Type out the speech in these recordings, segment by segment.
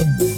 Thank you.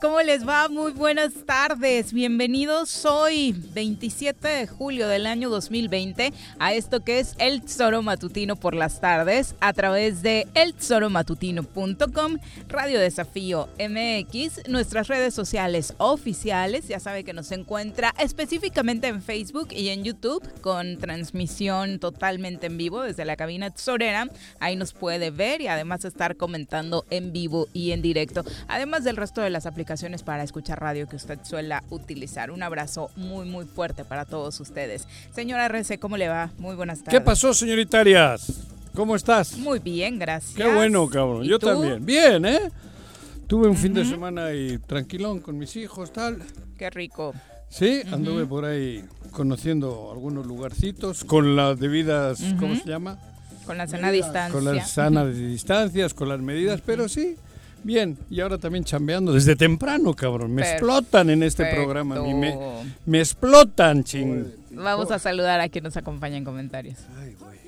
¿Cómo les va? Muy buenas tardes. Bienvenidos hoy, 27 de julio del año 2020, a esto que es El Tesoro Matutino por las tardes, a través de eltesoromatutino.com, Radio Desafío MX, nuestras redes sociales oficiales. Ya sabe que nos encuentra específicamente en Facebook y en YouTube, con transmisión totalmente en vivo desde la cabina tesorera. Ahí nos puede ver y además estar comentando en vivo y en directo además del resto de las aplicaciones para escuchar radio que usted suele utilizar. Un abrazo muy, muy fuerte para todos ustedes. Señora RC, ¿cómo le va? Muy buenas tardes. ¿Qué pasó, señorita Arias? ¿Cómo estás? Muy bien, gracias. Qué bueno, cabrón. Yo también. Bien, ¿eh? Tuve un fin de semana y tranquilón con mis hijos, tal. Qué rico. Sí, anduve por ahí conociendo algunos lugarcitos con las debidas, ¿cómo se llama? Con la sana distancia. Con las sanas distancias, con las medidas, pero sí, Bien, y ahora también chambeando desde temprano, cabrón. Me explotan en este programa. Me, me, explotan, ching. Vamos a saludar a quien nos acompaña en comentarios. Ay, güey.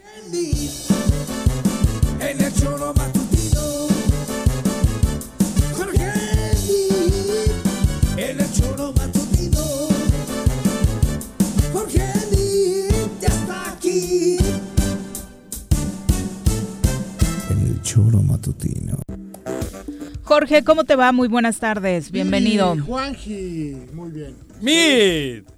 En el choro matutino. Jorge En el choro matutino. Jorge ya está aquí. En el choro matutino. Jorge, ¿cómo te va? Muy buenas tardes. Bienvenido. Juanji, muy bien. ¡Mit!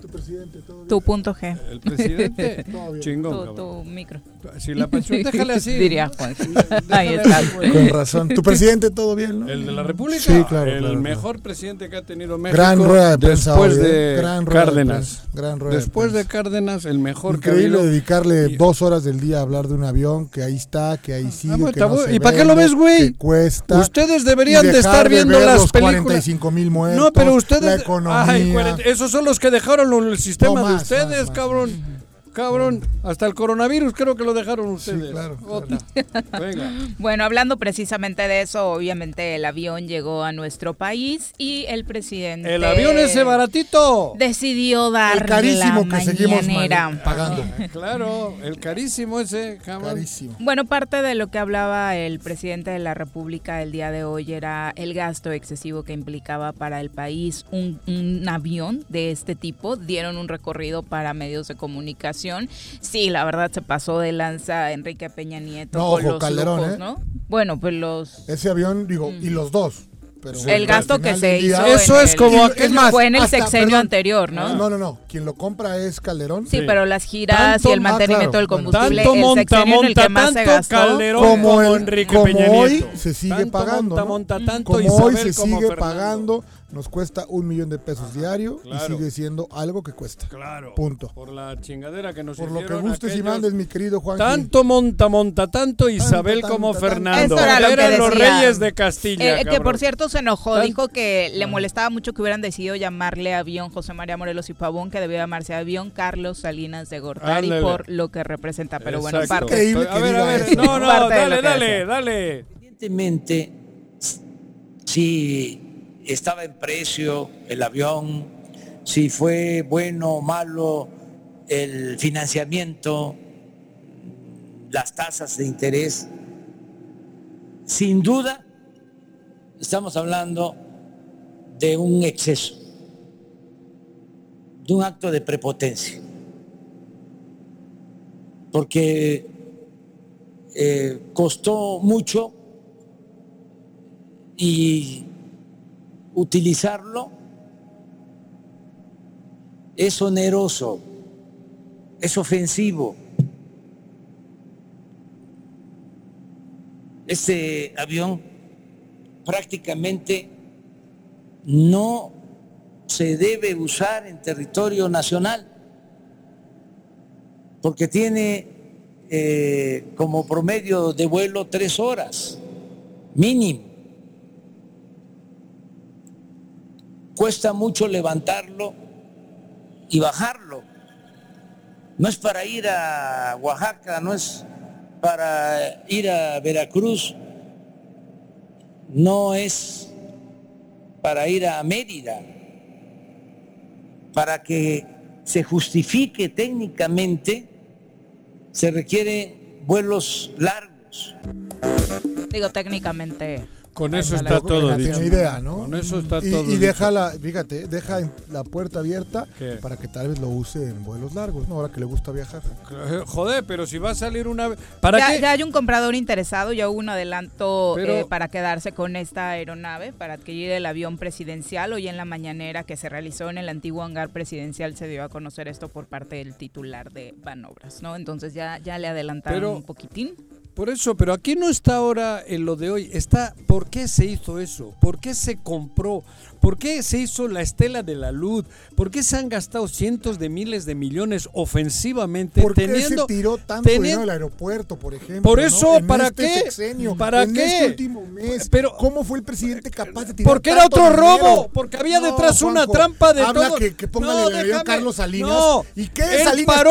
Tu presidente? Tu punto G. El presidente. Chingón. Tu, tu, micro. Si la déjale así. Diría Juan. Ahí está. Con razón. Tu presidente, todo bien, ¿no? El de la República. Sí, claro. El mejor presidente que ha tenido México. Gran rueda de Después de Gran Cárdenas. De Gran rueda Después de, Cárdenas, el mejor Increíble dedicarle dos horas del día a hablar de un avión que ahí está, que ahí sigue. Ah, que no ¿Y para qué lo ves, güey? Que cuesta. Ustedes deberían de estar viendo las películas. 45 mil muertos. No, pero ustedes. La economía. Ay, esos son los que dejaron el sistema de ustedes, cabrón. Cabrón, hasta el coronavirus creo que lo dejaron ustedes. claro, Venga. Bueno, hablando precisamente de eso, obviamente el avión llegó a nuestro país y el presidente. El avión ese baratito. Decidió dar el carísimo que seguimos pagando. claro, el carísimo ese, Carísimo. Bueno, parte de lo que hablaba el presidente de la República el día de hoy era el gasto excesivo que implicaba para el país un, un avión de este tipo. Dieron un recorrido para medios de comunicación Sí, la verdad se pasó de lanza Enrique Peña Nieto no, con los Calderón, ¿eh? ¿no? Bueno, pues los... Ese avión, digo, y los dos. Pero el gasto que se hizo. Eso es como. es más, fue en el sexenio anterior, ¿no? No, no, no. Quien lo compra es Calderón. Sí, pero las giras y el mantenimiento del combustible. Tanto monta, monta, tanto Calderón como, Enrique como Peña hoy se sigue pagando. Monta, monta, tanto como Isabel hoy se como sigue Fernando. pagando nos cuesta un millón de pesos diario y sigue siendo algo que cuesta. Claro. Punto. Por la chingadera que nos Por lo que gustes y aquellos. mandes, mi querido Juan. Tanto monta, monta, tanto Isabel tanto, como tanto. Fernando. Eso era lo que Eran los reyes de Castilla. Eh, que por cierto se enojó, Tan- dijo que le molestaba mucho que hubieran decidido llamarle avión José María Morelos y Pavón, que debía llamarse avión Carlos Salinas de Gortari Ándale. por lo que representa. Pero bueno, Exacto. parte. Increíble A que ver, a ver. eso. No, no, dale, que dale, dale. Evidentemente, si estaba en precio el avión, si fue bueno o malo el financiamiento, las tasas de interés. Sin duda, estamos hablando de un exceso, de un acto de prepotencia, porque eh, costó mucho y utilizarlo es oneroso, es ofensivo. Este avión prácticamente no se debe usar en territorio nacional porque tiene eh, como promedio de vuelo tres horas mínimo. Cuesta mucho levantarlo y bajarlo. No es para ir a Oaxaca, no es para ir a Veracruz, no es para ir a Mérida, para que se justifique técnicamente se requieren vuelos largos. Digo, técnicamente con eso está todo dicho. idea, ¿no? Con eso está y, todo y deja la, fíjate, deja la puerta abierta para que tal vez lo use en vuelos largos, ¿no? Ahora que le gusta viajar. Joder, pero si va a salir una ¿Para ya, ya hay un comprador interesado, ya hubo un adelanto eh, para quedarse con esta aeronave, para adquirir el avión presidencial. Hoy en la mañanera que se realizó en el antiguo hangar presidencial se dio a conocer esto por parte del titular de Banobras, ¿no? Entonces ya, ya le adelantaron un poquitín. Por eso, pero aquí no está ahora en lo de hoy, está por qué se hizo eso, por qué se compró, ¿Por qué se hizo la estela de la luz? ¿Por qué se han gastado cientos de miles de millones ofensivamente? ¿Por qué se tiró tanto dinero al aeropuerto, por ejemplo? Por eso, ¿para este qué? ¿Para en qué? Este último mes, Pero, ¿Cómo fue el presidente capaz de tirar Porque era otro robo, porque había detrás una trampa de habla todo. que, que póngale no, a Carlos Salinas. No, ¿Y qué él Salinas paró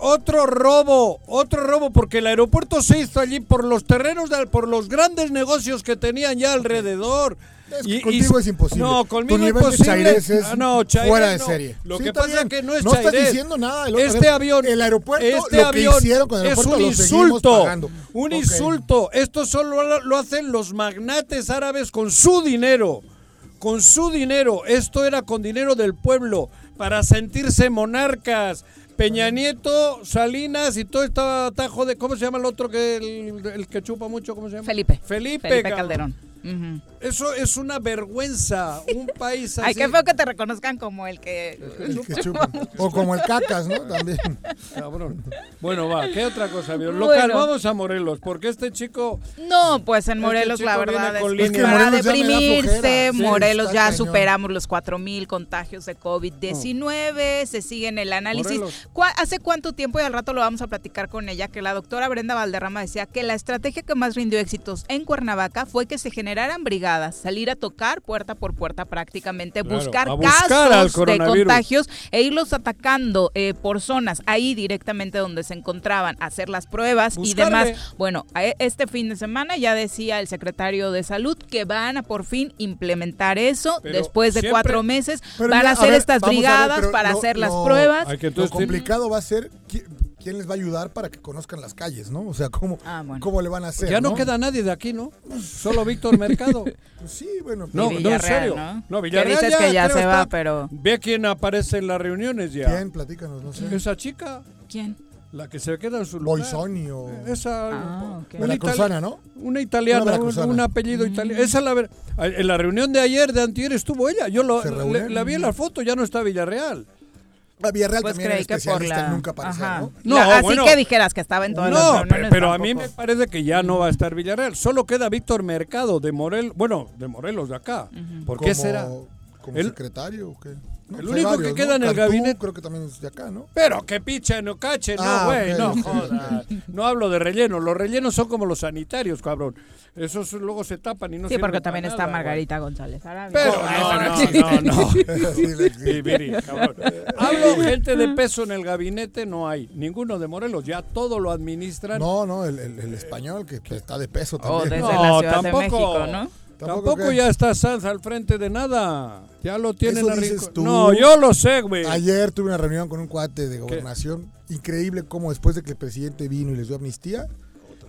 otro robo, otro robo, porque el aeropuerto se hizo allí por los terrenos, por los grandes negocios que tenían ya alrededor y, contigo es imposible. No, conmigo tu nivel de es ah, no, fuera de serie. Lo que pasa es que no es No estás diciendo nada. este avión, el aeropuerto, este lo avión que hicieron con el aeropuerto es un insulto. Un insulto. Esto solo lo hacen los magnates árabes con su dinero. Con su dinero. Esto era con dinero del pueblo para sentirse monarcas. Peña Nieto, Salinas y todo este atajo de. ¿Cómo se llama el otro que el, que chupa mucho? ¿Cómo se llama? Felipe. Felipe, Felipe Calderón. Eso es una vergüenza. Un país así. Ay, qué feo que te reconozcan como el que. o como el cacas, ¿no? También. Cabrón. Bueno, va, ¿qué otra cosa, Local, vamos a Morelos, porque este chico. No, pues en este Morelos, la verdad, es, que para deprimirse. Morelos ya superamos los 4.000 contagios de COVID-19. Se sigue en el análisis. ¿Hace cuánto tiempo? Y al rato lo vamos a platicar con ella, que la doctora Brenda Valderrama decía que la estrategia que más rindió éxitos en Cuernavaca fue que se generó generaran brigadas, salir a tocar puerta por puerta prácticamente, buscar, casos de contagios e irlos atacando eh, por zonas ahí directamente donde se encontraban, hacer las pruebas y demás. Bueno, e, este fin de semana ya decía el secretario de salud que van a por fin implementar eso después de cuatro meses. van a hacer estas brigadas para hacer las pruebas. lo complicado va a ser quién les va a ayudar para que conozcan las calles, ¿no? O sea, cómo, ah, cómo le van a hacer. ya no, queda nadie de aquí, ¿no? Solo Víctor Mercado. Pues sí, bueno. No, no, en serio. ¿no? Villarreal dices que ya se va, pero... Ve quién aparece en las reuniones ya. ¿Quién? Platícanos, no sé. Esa chica. ¿Quién? La que se queda en su lugar. Boisoni o... Esa... Ah, okay. Una ¿no? Una italiana, un, apellido italiano. Esa la ver... En la reunión de ayer, de antier, estuvo ella. Yo lo, la vi en la foto, ya no está Villarreal. Villarreal pues también era que por la... nunca ¿no? no así que dijeras que estaba en todas no, No, pero, a mí me parece que ya no va a estar Villarreal. Solo queda Víctor Mercado de Morelos, bueno, de Morelos de acá. ¿Por qué será? ¿Como secretario o qué? El único que queda en el gabinete. Creo que también es de acá, ¿no? Pero que picha, no cache, no, ah, güey, no jodas. No hablo de relleno. Los rellenos son como los sanitarios, cabrón. Esos luego se tapan y no Sí, porque también está Margarita González Pero no, no, no, no. sí, miri, cabrón. Hablo gente de peso en el gabinete, no hay. Ninguno de Morelos, ya todo lo administran. No, no, el, el, español que, está de peso también. Oh, desde la Ciudad tampoco. de México, ¿no? Tampoco ya está Sanz al frente de nada. Ya lo tienen Eso a dices Rico- tú. No, yo lo sé, güey. Ayer tuve una reunión con un cuate de gobernación. Increíble cómo después de que el presidente vino y les dio amnistía,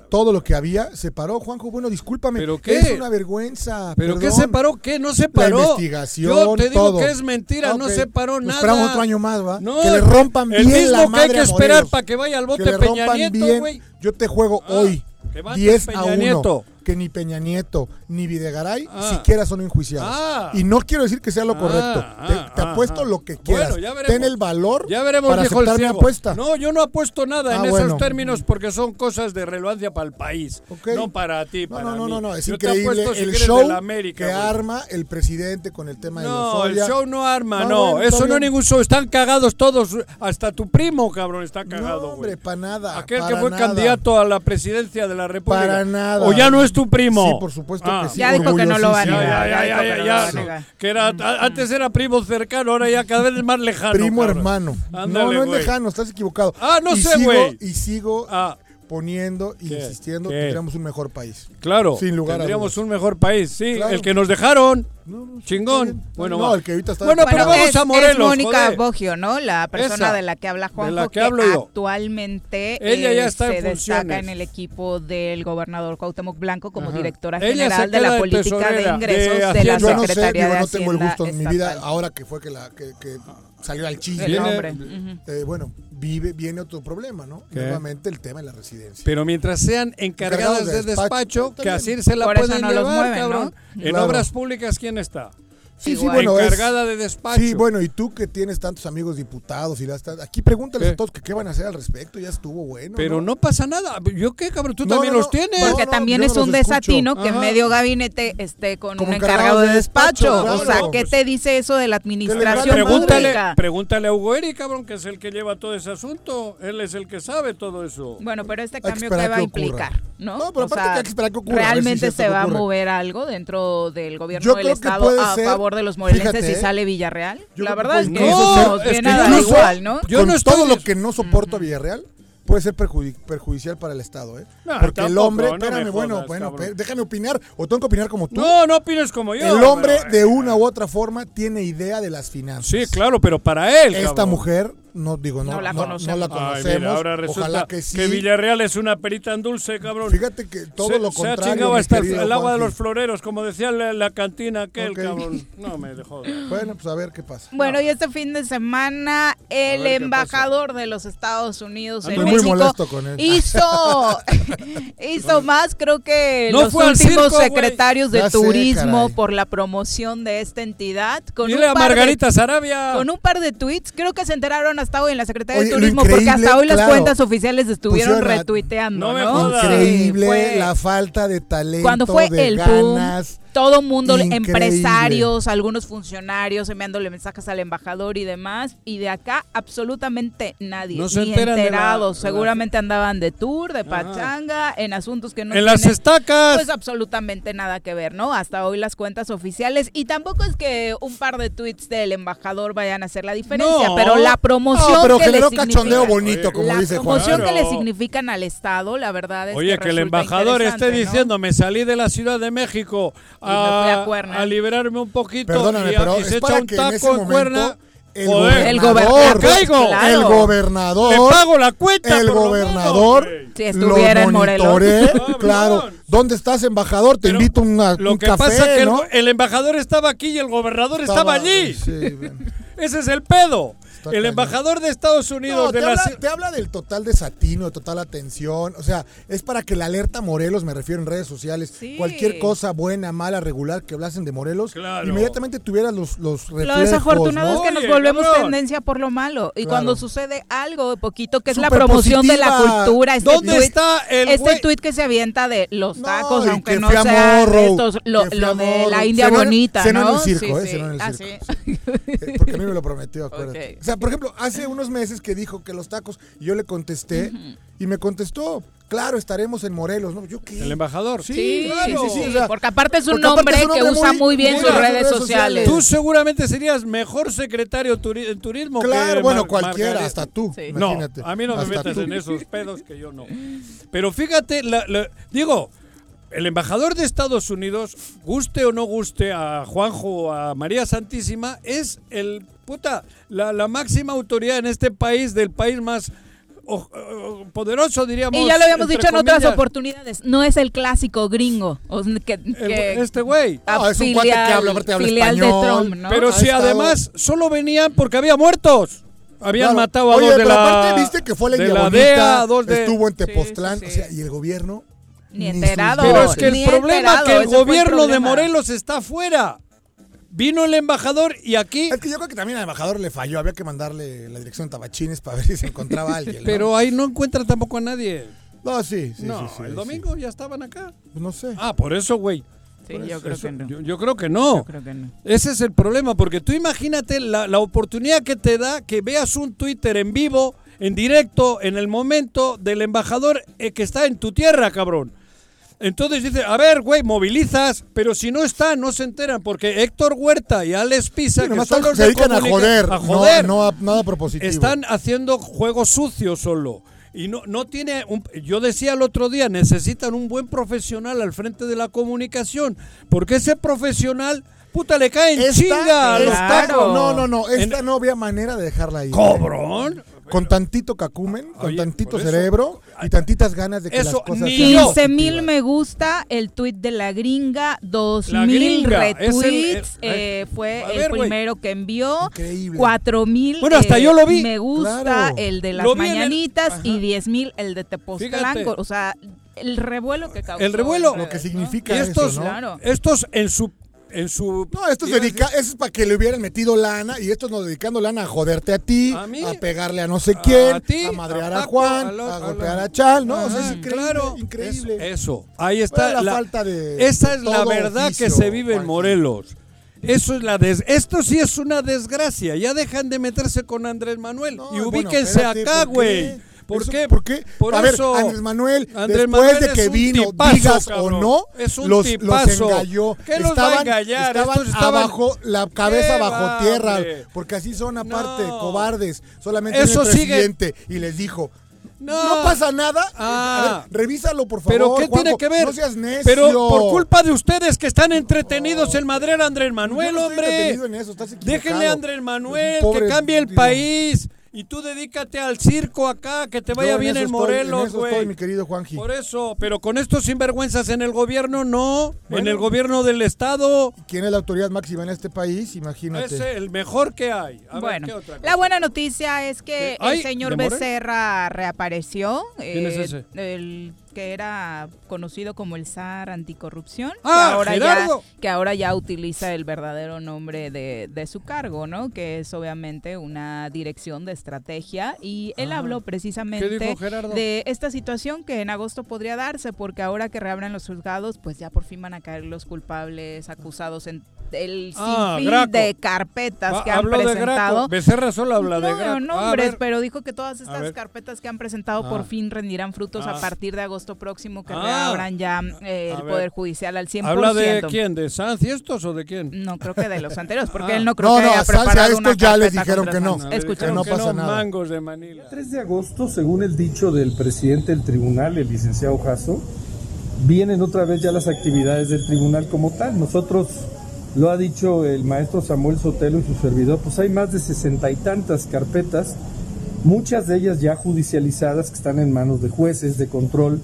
todo lo que había se paró. Juanjo, bueno, discúlpame. ¿Pero qué? Es una vergüenza. ¿Pero qué se paró? ¿Qué? No se La paró. investigación, Yo te digo todo. que es mentira, no Ok, se paró nos nada. esperamos otro año más, ¿va? No, que le rompan el bien mismo la que madre hay que esperar para que vaya al bote que le Peña Nieto, güey. Yo te juego Ah, hoy que mate 10 Peña a 1 Nieto. Que ni Peña Nieto ni Videgaray Ah. siquiera son enjuiciados. Ah. Y no quiero decir que sea lo Ah, correcto. ah, te te apuesto lo que Bueno, quieras. ya veremos. Ten el valor Ya veremos, para aceptar mi apuesta. No, yo no apuesto nada en bueno. esos términos porque son cosas de relevancia para el país. No para ti, No, para no, no, mí. no, no, es Yo te increíble apuesto el show América, que arma el presidente con el tema de No, el show no arma, No, no. bueno, Eso no es ningún show. Están cagados todos. Hasta tu primo, cabrón, está No, cagado, hombre, güey. para nada. Aquel que fue nada. candidato a la presidencia de la República. Para nada. O ya no es tu primo. Sí, por supuesto Ah. que sí. Ya dijo que no lo va a Ya, negar. ya, ya, ya, que. Que era, a- antes era primo cercano, ahora ya cada vez es más lejano. Primo cabrón. hermano. Ándale, no, no es lejano, estás equivocado. Ah, no y sé, güey. Y sigo Ah, poniendo y ¿Qué? insistiendo tendríamos un mejor país. claro. Sin lugar Tendríamos un mejor país, sí. Claro. El que nos dejaron. No, no, Chingón. está bien. Bueno, no, el que ahorita está Bueno, pero Bueno, vamos es, a Morelos, es Mónica. Boggio, ¿no? La persona Esa, de la que habla Juanjo, la que hablo yo. actualmente Ella eh, ya está se en destaca funciones. en el equipo del gobernador Cuauhtémoc Blanco como Ajá. directora general de la de política de ingresos de de, la Hacienda. yo no sé, Secretaría digo, de no tengo el Hacienda gusto en mi vida, estatal. ahora que fue que, la, que, que salió al chisme. El. Eh, bueno, vive, viene otro problema, ¿no? ¿Qué? Nuevamente el tema de la residencia. Pero mientras sean encargadas Encargados de de despacho, despacho, que así se la Por pueden no llevar, mueven, cabrón. ¿no? En Claro. obras públicas, ¿quién está? Sí, sí, bueno, es- Encargada de despacho. Sí, bueno, y tú que tienes tantos amigos diputados y las aquí pregúntales ¿Qué? a todos que qué van a hacer al respecto, ya estuvo bueno. Pero no pasa nada. ¿Yo qué, cabrón? Tú No, también no, los tienes. Porque no, también es no un escucho. desatino que en Ajá. medio gabinete esté con Como un encargado encargado de de despacho. o sea. ¿qué te dice eso de la administración Pregúntale, pública? pregúntale a Hugo Eri, cabrón, que es el que lleva todo ese asunto. Él es el que sabe todo eso. Bueno, pero este cambio que va a implicar, ¿no? No, pero aparte que hay que esperar que ocurra, ¿Realmente se va a mover algo dentro del gobierno Yo del Estado a ser- favor de los morelenses fíjate, si sale Villarreal? Yo la verdad es puede- que No, es que a dar incluso- igual, ¿no? Yo Con no estoy todo lo que no soporto a Villarreal, puede ser perjudi- perjudicial para el Estado, ¿eh? No, Porque el hombre, no espérame, bueno, jodas, bueno, cabrón. déjame opinar, o tengo que opinar como tú. No, no opines como yo. el hombre pero, de una u otra forma tiene idea de las finanzas. Sí, claro, pero para él. Esta cabrón. mujer, no digo, no, No la no- no conocemos. Ay, mira, ahora resulta Ojalá que sí. Villarreal es una perita en dulce, cabrón. Fíjate que todo se, lo se ha contrario. chingado hasta el, querido el agua de los floreros, como decía la, la cantina aquel, Ok. cabrón. No me dejó. Bueno, pues a ver qué pasa. Bueno, y este fin de semana el ando de los Estados Unidos en Ando muy México molesto con él. hizo hizo más, creo que No los últimos circo, secretarios de Ya turismo por la promoción de esta entidad con Dile un a par de- Margarita Sarabia. con un par de tweets, creo que se enteraron hasta hoy en la Secretaría Oye, de Turismo, porque hasta hoy las claro, cuentas oficiales estuvieron retuiteando, No me ¿no? jodas. Sí, Increíble fue- la falta de talento, cuando fue de el boom, ganas. Todo mundo, Increíble. empresarios, algunos funcionarios enviándole mensajes al embajador y demás, y de acá absolutamente nadie, No se ni la- enterados, la- seguramente andaban de tour, de pachanga, en asuntos que no en las estacas. pues absolutamente nada que ver, ¿no? Hasta hoy las cuentas oficiales y tampoco es que un par de tweets del embajador vayan a hacer la diferencia, No. pero la promoción No, pero que le generó significa- cachondeo bonito, como la dice Juan. promoción que le significan al Estado, la verdad es Oye, que, que el embajador esté diciendo, me salí de la Ciudad de México Me fui a Cuerna". a liberarme un poquito Perdóname, y, pero y es se echa para un que en ese taco en Cuerna. momento el Joder, El gobernador, gobernador, caigo. claro. el Le gobernador, pago la cuenta. el gobernador. Si estuviera lo en Morelos. claro. ¿Dónde estás, embajador? Te Pero invito a una- Lo un que café, pasa es que el, ¿no? el embajador estaba aquí y el gobernador estaba, allí. Sí, bueno. Ese es el pedo. El cañón. embajador de Estados Unidos No, de te, la habla, ci- te habla del total desatino, de total atención. O sea, es para que la alerta Morelos, me refiero en redes sociales, Sí. cualquier cosa buena, mala, regular que hablasen de Morelos, Claro. inmediatamente tuvieras los, los reflejos. Lo desafortunado ¿no? es que nos volvemos cabrón. tendencia por lo malo. Y Claro. cuando sucede algo de poquito, que es la promoción de la cultura, este ¿Dónde tuit, está el este tuit que se avienta de los tacos, aunque que no fui a sean Morrow, estos, lo, de la India en- bonita, en ¿no? el circo, Sí, eh, sí. en el Ah, circo. Eh, Porque a mí me lo prometió, acuérdate. Ok. O sea, por ejemplo, hace unos meses que dijo que los tacos, y yo le contesté, y me contestó, claro, estaremos en Morelos. ¿no? ¿Yo qué? El embajador. Sí, Sí, claro. sí, sí, o sea, porque aparte es un hombre que usa muy- bien muy sus redes redes sociales. sociales. Tú seguramente serías mejor secretario turi- en turismo Claro, que bueno, Mar- cualquiera, Margarita. hasta tú. Sí. No, Imagínate. a mí no me metas tú. en esos pedos que yo no. Pero fíjate, la- la- digo, el embajador de Estados Unidos, guste o no guste a Juanjo o a María Santísima, es el puta, la, la máxima autoridad en este país, del país más o- o- poderoso, diríamos. Y ya lo habíamos dicho en otras oportunidades, no es el clásico gringo. o que, El- que- este güey. No, es un cuate que habla, aparte habla español. de Trump, ¿no? Pero Ha si estado- además solo venían porque había muertos. Habían Claro. matado a Oye, dos de pero la. aparte viste que fue la de la Bonita, DEA, dos de. estuvo en Sí, Tepoztlán, sí, o sea, y el gobierno Ni enterado. Pero es que el Ni problema enterado, que el fue el gobierno de. Morelos está afuera. Vino el embajador y aquí. Es que yo creo que también al embajador le falló, había que mandarle la dirección de Tabachines para ver si se encontraba alguien. ¿no? Pero ahí no encuentra tampoco a nadie. No, sí, sí, no, sí, sí, el sí. domingo ya estaban acá. Pues no sé. Ah, por eso, güey. Sí, yo eso- creo eso- no. Yo, yo creo que no. Yo creo que no. Ese es el problema, porque tú imagínate la, la oportunidad que te da que veas un Twitter en vivo, en directo, en el momento del embajador eh, que está en tu tierra, cabrón. Entonces dice, a ver, güey, movilizas, pero si no están, no se enteran, porque Héctor Huerta y Alex Pisa, Sí, que los se de dedican a joder, a joder, No, no a nada propositivo. están haciendo juego sucio solo. Y no, no tiene un, yo decía el otro día, necesitan un buen profesional al frente de la comunicación, porque ese profesional, puta, le cae en Esta- chinga a los tacos. no, no, no, esta En- no había manera de dejarla ahí. Cobrón. Con tantito cacumen, con Oye, tantito cerebro y tantitas ganas de que Eso las cosas ni sean yo. 15 mil me gusta el tweet de la gringa, 2 La mil gringa, el- retweets, el- eh, fue el primero que envió, Increíble. 4 mil Bueno, hasta yo lo vi. me gusta Claro. el de las el- mañanitas y 10 mil el de Tepoztlán, o sea, el revuelo que causó. El revuelo. Lo que significa Y estos, eso, ¿no? Claro. estos en su en su No, esto es, a dedica, es para que le hubieran metido lana y estos nos dedicando lana a joderte a ti, A mí. pegar a no sé quién, A ti, a madrear a a, Juan, a lo- a a golpear lo- a Chal, ¿no? Ajá, es increíble, claro, increíble. Eso, eso. ahí está la la, falta de- Esa es la verdad que se vive en. Morelos. Eso es la des esto sí es una desgracia. Ya dejan de meterse con Andrés Manuel No, y bueno, ubíquense espérate, acá, ¿por güey. ¿Por Eso- qué? ¿Por qué? Por a ver, eso. Andrés Manuel, Andrés después Manuel de que vino, tipazo, digas cabrón. o no, Es un los, los engalló. ¿Qué los va a estaban, engallar? estaban estaban- abajo, la cabeza ¿Qué bajo tierra, hombre? porque así son aparte, No. cobardes. Solamente Eso el sigue- presidente y les dijo, No. no, pasa nada. Ah. A ver, revísalo, por favor. ¿Pero qué Juanjo, tiene que ver? No seas necio. Pero por culpa de ustedes que están entretenidos en madrera a Andrés Manuel, no hombre. en eso, estás. Déjenle a Andrés Manuel Pobre, que cambie el digo, país. Y tú dedícate al circo acá, que te vaya en bien en Morelos, En eso güey. estoy, mi querido Juanji. Por eso, pero con estos sinvergüenzas en el gobierno, no. en el gobierno del Estado, ¿Quién es la autoridad máxima en este país? Imagínate. es el mejor que hay. A ver, Bueno, ¿qué otra la buena noticia es que el señor. Becerra reapareció. ¿Quién es eh, ese? El que era conocido como el zar anticorrupción. Ah, que, ahora Gerardo. ya, que ahora ya utiliza el verdadero nombre de, de su cargo, ¿no? Que es obviamente una dirección de estrategia. Y él Ah. habló ¿Qué precisamente de esta situación que en agosto podría darse, porque ahora que reabren los juzgados, pues ya por fin van a caer los culpables acusados en el Ah, sinfín Graco. de carpetas Ah, que han habló de presentado. Graco. Becerra solo habla de no, Graco. no, Ah, nombres, ver. pero dijo que todas estas carpetas que han presentado Ah. por fin rendirán frutos Ah. a partir de agosto próximo que Ah. reabran ya eh, el ver. Poder Judicial al 100%. ¿Habla de quién? ¿De Sanz y estos o de quién? No, creo que de los anteriores, porque Ah. él no creo No, que no, haya a preparado estos ya les dijeron que no. Dijeron no pasa nada. mangos de Manila. 3 de agosto, según el dicho del presidente del tribunal, el licenciado Jasso, vienen otra vez ya las actividades del tribunal como tal. Nosotros, lo ha dicho el maestro Samuel Sotelo y su servidor, pues hay más de sesenta y tantas carpetas, muchas de ellas ya judicializadas que están en manos de jueces de control,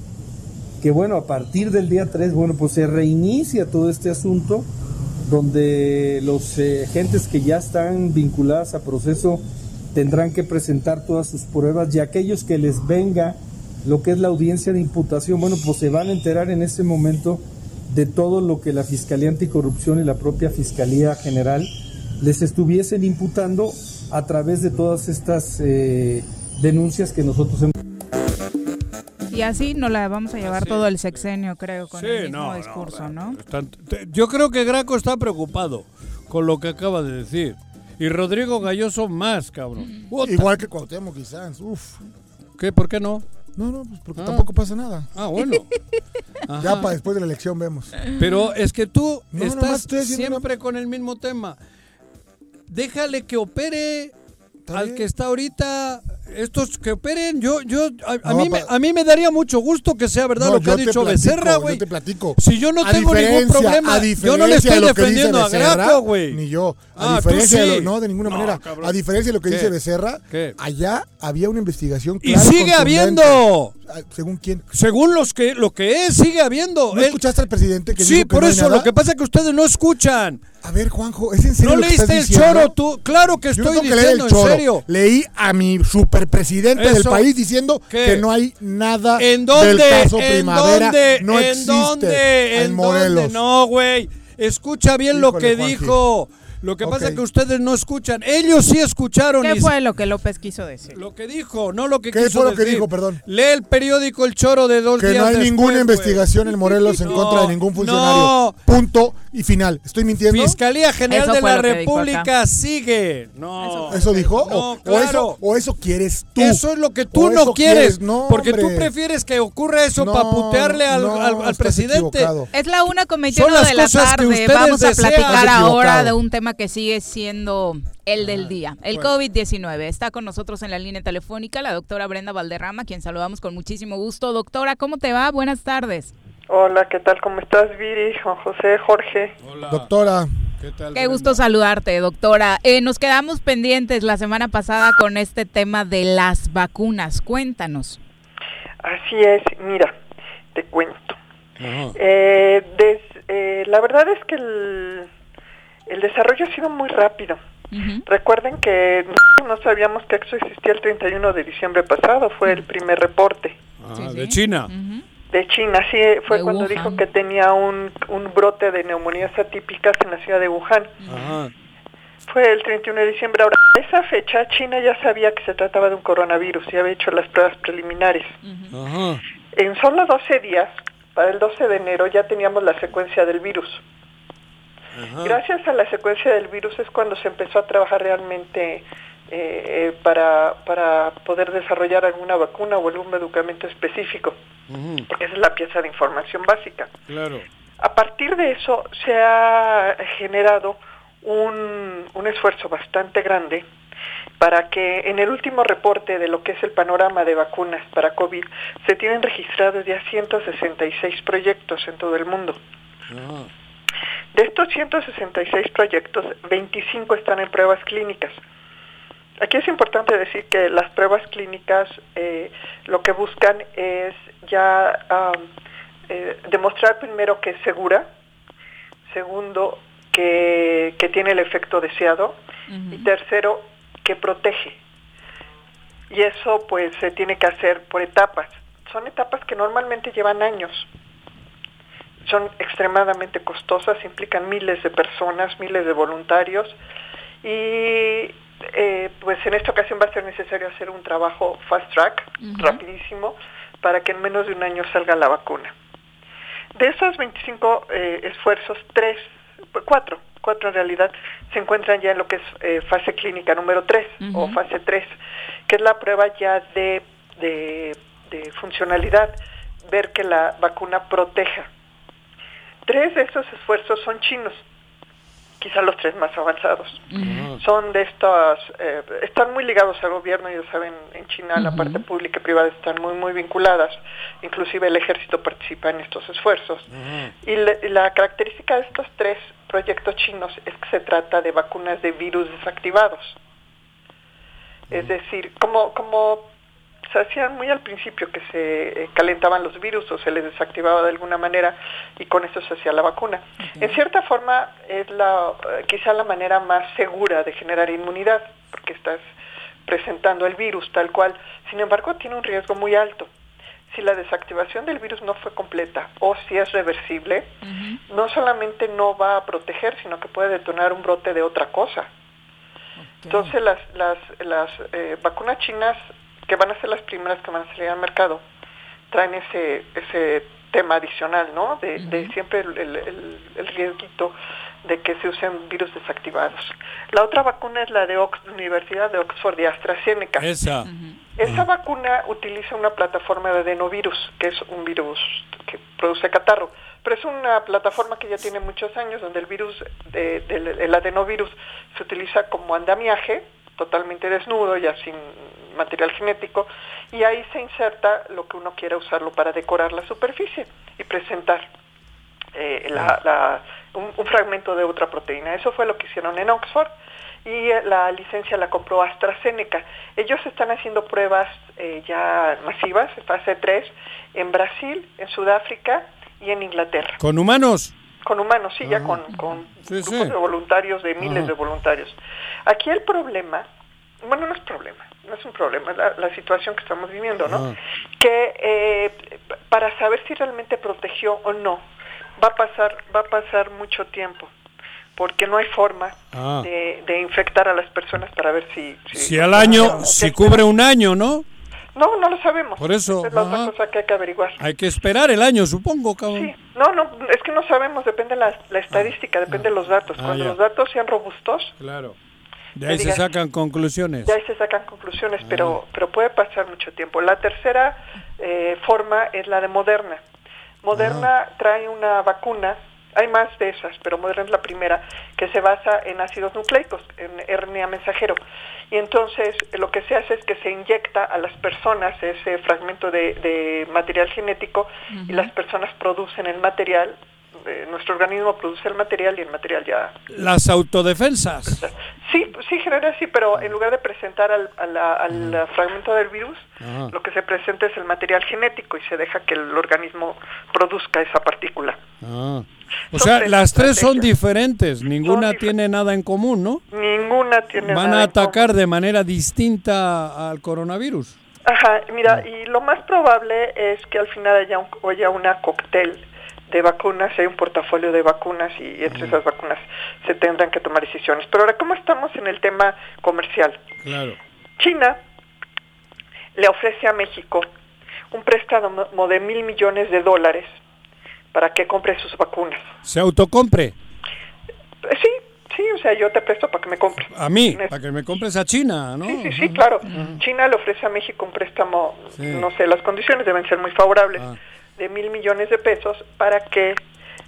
que bueno, a partir del día 3, bueno, pues se reinicia todo este asunto donde los eh, gentes que ya están vinculadas a proceso tendrán que presentar todas sus pruebas y aquellos que les venga lo que es la audiencia de imputación, bueno, pues se van a enterar en ese momento de todo lo que la Fiscalía Anticorrupción y la propia Fiscalía General les estuviesen imputando a través de todas estas eh, denuncias que nosotros hemos Y así nos la vamos a llevar Así. todo el sexenio, creo, con Sí, el mismo no, no, discurso, ¿no? están- te- yo creo que Graco está preocupado con lo que acaba de decir. Y Rodrigo Galloso más, cabrón. Igual que Cuauhtémoc quizás. Uf. ¿Qué? ¿Por qué no? No, no, pues porque Ah. tampoco pasa nada. Ah, bueno. Ajá. Ya para después de la elección vemos. Pero es que tú No, estás siempre con el mismo tema. Déjale que opere al que está ahorita estos que operen, yo, yo, a, a No, mí, me, a mí me daría mucho gusto que sea verdad No, lo que ha dicho platico, Becerra, güey. te platico. Si yo no A tengo ningún problema, yo no le estoy de defendiendo a Graco, güey. Ni yo. A Ah, diferencia de sí. lo, no, de ninguna No, manera. cabrón. A diferencia de lo que ¿Qué? dice Becerra, ¿Qué? allá había una investigación Y clara sigue contundente. habiendo. Ah, ¿Según quién? Según los que lo que es, sigue habiendo. ¿No Él- escuchaste al presidente que sí, dijo que por eso, lo que pasa es que ustedes no escuchan. A ver, Juanjo, ¿es en serio No leíste el choro tú. Claro que estoy diciendo, en serio. Leí a mi superpresidente del país diciendo ¿Qué? que no hay nada ¿En dónde? del caso ¿En Primavera. dónde? No ¿En existe dónde? en ¿En Morelos. dónde? No, güey. Escucha bien lo que Juanji. dijo. Lo que pasa es que ustedes no escuchan. Ellos sí escucharon. ¿Qué y- fue lo que López quiso decir? Lo que dijo, no lo que ¿Qué quiso fue lo que decir. dijo, perdón? Lee el periódico El Choro de dos Que días no hay después, ninguna investigación en Morelos en contra de ningún funcionario. no. Punto y final. ¿Estoy mintiendo? Fiscalía General Eso de la República sigue. No. ¿Eso dijo? No, o, eso, ¿O eso quieres tú? Eso es lo que tú ¿O no quieres. No, porque tú prefieres que ocurra eso No, para putearle al, no, al- al estás presidente. equivocado. Es la una con Son 21 las de la cosas que tarde. ustedes Vamos a platicar ahora de un tema que sigue siendo el del día, el COVID-19. Está con nosotros en la línea telefónica la doctora Brenda Valderrama, quien saludamos con muchísimo gusto. Doctora, ¿cómo te va? Buenas tardes. Hola, ¿qué tal? ¿Cómo estás, Viri, Juan José, Jorge? Doctora, ¿Qué tal? Qué gusto saludarte, doctora. Eh, nos quedamos pendientes la semana pasada con este tema de las vacunas. Cuéntanos. Así es, mira, te cuento. Eh, des- eh, la verdad es que el, el desarrollo ha sido muy rápido. Recuerden que no sabíamos que eso existía el 31 de diciembre pasado, fue el primer reporte Sí, sí. De China. De China. Sí, fue De cuando Wuhan. dijo que tenía un, un brote de neumonías atípicas en la ciudad de Wuhan. Ajá. Fue el 31 de diciembre. Ahora, a esa fecha China ya sabía que se trataba de un coronavirus y había hecho las pruebas preliminares. En solo 12 días, para el 12 de enero, ya teníamos la secuencia del virus. Ajá. Gracias a la secuencia del virus es cuando se empezó a trabajar realmente eh, eh, para, para poder desarrollar alguna vacuna o algún medicamento específico, porque esa es la pieza de información básica. Claro. A partir de eso se ha generado un, un esfuerzo bastante grande para que en el último reporte de lo que es el panorama de vacunas para COVID se tienen registrados ya 166 proyectos en todo el mundo. De estos 166 proyectos, 25 están en pruebas clínicas. Aquí es importante decir que las pruebas clínicas eh, lo que buscan es ya eh, demostrar primero que es segura, segundo que, que tiene el efecto deseado y tercero que protege. Y eso pues se tiene que hacer por etapas. Son etapas que normalmente llevan años son extremadamente costosas, implican miles de personas, miles de voluntarios y eh, pues en esta ocasión va a ser necesario hacer un trabajo fast track, rapidísimo, para que en menos de un año salga la vacuna. De esos 25 eh, esfuerzos, tres, cuatro, cuatro en realidad, se encuentran ya en lo que es eh, fase clínica número 3 o fase 3, que es la prueba ya de, de, de funcionalidad, ver que la vacuna proteja. Tres de esos esfuerzos son chinos, quizá los tres más avanzados. Son de estas, eh, están muy ligados al gobierno, ya saben, en China la parte pública y privada están muy, muy vinculadas, inclusive el ejército participa en estos esfuerzos. Y la, y la característica de estos tres proyectos chinos es que se trata de vacunas de virus desactivados. Es decir, como, como se hacían muy al principio que se eh, calentaban los virus o se les desactivaba de alguna manera y con eso se hacía la vacuna. En cierta forma es la eh, quizá la manera más segura de generar inmunidad porque estás presentando el virus tal cual. Sin embargo, tiene un riesgo muy alto. Si la desactivación del virus no fue completa o si es reversible, no solamente no va a proteger, sino que puede detonar un brote de otra cosa. Entonces las, las, las eh, vacunas chinas, que van a ser las primeras que van a salir al mercado, traen ese, ese tema adicional, ¿no? De, de siempre el, el, el, el riesguito de que se usen virus desactivados. La otra vacuna es la de Ox Universidad de Oxford y AstraZeneca. Esa. Esa vacuna utiliza una plataforma de adenovirus, que es un virus que produce catarro, pero es una plataforma que ya tiene muchos años, donde el virus, de- del el adenovirus, se utiliza como andamiaje, totalmente desnudo, ya sin material genético, y ahí se inserta lo que uno quiera usarlo para decorar la superficie y presentar eh, la- la- un, un fragmento de otra proteína. Eso fue lo que hicieron en Oxford y eh, la licencia la compró AstraZeneca. Ellos están haciendo pruebas eh, ya masivas, fase 3, en Brasil, en Sudáfrica y en Inglaterra. ¿Con humanos? Con humanos, sí, ya con, con Sí, grupos sí. de voluntarios, de miles de voluntarios. Aquí el problema, bueno, no es problema, no es un problema, es la, la situación que estamos viviendo, ¿no? Que eh, para saber si realmente protegió o no, va a pasar, va a pasar mucho tiempo, porque no hay forma Ah. de, de infectar a las personas para ver si... Si al año, si cubre un año, ¿no? No, no lo sabemos. Por eso, Esa es la ajá. otra cosa que hay que averiguar. Hay que esperar el año, supongo, cabrón. Sí, no, no, es que no sabemos, depende la, la estadística, depende de los datos. Ah, Cuando ya. los datos sean robustos, Claro. De ahí se digas- sacan conclusiones. ya ahí se sacan conclusiones, Ah. pero, pero puede pasar mucho tiempo. La tercera eh, forma es la de Moderna. Moderna Ah. trae una vacuna, hay más de esas, pero Moderna es la primera, que se basa en ácidos nucleicos, en RNA mensajero. Y entonces lo que se hace es que se inyecta a las personas ese fragmento de, de material genético y las personas producen el material, eh, nuestro organismo produce el material y el material ya Las autodefensas. Sí, sí, genera sí, pero en lugar de presentar al, a la- al fragmento del virus, lo que se presenta es el material genético y se deja que el organismo produzca esa partícula. Ah. O Son sea, tres las tres son diferentes, ninguna tiene nada en común, ¿no? Ninguna tiene Van nada a en común. atacar de manera distinta al coronavirus. Ajá, mira, y lo más probable es que al final haya, un, haya una cóctel de vacunas, hay un portafolio de vacunas y entre esas vacunas se tendrán que tomar decisiones. Pero ahora, ¿cómo estamos en el tema comercial? Claro. China le ofrece a México un préstamo de mil millones de dólares para que compre sus vacunas. Se autocompre. Eh, Sí, sí, o sea, yo te presto para que me compres. A mí, para que me compres a China, ¿no? Sí, sí, sí, claro. China le ofrece a México un préstamo, Sí. no sé, las condiciones deben ser muy favorables, Ah. De mil millones de pesos para que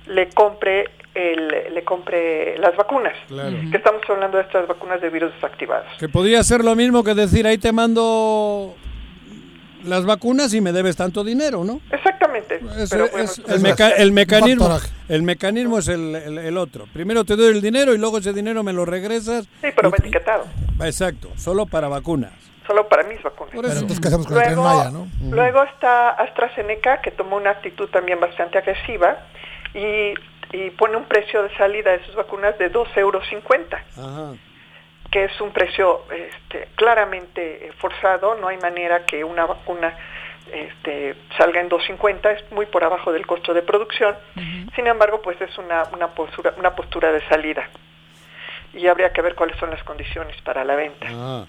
le compre el, le compre las vacunas. Claro. Que estamos hablando de estas vacunas de virus desactivados. Que podría ser lo mismo que decir, ahí te mando las vacunas y me debes tanto dinero, ¿no? Exactamente. Es- pero es- el, meca- el mecanismo, el mecanismo es el, el- el otro. Primero te doy el dinero y luego ese dinero me lo regresas. sí, pero Y- etiquetado, Exacto, solo para vacunas. Solo para mis vacunas. Luego está AstraZeneca, que tomó una actitud también bastante agresiva y, y pone un precio de salida de sus vacunas de 2,50 euros, Ajá. que es un precio este, claramente eh, forzado. No hay manera que una vacuna este, salga en 2.50, es muy por abajo del costo de producción. Sin embargo, pues es una, una, postura, una postura de salida. Y habría que ver cuáles son las condiciones para la venta. Ah.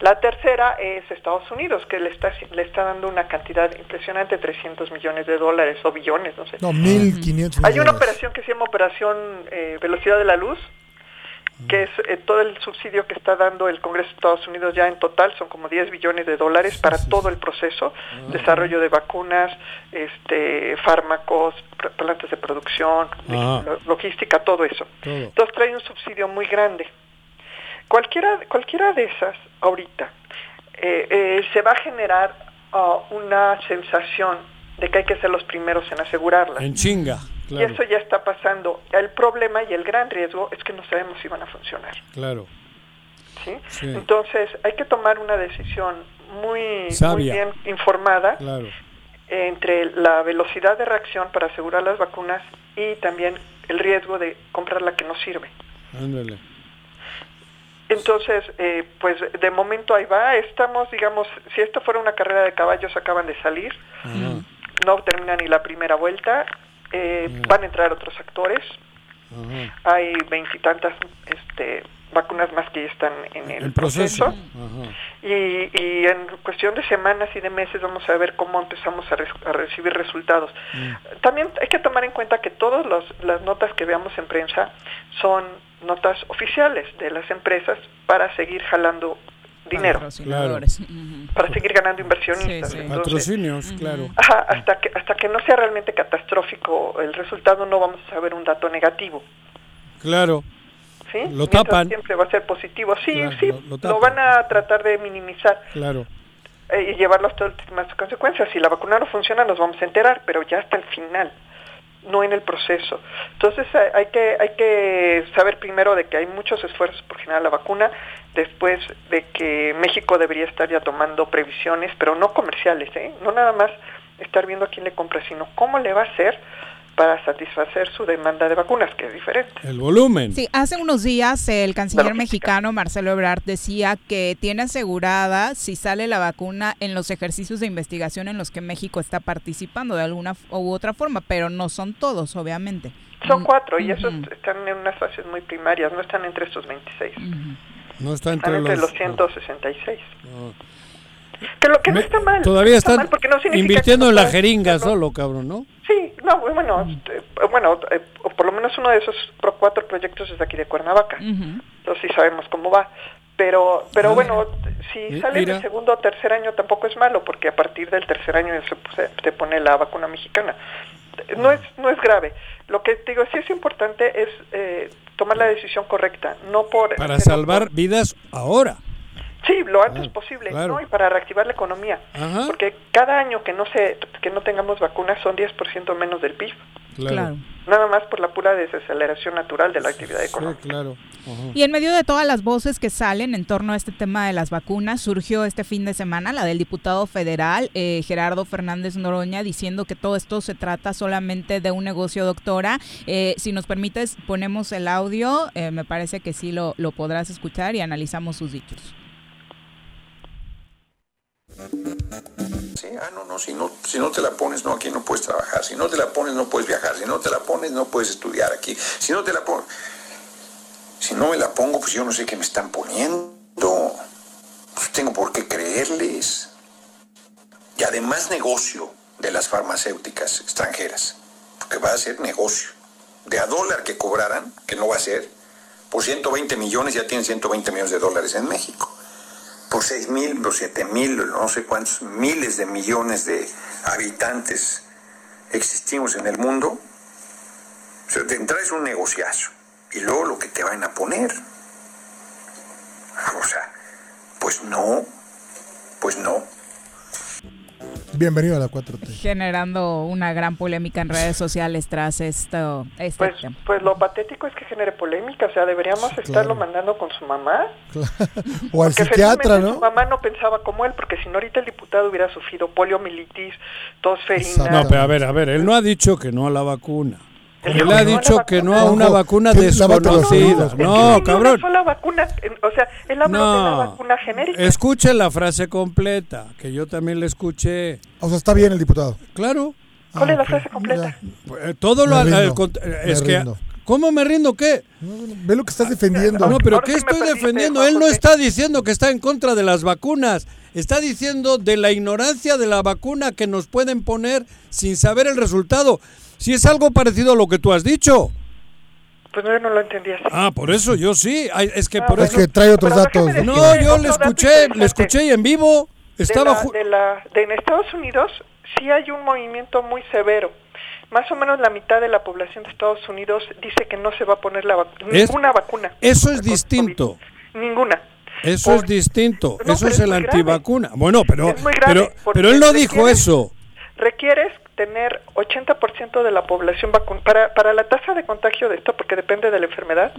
La tercera es Estados Unidos, que le está, le está dando una cantidad impresionante, 300 millones de dólares o billones, no sé. No, 1.500 Hay una operación que se llama Operación eh, Velocidad de la Luz, que es eh, todo el subsidio que está dando el Congreso de Estados Unidos ya en total, son como 10 billones de dólares para todo el proceso, desarrollo de vacunas, este, fármacos, plantas de producción, lo- logística, todo eso. Entonces trae un subsidio muy grande. Cualquiera, cualquiera de esas ahorita eh, eh, se va a generar ah, una sensación de que hay que ser los primeros en asegurarlas. En chinga, Y claro. eso ya está pasando. El problema y el gran riesgo es que no sabemos si van a funcionar. Claro. ¿sí? Sí. Entonces hay que tomar una decisión muy, muy bien informada Claro. entre la velocidad de reacción para asegurar las vacunas y también el riesgo de comprar la que no sirve. Ándale. Entonces, eh, pues de momento ahí va. Estamos, digamos, si esto fuera una carrera de caballos, acaban de salir. No termina ni la primera vuelta. Eh, Mm. Van a entrar otros actores. Hay veintitantas este, vacunas más que ya están en el, El proceso. Y, y en cuestión de semanas y de meses vamos a ver cómo empezamos a, re- a recibir resultados. Mm. También hay que tomar en cuenta que todas las notas que veamos en prensa son notas oficiales de las empresas para seguir jalando dinero, para seguir ganando inversionistas. Sí, sí. Entonces, Patrocinios, claro. ajá, hasta que hasta que no sea realmente catastrófico el resultado no vamos a saber un dato negativo. Claro. ¿sí? Lo Mientras tapan. Siempre va a ser positivo. Sí, Claro, sí, lo- lo lo, tapan. van a tratar de minimizar Claro. eh, y llevarlo hasta últimas consecuencias. Si la vacuna no funciona, nos vamos a enterar, pero ya hasta el final, no en el proceso. Entonces hay, que hay que saber primero de que hay muchos esfuerzos por generar la vacuna, después de que México debería estar ya tomando previsiones, pero no comerciales, ¿eh? no nada más estar viendo a quién le compra, sino cómo le va a hacer para satisfacer su demanda de vacunas, que es diferente. El volumen. Sí, hace unos días el canciller mexicano Marcelo Ebrard decía que tiene asegurada si sale la vacuna en los ejercicios de investigación en los que México está participando de alguna u otra forma, pero no son todos, obviamente. Son Mm, cuatro y esos ujú, están en unas fases muy primarias, no están entre estos 26. ujú. No está Están entre entre los... los 166. no. Que lo que no está mal. Todavía está están mal porque no significa invirtiendo que en la jeringa hacerlo. solo, cabrón, ¿no? Sí, no, bueno, eh, bueno, eh, por lo menos uno de esos pro- cuatro proyectos es de aquí de Cuernavaca. Entonces sí sabemos cómo va. Pero, pero Ah. bueno, si sale mira. del segundo o tercer año tampoco es malo, porque a partir del tercer año se, se- se pone la vacuna mexicana. No es, no es grave. Lo que te digo, sí es importante es eh, tomar la decisión correcta, no por... Para hacerlo salvar por- vidas ahora. Sí, lo antes Claro, posible, claro. ¿no? Y para reactivar la economía. Ajá. Porque cada año que no se que no tengamos vacunas son 10% menos del PIB. Claro. Nada más por la pura desaceleración natural de la actividad Sí, económica. claro. Ajá. Y en medio de todas las voces que salen en torno a este tema de las vacunas, surgió este fin de semana la del diputado federal eh, Gerardo Fernández Noroña diciendo que todo esto se trata solamente de un negocio, doctora. Eh, si nos permites, ponemos el audio, eh, me parece que sí lo, lo podrás escuchar y analizamos sus dichos. Ah, no, no, si no, si no te la pones, no, aquí no puedes trabajar. Si no te la pones, no puedes viajar. Si no te la pones, no puedes estudiar aquí. Si no te la pones... Si no me la pongo, pues yo no sé qué me están poniendo. Pues tengo por qué creerles. Y además negocio de las farmacéuticas extranjeras. Porque va a ser negocio. De a dólar que cobraran, que no va a ser, por 120 millones ya tienen 120 millones de dólares en México por 6 mil, por 7 mil, no sé cuántos miles de millones de habitantes existimos en el mundo, o sea, te entra es un negociazo. Y luego lo que te van a poner. O sea, pues no, pues no. Bienvenido a la 4T. Generando una gran polémica en redes sociales tras esto. Este Pues, tema. pues lo patético es que genere polémica, o sea, deberíamos Sí, estarlo claro. mandando con su mamá. o al Porque psiquiatra, ¿no? Su mamá no pensaba como él, porque si no ahorita el diputado hubiera sufrido poliomielitis, tosferina. No, pero a ver, a ver, él no ha dicho que no a la vacuna. Dijo ha no dicho que no a una vacuna desconocida. No, cabrón. sola vacuna, o sea, él habló de la No. vacuna genérica. Escuche la frase completa, que yo también la escuché. O sea, está bien el diputado. Claro. ¿Cuál Ah, es la frase completa? Eh, Todo lo es que rindo. ¿Cómo me rindo qué? No, no, no, Ve lo que estás defendiendo. No, pero ¿qué estoy defendiendo? Él no está diciendo que está en contra de las vacunas. Está diciendo de la ignorancia de la vacuna que nos pueden poner sin saber el resultado. Si es algo parecido a lo que tú has dicho. Pues no, yo no lo entendí así. Ah, por eso yo sí. Ay, Es que Ah, por es eso. que trae otros Pero datos. No, yo le escuché, le escuché y en vivo. Estaba. de, la, de, la- de en Estados Unidos sí hay un movimiento muy severo. Más o menos la mitad de la población de Estados Unidos dice que no se va a poner la vacu- Es- ninguna vacuna. Eso es distinto. COVID. Ninguna. Eso Por- es distinto. No, eso es es el antivacuna. Bueno, pero, Es muy grave, pero, él no dijo requieres- eso. Requieres tener 80% de la población vacunada. Para, para la tasa de contagio de esto, porque depende de la enfermedad,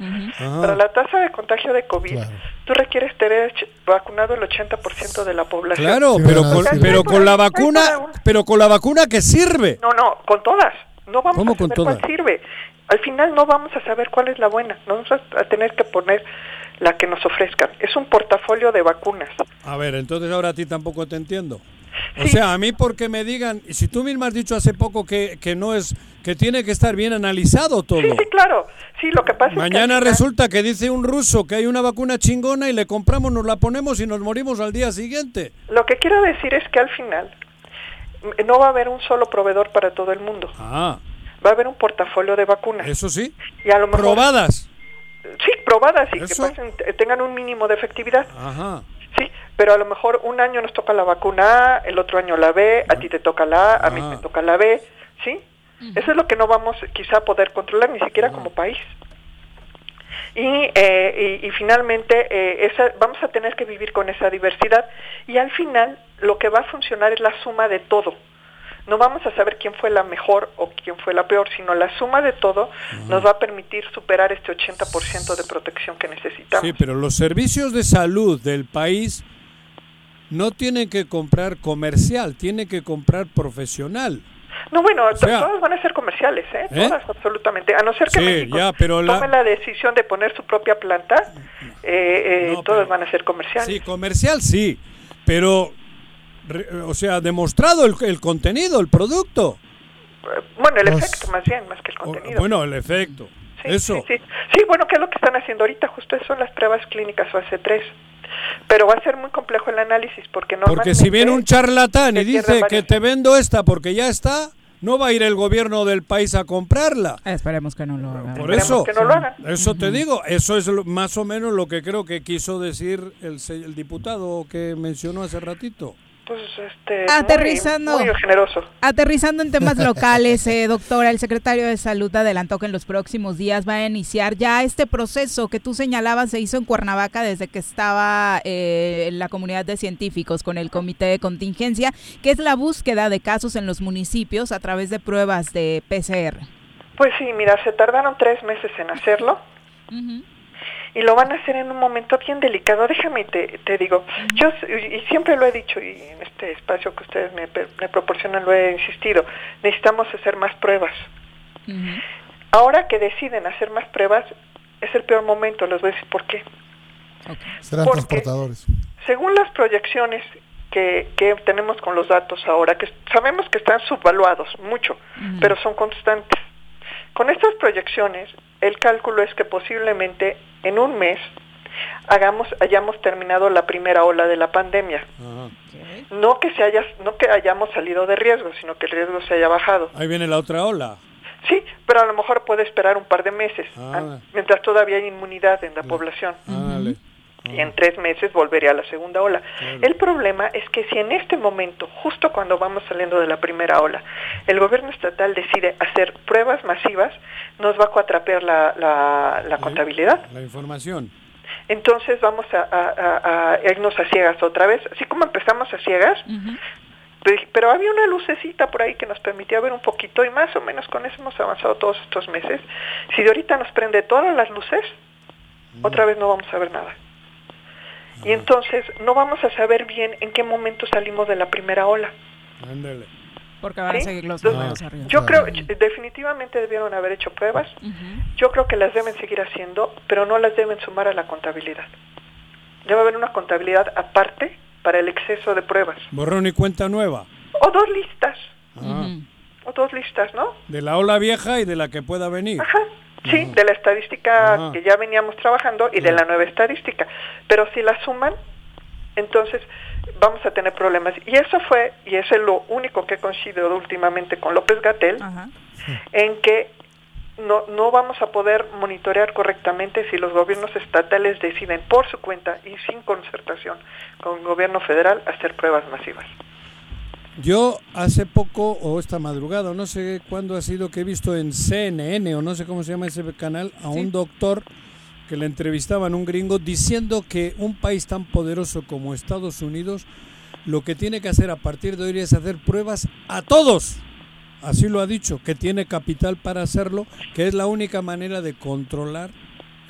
para la tasa de contagio de COVID, Claro. tú requieres tener vacunado el 80% de la población. Claro, Sí, pero con, pero con la vacuna, pero con la vacuna que sirve. No, no, con todas. No vamos ¿Cómo a saber con cuál todas? sirve. Al final no vamos a saber cuál es la buena. No vamos a, a tener que poner la que nos ofrezcan. Es un portafolio de vacunas. A ver, entonces ahora a ti tampoco te entiendo. O Sí. sea, a mí porque me digan, si tú misma has dicho hace poco que, que no es, que tiene que estar bien analizado todo. Sí, sí, claro. Sí, lo que pasa es que Mañana al final- resulta que dice un ruso que hay una vacuna chingona y le compramos, nos la ponemos y nos morimos al día siguiente. Lo que quiero decir es que al final mm, no va a haber un solo proveedor para todo el mundo. Ah, Va a haber un portafolio de vacunas. eso sí. Y a lo mejor Probadas. Sí, probadas y Eso. que pasen- tengan un mínimo de efectividad. Ajá. Pero a lo mejor un año nos toca la vacuna A, el otro año la B, a ti te toca la A, a mí Ah. me toca la B, ¿sí? Eso es lo que no vamos quizá a poder controlar ni siquiera como país. Y, eh, y, y, finalmente eh, esa, vamos a tener que vivir con esa diversidad y al final lo que va a funcionar es la suma de todo. No vamos a saber quién fue la mejor o quién fue la peor, sino la suma de todo nos va a permitir superar este 80% de protección que necesitamos. Sí, pero los servicios de salud del país no tienen que comprar comercial, tienen que comprar profesional. No, bueno, todas van a ser comerciales, ¿eh? ¿eh? Todas, absolutamente. A no ser que sí, México ya, pero la... tome la decisión de poner su propia planta, eh, eh, no, todas pero... van a ser comerciales. Sí, comercial sí, pero, o sea, demostrado el, el contenido, el producto. Bueno, el pues, efecto más bien, más que el contenido. Bueno, el efecto. Sí, eso. Sí, sí. sí, bueno, ¿qué es lo que están haciendo ahorita? Justo eso son las pruebas clínicas fase 3 pero va a ser muy complejo el análisis porque no porque si viene un charlatán y dice que te vendo esta porque ya está no va a ir el gobierno del país a comprarla. Esperemos que no lo hagan. Por eso, que no lo hagan. eso te digo, eso es más o menos lo que creo que quiso decir el, el diputado que mencionó hace ratito. Pues este, aterrizando, muy, muy generoso. Aterrizando en temas locales, eh, doctora, el secretario de Salud adelantó que en los próximos días va a iniciar ya este proceso que tú señalabas se hizo en Cuernavaca desde que estaba eh, la comunidad de científicos con el comité de contingencia, que es la búsqueda de casos en los municipios a través de pruebas de PCR. Pues sí, mira, se tardaron tres meses en hacerlo. Uh -huh y lo van a hacer en un momento bien delicado. Déjame te, te digo, yo y siempre lo he dicho y en este espacio que ustedes me, me proporcionan lo he insistido, necesitamos hacer más pruebas. Uh -huh. Ahora que deciden hacer más pruebas es el peor momento, les voy a decir por qué. Okay. Serán Porque, transportadores. Según las proyecciones que, que, tenemos con los datos ahora, que sabemos que están subvaluados mucho, uh -huh. pero son constantes. Con estas proyecciones, el cálculo es que posiblemente en un mes hagamos hayamos terminado la primera ola de la pandemia. Okay. No que se haya no que hayamos salido de riesgo, sino que el riesgo se haya bajado. Ahí viene la otra ola. Sí, pero a lo mejor puede esperar un par de meses, ah. mientras todavía hay inmunidad en la ah. población. Ah, y en tres meses volvería a la segunda ola. Claro. El problema es que si en este momento, justo cuando vamos saliendo de la primera ola, el gobierno estatal decide hacer pruebas masivas, nos va a cuatrapear la, la, la contabilidad. La información. Entonces vamos a, a, a, irnos a ciegas otra vez, así como empezamos a ciegas, uh -huh. pero había una lucecita por ahí que nos permitía ver un poquito y más o menos con eso hemos avanzado todos estos meses. Si de ahorita nos prende todas las luces, -huh. otra vez no vamos a ver nada. Y entonces no vamos a saber bien en qué momento salimos de la primera ola. Ándale. Porque van ¿Sí? a seguir los números arriba. Yo creo, definitivamente debieron haber hecho pruebas. Uh -huh. Yo creo que las deben seguir haciendo, pero no las deben sumar a la contabilidad. Debe haber una contabilidad aparte para el exceso de pruebas. Borrón y cuenta nueva. O dos listas. Ah. Uh -huh. O dos listas, ¿no? De la ola vieja y de la que pueda venir. Ajá. Sí, de la estadística Ajá. que ya veníamos trabajando y de la nueva estadística. Pero si la suman, entonces vamos a tener problemas. Y eso fue, y eso es lo único que he coincidido últimamente con López Gatel, en que no, no vamos a poder monitorear correctamente si los gobiernos estatales deciden por su cuenta y sin concertación con el gobierno federal hacer pruebas masivas. Yo hace poco, o esta madrugada, no sé cuándo ha sido que he visto en CNN, o no sé cómo se llama ese canal, a sí. un doctor que le entrevistaban un gringo diciendo que un país tan poderoso como Estados Unidos lo que tiene que hacer a partir de hoy es hacer pruebas a todos. Así lo ha dicho, que tiene capital para hacerlo, que es la única manera de controlar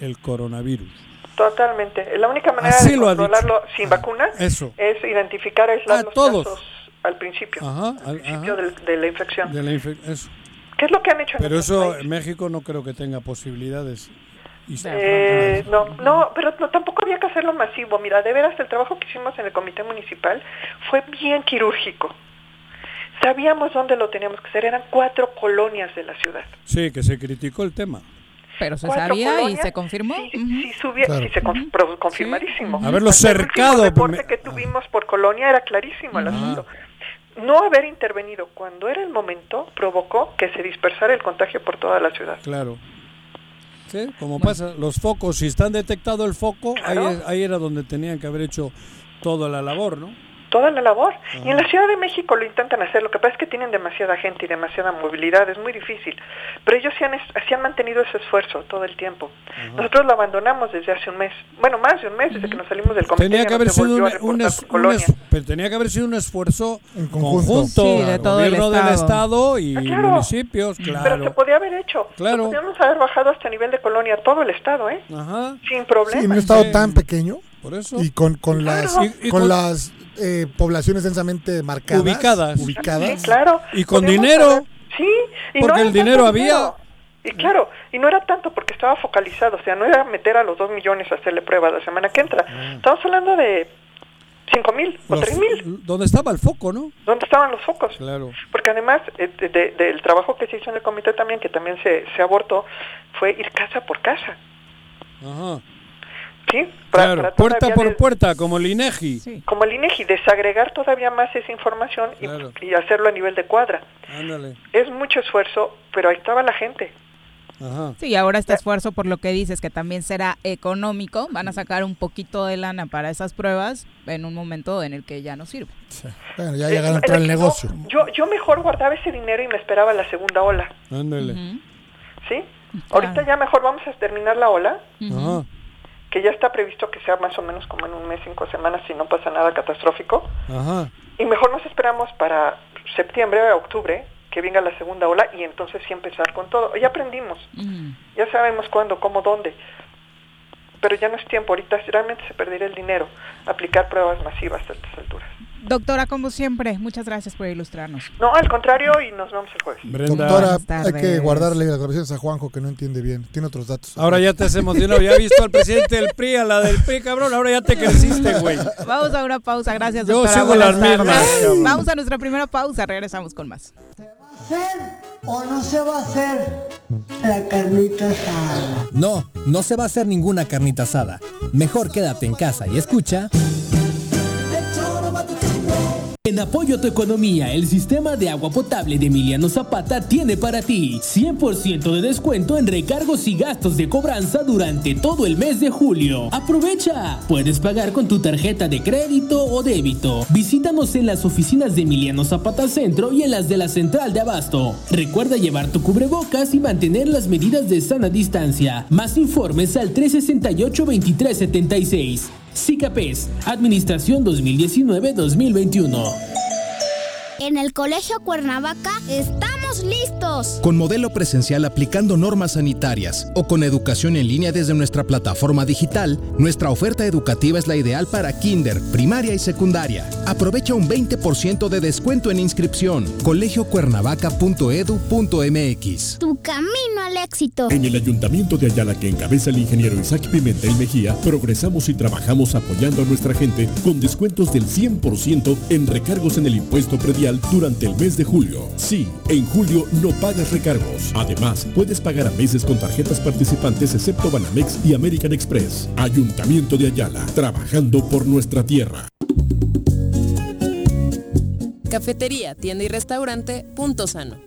el coronavirus. Totalmente. La única manera Así de controlarlo sin ah, vacuna eso. es identificar, aislar a los todos. casos al principio, ajá, al principio de, de, la infección. De la infe eso. ¿Qué es lo que han hecho? Pero eso país? en México no creo que tenga posibilidades. Eh, no, no, pero no, tampoco había que hacerlo masivo. Mira, de veras, el trabajo que hicimos en el comité municipal fue bien quirúrgico. Sabíamos dónde lo teníamos que hacer, eran cuatro colonias de la ciudad. Sí, que se criticó el tema. Pero se sabía colonias, y se confirmó. Sí, uh -huh. sí, subía, claro. sí se con, uh -huh. confirmadísimo. Sí. Haberlo cercado. El reporte que tuvimos por colonia era clarísimo el asunto. No haber intervenido cuando era el momento provocó que se dispersara el contagio por toda la ciudad. Claro. Sí, como bueno. pasa, los focos, si están detectado el foco, claro. ahí, ahí, era donde tenían que haber hecho toda la labor, ¿no? Toda la labor. Y en la Ciudad de México lo intentan hacer, lo que pasa es que tienen demasiada gente y demasiada movilidad, es muy difícil. Pero ellos sí han, sí han mantenido ese esfuerzo todo el tiempo. Nosotros lo abandonamos desde hace un mes, bueno, más de un mes, desde que nos salimos del comité. Tenía que haber sido un, un, un, es, un es, pero tenía que haber sido un esfuerzo En conjunto. conjunto, Sí, de todo el gobierno del estado. estado y Ah, claro. municipios, Pero se claro. podía haber hecho. Claro. Lo podíamos haber bajado hasta nivel de colonia, todo el estado, ¿eh? Ajá, Sin Sí, problema. en un estado Sí. tan pequeño por eso. y con, con Claro. las, Y- y con con- las eh, poblaciones densamente marcadas. Ubicadas. ubicadas. Sí, claro. Y con dinero. sí, y Porque no el dinero había. dinero. Y claro, y no era tanto porque estaba focalizado, o sea, no era meter a los dos millones a hacerle pruebas la semana que entra. Estamos hablando de cinco mil o tres mil, donde estaba el foco, ¿no? ¿dónde estaban los focos? Claro. Porque además eh, de- de- del trabajo que se hizo en el comité también, que también se, se abortó, fue ir casa por casa, Ajá. ¿Sí? Claro, puerta todavía por des- puerta, como el INEGI. Sí. Como el INEGI, desagregar todavía más esa información y- Claro. y hacerlo a nivel de cuadra. Ándale. Es mucho esfuerzo, pero ahí estaba la gente. Ajá. Sí, ahora este esfuerzo, por lo que dices, que también será económico, van a sacar un poquito de lana para esas pruebas en un momento en el que ya no sirve. Bueno, ya Eh, llegaron entrar al equipo- negocio. Yo, yo mejor guardaba ese dinero y me esperaba la segunda ola, Ándale. Ujú. ¿sí? Ahorita ya mejor vamos a terminar la ola, Ajá. Que ya está previsto que sea más o menos como en un mes, cinco semanas, si no pasa nada catastrófico. Ajá. Y mejor nos esperamos para septiembre o octubre, que venga la segunda ola y entonces sí empezar con todo. Ya aprendimos, ya sabemos cuándo, cómo, dónde. Pero ya no es tiempo, ahorita realmente se perderá el dinero aplicar pruebas masivas a estas alturas. Doctora, como siempre, muchas gracias por ilustrarnos. No, al contrario, y nos vemos el jueves. Brenda. Doctora, hay que guardarle las grabaciones a Juanjo que no entiende bien. Tiene otros datos. Ahora ya te has emocionado. Ya he visto al presidente del PRI, a la del PRI, cabrón. Ahora ya te creciste, güey. Vamos a una pausa, gracias Yo doctora. sigo Buenas las mismas. Vamos a nuestra primera pausa, regresamos con más. hacer o no se va a hacer la carnita asada? No, no se va a hacer ninguna carnita asada. Mejor quédate en casa y escucha. En apoyo a tu economía, el sistema de agua potable de Emiliano Zapata tiene para ti 100% de descuento en recargos y gastos de cobranza durante todo el mes de julio. ¡Aprovecha! Puedes pagar con tu tarjeta de crédito o débito. Visítanos en las oficinas de Emiliano Zapata Centro y en las de la Central de Abasto. Recuerda llevar tu cubrebocas y mantener las medidas de sana distancia. Más informes al 368-2376. SICAPES, Administración 2019-2021. En el Colegio Cuernavaca estamos listos. Con modelo presencial aplicando normas sanitarias o con educación en línea desde nuestra plataforma digital, nuestra oferta educativa es la ideal para kinder, primaria y secundaria. Aprovecha un 20% de descuento en inscripción. colegiocuernavaca.edu.mx. Tu camino al éxito. En el Ayuntamiento de Ayala que encabeza el ingeniero Isaac Pimentel Mejía, progresamos y trabajamos apoyando a nuestra gente con descuentos del 100% en recargos en el impuesto predial durante el mes de julio. Sí, en julio no pagas recargos. Además, puedes pagar a meses con tarjetas participantes excepto Banamex y American Express. Ayuntamiento de Ayala, trabajando por nuestra tierra. Cafetería, tienda y restaurante Punto Sano.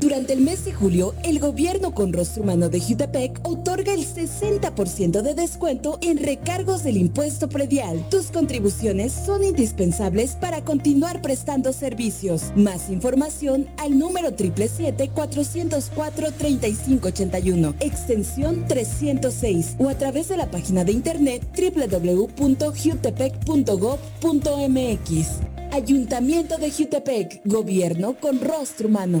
Durante el mes de julio, el gobierno con rostro humano de Jutepec otorga el 60% de descuento en recargos del impuesto predial. Tus contribuciones son indispensables para continuar prestando servicios. Más información al número 777-404-3581, extensión 306 o a través de la página de internet www.jutepec.gov.mx. Ayuntamiento de Jutepec, gobierno con rostro humano.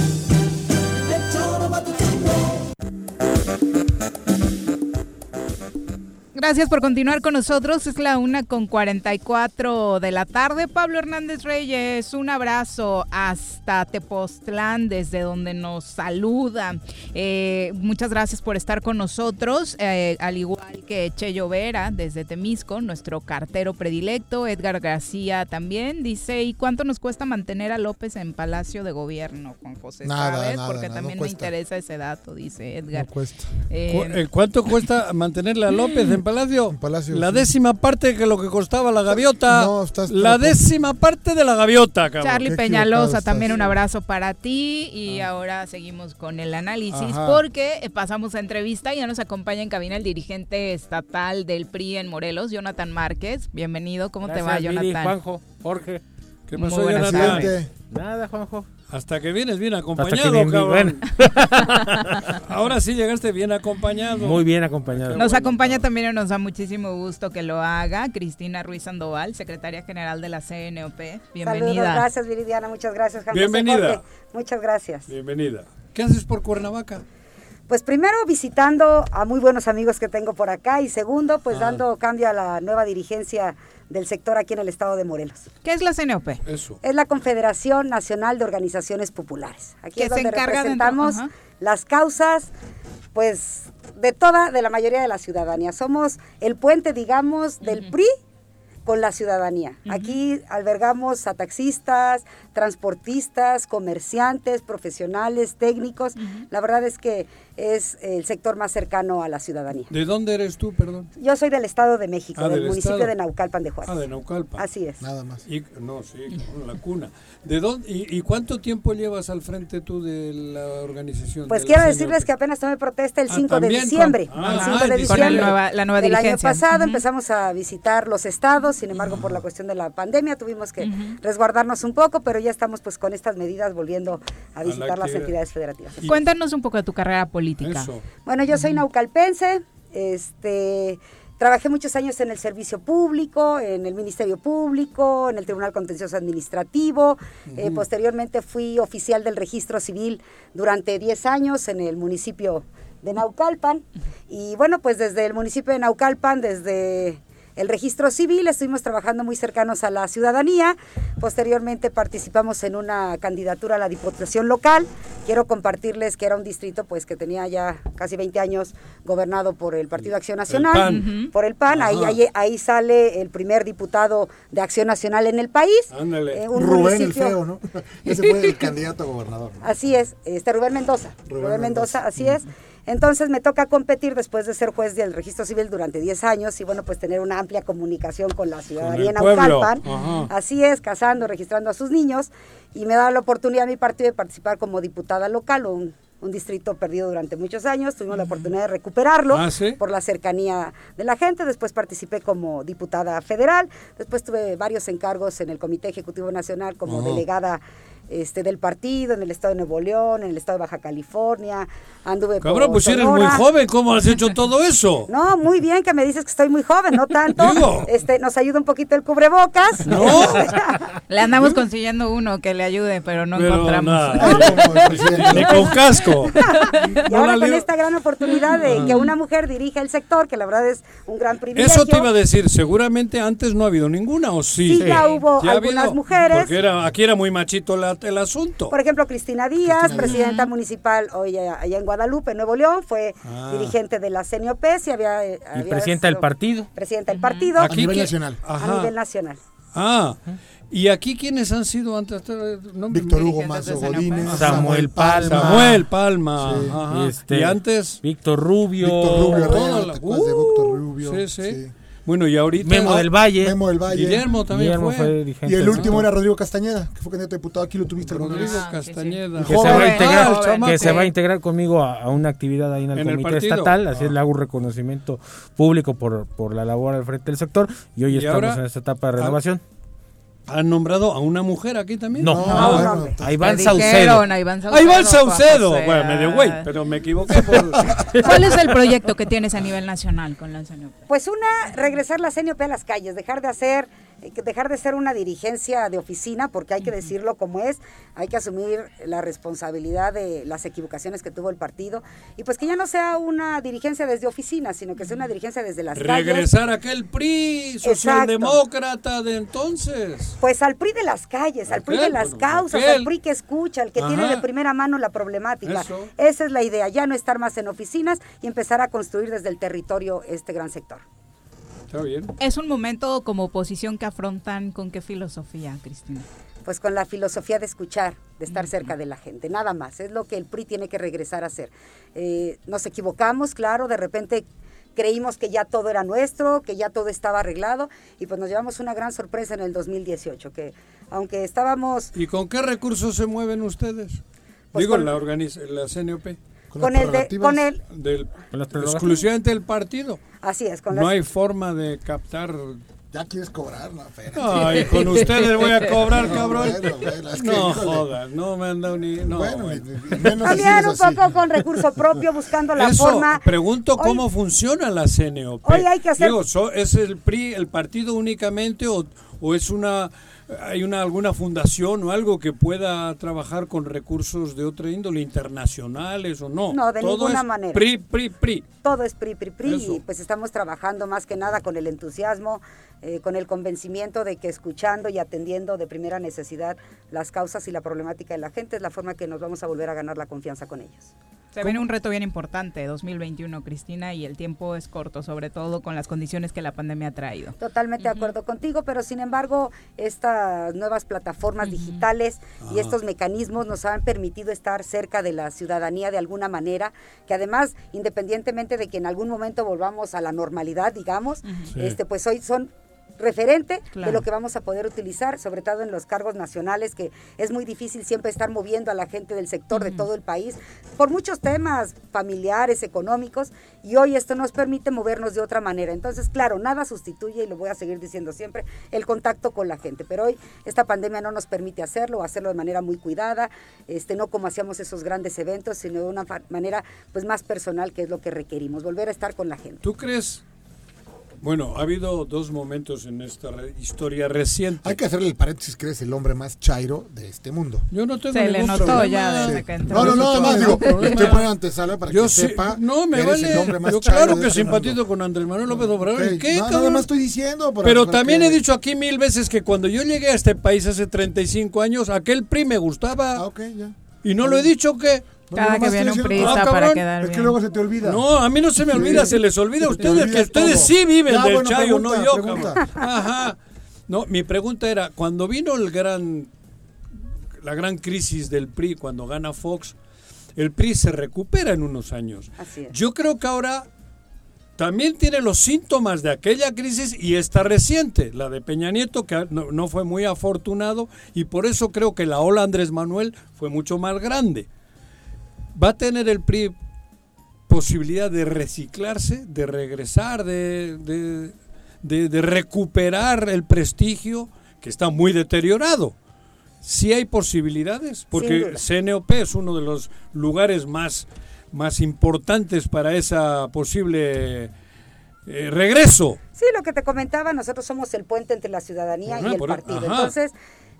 Gracias por continuar con nosotros. Es la una con 44 de la tarde. Pablo Hernández Reyes, un abrazo hasta Tepoztlán, desde donde nos saluda. Eh, muchas gracias por estar con nosotros, eh, al igual que Cheyo Vera, desde Temisco, nuestro cartero predilecto. Edgar García también dice: ¿Y cuánto nos cuesta mantener a López en Palacio de Gobierno, Juan José? Nada, ¿Sabes? nada, Porque nada, también no me interesa ese dato, dice Edgar. No cuesta. Eh, Cu- eh, ¿Cuánto cuesta mantenerle a López en Palacio? Palacio, la sí. décima parte que lo que costaba la gaviota. No, estás la décima parte de la gaviota, cabrón. Charlie Qué Peñalosa, también estás. un abrazo para ti y ahora seguimos con el análisis Ajá. porque eh, pasamos a entrevista y ya nos acompaña en cabina el dirigente estatal del PRI en Morelos, Jonathan Márquez. Bienvenido, ¿cómo te va, Jonathan? Juanjo, Jorge. ¿Qué Muy pasó, buenas Jonathan? Nada, Juanjo. Hasta que vienes bien acompañado, bien, cabrón. bien. Ahora sí llegaste bien acompañado. Muy bien acompañado. Nos acompaña también y nos da muchísimo gusto que lo haga Cristina Ruiz Sandoval, secretaria general de la CNOP. Saludos, Bienvenida. gracias Viridiana, muchas gracias. Juan Bienvenida. Jorge, Muchas gracias. Bienvenida. ¿Qué haces por Cuernavaca? Pues primero visitando a muy buenos amigos que tengo por acá y segundo pues Ah. dando cambio a la nueva dirigencia del sector aquí en el estado de Morelos. ¿Qué es la CNOP? Eso. Es la Confederación Nacional de Organizaciones Populares. Aquí Que es se donde dentro- representamos las causas pues de toda, de la mayoría de la ciudadanía. Somos el puente, digamos, del PRI con la ciudadanía. Aquí albergamos a taxistas, transportistas, comerciantes, profesionales, técnicos. La verdad es que es el sector más cercano a la ciudadanía. ¿De dónde eres tú, perdón? Yo soy del Estado de México, Ah, del, del municipio de Naucalpan de Juárez. Ah, de Naucalpan. Así es. Nada más. Y, no, sí, la cuna. ¿De dónde, y, y cuánto tiempo llevas al frente tú de la organización? Pues quiero decirles que apenas tomé protesta el Ah, 5 de también, diciembre. con- ah, el 5 ah, de Con la diciembre. nueva, la nueva del año pasado empezamos a visitar los estados, sin embargo por la cuestión de la pandemia tuvimos que resguardarnos un poco, pero ya estamos pues con estas medidas volviendo a visitar las entidades federativas. Cuéntanos un poco de tu carrera política. Bueno, yo soy naucalpense, este, trabajé muchos años en el servicio público, en el Ministerio Público, en el Tribunal Contencioso Administrativo, eh, posteriormente fui oficial del registro civil durante 10 años en el municipio de Naucalpan. Y bueno, pues desde el municipio de Naucalpan, desde el registro civil, estuvimos trabajando muy cercanos a la ciudadanía. Posteriormente participamos en una candidatura a la diputación local. Quiero compartirles que era un distrito pues que tenía ya casi 20 años gobernado por el Partido Acción Nacional, PAN. por el PAN. Ahí, ahí, ahí sale el primer diputado de Acción Nacional en el país. Ándale. Eh, un Rubén el feo, ¿no? Ese fue el candidato a gobernador. Así es, este Rubén Mendoza. Rubén, Rubén Mendoza, así es. Entonces me toca competir después de ser juez del registro civil durante 10 años y bueno, pues tener una amplia comunicación con la ciudadanía en. Ajá. Así es, casando, registrando a sus niños y me da la oportunidad a mi partido de participar como diputada local, un, un distrito perdido durante muchos años. Tuvimos la oportunidad de recuperarlo Ah, ¿sí? por la cercanía de la gente. Después participé como diputada federal. Después tuve varios encargos en el Comité Ejecutivo Nacional como delegada este, del partido en el estado de Nuevo León, en el estado de Baja California. Anduve por Cabrón, pues si eres muy joven, ¿cómo has hecho todo eso? No, muy bien que me dices que estoy muy joven, no tanto. Digo. Este, nos ayuda un poquito el cubrebocas. No. Le andamos consiguiendo uno que le ayude, pero no Pero encontramos. nada. Ni con casco. Y ahora con esta gran oportunidad de que una mujer dirija el sector, que la verdad es un gran privilegio. Eso te iba a decir, seguramente antes no ha habido ninguna, ¿o sí? Sí, ya hubo ha algunas mujeres. Porque era, aquí era muy machito la- el asunto. Por ejemplo, Cristina Díaz, Cristina Díaz. presidenta municipal hoy allá allá en Guadalupe, Nuevo León, fue Ah. dirigente de la CNOP, y había, eh, Y había presidenta del partido. Presidenta del partido. Aquí A nivel que- nacional. A Ajá. nivel nacional. Ah, ¿y aquí quiénes han sido antes? Víctor Hugo Mazo Godínez. Samuel Palma. Samuel Palma. Sí. ajá. Este, y antes. Víctor Rubio. Víctor Rubio Herrera, la- ¿te acuerdas de Víctor Uh, Rubio? Sí, sí. Bueno, y ahorita. Memo del Valle. Memo del Valle. Guillermo también Guillermo fue. fue dirigente Y el último era Rodrigo Castañeda, que fue candidato a diputado. Aquí lo tuviste Rodrigo vez. Castañeda. que se, va a integrar, Ah, el que se va a integrar conmigo a, a una actividad ahí en el En el comité partido. estatal, así Ah. es, le hago un reconocimiento público por, por la labor al frente del sector y hoy Y estamos ahora- en esta etapa de ah, renovación. ¿Han nombrado a una mujer aquí también? No, Ah, no, bueno. a Iván dijeron a Iván Saucedo. ¡Ah, Iván Juan Saucedo! José. Bueno, medio güey, pero me equivoqué. Por... ¿Cuál es el proyecto que tienes a nivel nacional con la CNOP? Pues una, regresar la CNOP a las calles, dejar de hacer, dejar de ser una dirigencia de oficina, porque hay que decirlo como es, hay que asumir la responsabilidad de las equivocaciones que tuvo el partido, y pues que ya no sea una dirigencia desde oficina, sino que sea una dirigencia desde las calles. Regresar a aquel PRI socialdemócrata de entonces. Pues al PRI de las calles, al PRI de las causas, aquel. al PRI que escucha, al que Ajá. tiene de primera mano la problemática. Eso. Esa es la idea, ya no estar más en oficinas y empezar a construir desde el territorio este gran sector. Está bien. Es un momento como oposición que afrontan con qué filosofía, Cristina. Pues con la filosofía de escuchar, de estar cerca de la gente, nada más. Es lo que el PRI tiene que regresar a hacer. Eh, nos equivocamos, claro, de repente creímos que ya todo era nuestro, que ya todo estaba arreglado y pues nos llevamos una gran sorpresa en el 2018, que aunque estábamos ¿Y con qué recursos se mueven ustedes? Pues Digo, con- la, organiz- la CNOP. Con el de- con el- Del, Con las prerrogativas. exclusivamente del partido. así es, con No las- hay forma de captar. Ya quieres cobrar, no, espérate. Ay, con ustedes voy a cobrar, cabrón. Bueno, bueno, es que, no jodas, no me han dado ni. No, Bueno, También un así. poco con recurso propio, buscando la Eso, forma. pregunto Hoy- cómo funciona la CNOP. Hoy hay que hacer- Digo, so- ¿es el PRI el partido únicamente o, o es una hay una alguna fundación o algo que pueda trabajar con recursos de otra índole internacionales o no? No, de Todo ninguna es manera. PRI, PRI, PRI. Todo es PRI, PRI, PRI Eso. y pues estamos trabajando más que nada con el entusiasmo, eh, con el convencimiento de que escuchando y atendiendo de primera necesidad las causas y la problemática de la gente es la forma que nos vamos a volver a ganar la confianza con ellos. Se viene un reto bien importante, 2021, Cristina, y el tiempo es corto, sobre todo con las condiciones que la pandemia ha traído. Totalmente de acuerdo contigo, pero sin embargo, estas nuevas plataformas digitales y Ajá. estos mecanismos nos han permitido estar cerca de la ciudadanía de alguna manera, que además, independientemente de que en algún momento volvamos a la normalidad, digamos, este pues hoy son referente de lo que vamos a poder utilizar, sobre todo en los cargos nacionales, que es muy difícil siempre estar moviendo a la gente del sector de todo el país por muchos temas familiares, económicos, y hoy esto nos permite movernos de otra manera. Entonces, claro, nada sustituye, y lo voy a seguir diciendo siempre, el contacto con la gente, pero hoy esta pandemia no nos permite hacerlo, hacerlo de manera muy cuidada, este no como hacíamos esos grandes eventos, sino de una manera pues más personal, que es lo que requerimos, volver a estar con la gente. ¿Tú crees? Bueno, ha habido dos momentos en esta re- historia reciente. Hay que hacerle el paréntesis que eres el hombre más chairo de este mundo. Yo no tengo Se le notó problema. ya desde Sí. que entró. No, no, no, tengo más digo, estoy poniendo antesala para Yo que sí- sepa no, me que eres vale. el hombre más Yo chairo claro que este mundo. simpatizo con Andrés Manuel López Obrador. ¿Qué, no, nada más estoy diciendo. Pero también que- he dicho aquí mil veces que cuando yo llegué a este país hace 35 años, aquel PRI me gustaba. Ah, ok, ya. Y no lo he dicho que... Cada que nomás viene un priista Ah, para quedar Es que bien. luego se te olvida. No, a mí no se me olvida, se les olvida a ustedes, olvida que ustedes todo. sí viven Ya, del bueno, chayo, no pregunta, yo, pregunta. cabrón. Ajá. No, mi pregunta era, cuando vino el gran, la gran crisis del PRI, cuando gana Fox, el PRI se recupera en unos años. Así es. Yo creo que ahora también tiene los síntomas de aquella crisis y esta reciente, la de Peña Nieto, que no, no fue muy afortunado y por eso creo que la ola Andrés Manuel fue mucho más grande. ¿Va a tener el PRI posibilidad de reciclarse, de regresar, de, de- de- de recuperar el prestigio que está muy deteriorado? Sí hay posibilidades, porque. CNOP es uno de los lugares más, más importantes para esa posible eh, regreso. Sí, lo que te comentaba, nosotros somos el puente entre la ciudadanía Ajá, y el e- partido. ajá. Entonces,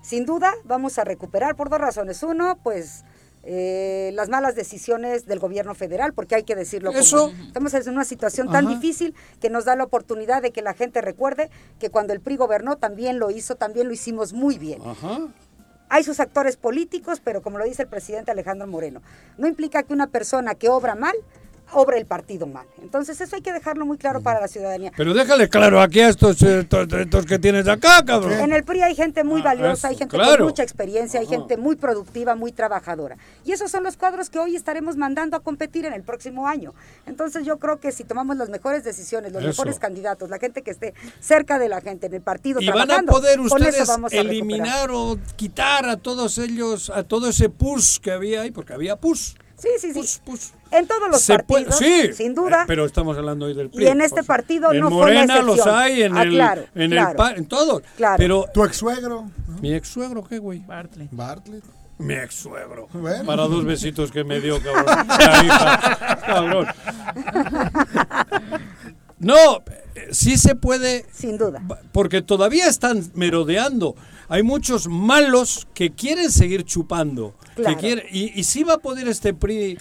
sin duda, vamos a recuperar por dos razones. Uno, pues eh, las malas decisiones del gobierno federal, porque hay que decirlo. Eso. Estamos en una situación tan difícil que nos da la oportunidad de que la gente recuerde que cuando el PRI gobernó también lo hizo, también lo hicimos muy bien. Ajá. Hay sus actores políticos, pero como lo dice el presidente Alejandro Moreno, no implica que una persona que obra mal, obra el partido mal. Entonces eso hay que dejarlo muy claro para la ciudadanía. Pero déjale claro aquí a estos, estos, estos que tienes acá, cabrón. En el PRI hay gente muy Ah, valiosa, eso, hay gente claro. con mucha experiencia, hay gente muy productiva, muy trabajadora. Y esos son los cuadros que hoy estaremos mandando a competir en el próximo año. Entonces yo creo que si tomamos las mejores decisiones, los Eso. mejores candidatos, la gente que esté cerca de la gente en el partido Y van a trabajando, poder ustedes vamos a recuperar. eliminar o quitar a todos ellos, a todo ese pus que había ahí, porque había pus. Sí, sí, sí. En todos los Se puede- partidos, sí, sin duda. eh, pero estamos hablando hoy del PRI. Y en este partido en no fue la Morena los hay, en Ah, el, claro, en claro. el en todos. Claro. Pero Tu ex suegro. mi ex suegro, ¿qué güey? Bartlett. Bartlett. Mi ex suegro. Bueno. Para dos besitos que me dio, cabrón. La hija, cabrón. No, sí se puede. Sin duda. Porque todavía están merodeando. Hay muchos malos que quieren seguir chupando. Claro. Que quieren, y, y sí va a poder este PRI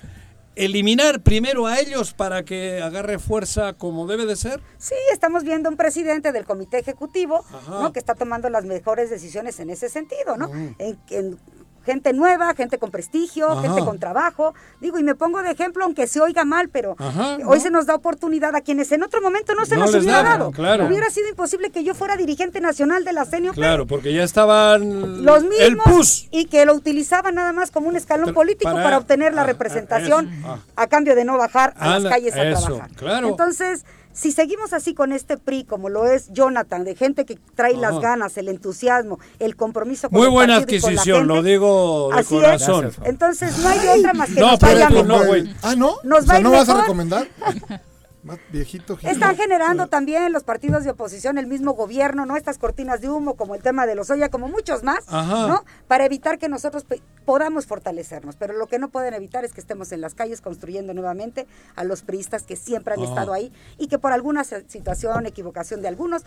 eliminar primero a ellos para que agarre fuerza como debe de ser. Sí, estamos viendo un presidente del comité ejecutivo. ¿no? Que está tomando las mejores decisiones en ese sentido, ¿no? En- en gente nueva, gente con prestigio, Ajá. gente con trabajo. Digo, y me pongo de ejemplo, aunque se oiga mal, pero Ajá, hoy se nos da oportunidad a quienes en otro momento no se No nos hubiera dado. claro. Hubiera sido imposible que yo fuera dirigente nacional de la CNOP. Claro, porque ya estaban Los el mismos PUS. y que lo utilizaban nada más como un escalón político para- para, obtener la ah, ah, representación ah. a cambio de no bajar a las calles a eso, trabajar. claro. Entonces, si seguimos así con este PRI, como lo es Jonathan, de gente que trae las ganas, el entusiasmo, el compromiso con Muy el buena adquisición, lo digo de así es. corazón. Entonces, no hay otra más que No, nos vaya tú mejor. no, güey. Ah, ¿no? Nos o sea, ¿no vas a recomendar? Más viejito. Gil. Están generando también los partidos de oposición, el mismo gobierno, ¿no? Estas cortinas de humo, como el tema de los Oya, como muchos más, Ajá. ¿no? Para evitar que nosotros podamos fortalecernos. Pero lo que no pueden evitar es que estemos en las calles construyendo nuevamente a los priistas que siempre han Ajá. estado ahí y que por alguna situación, equivocación de algunos,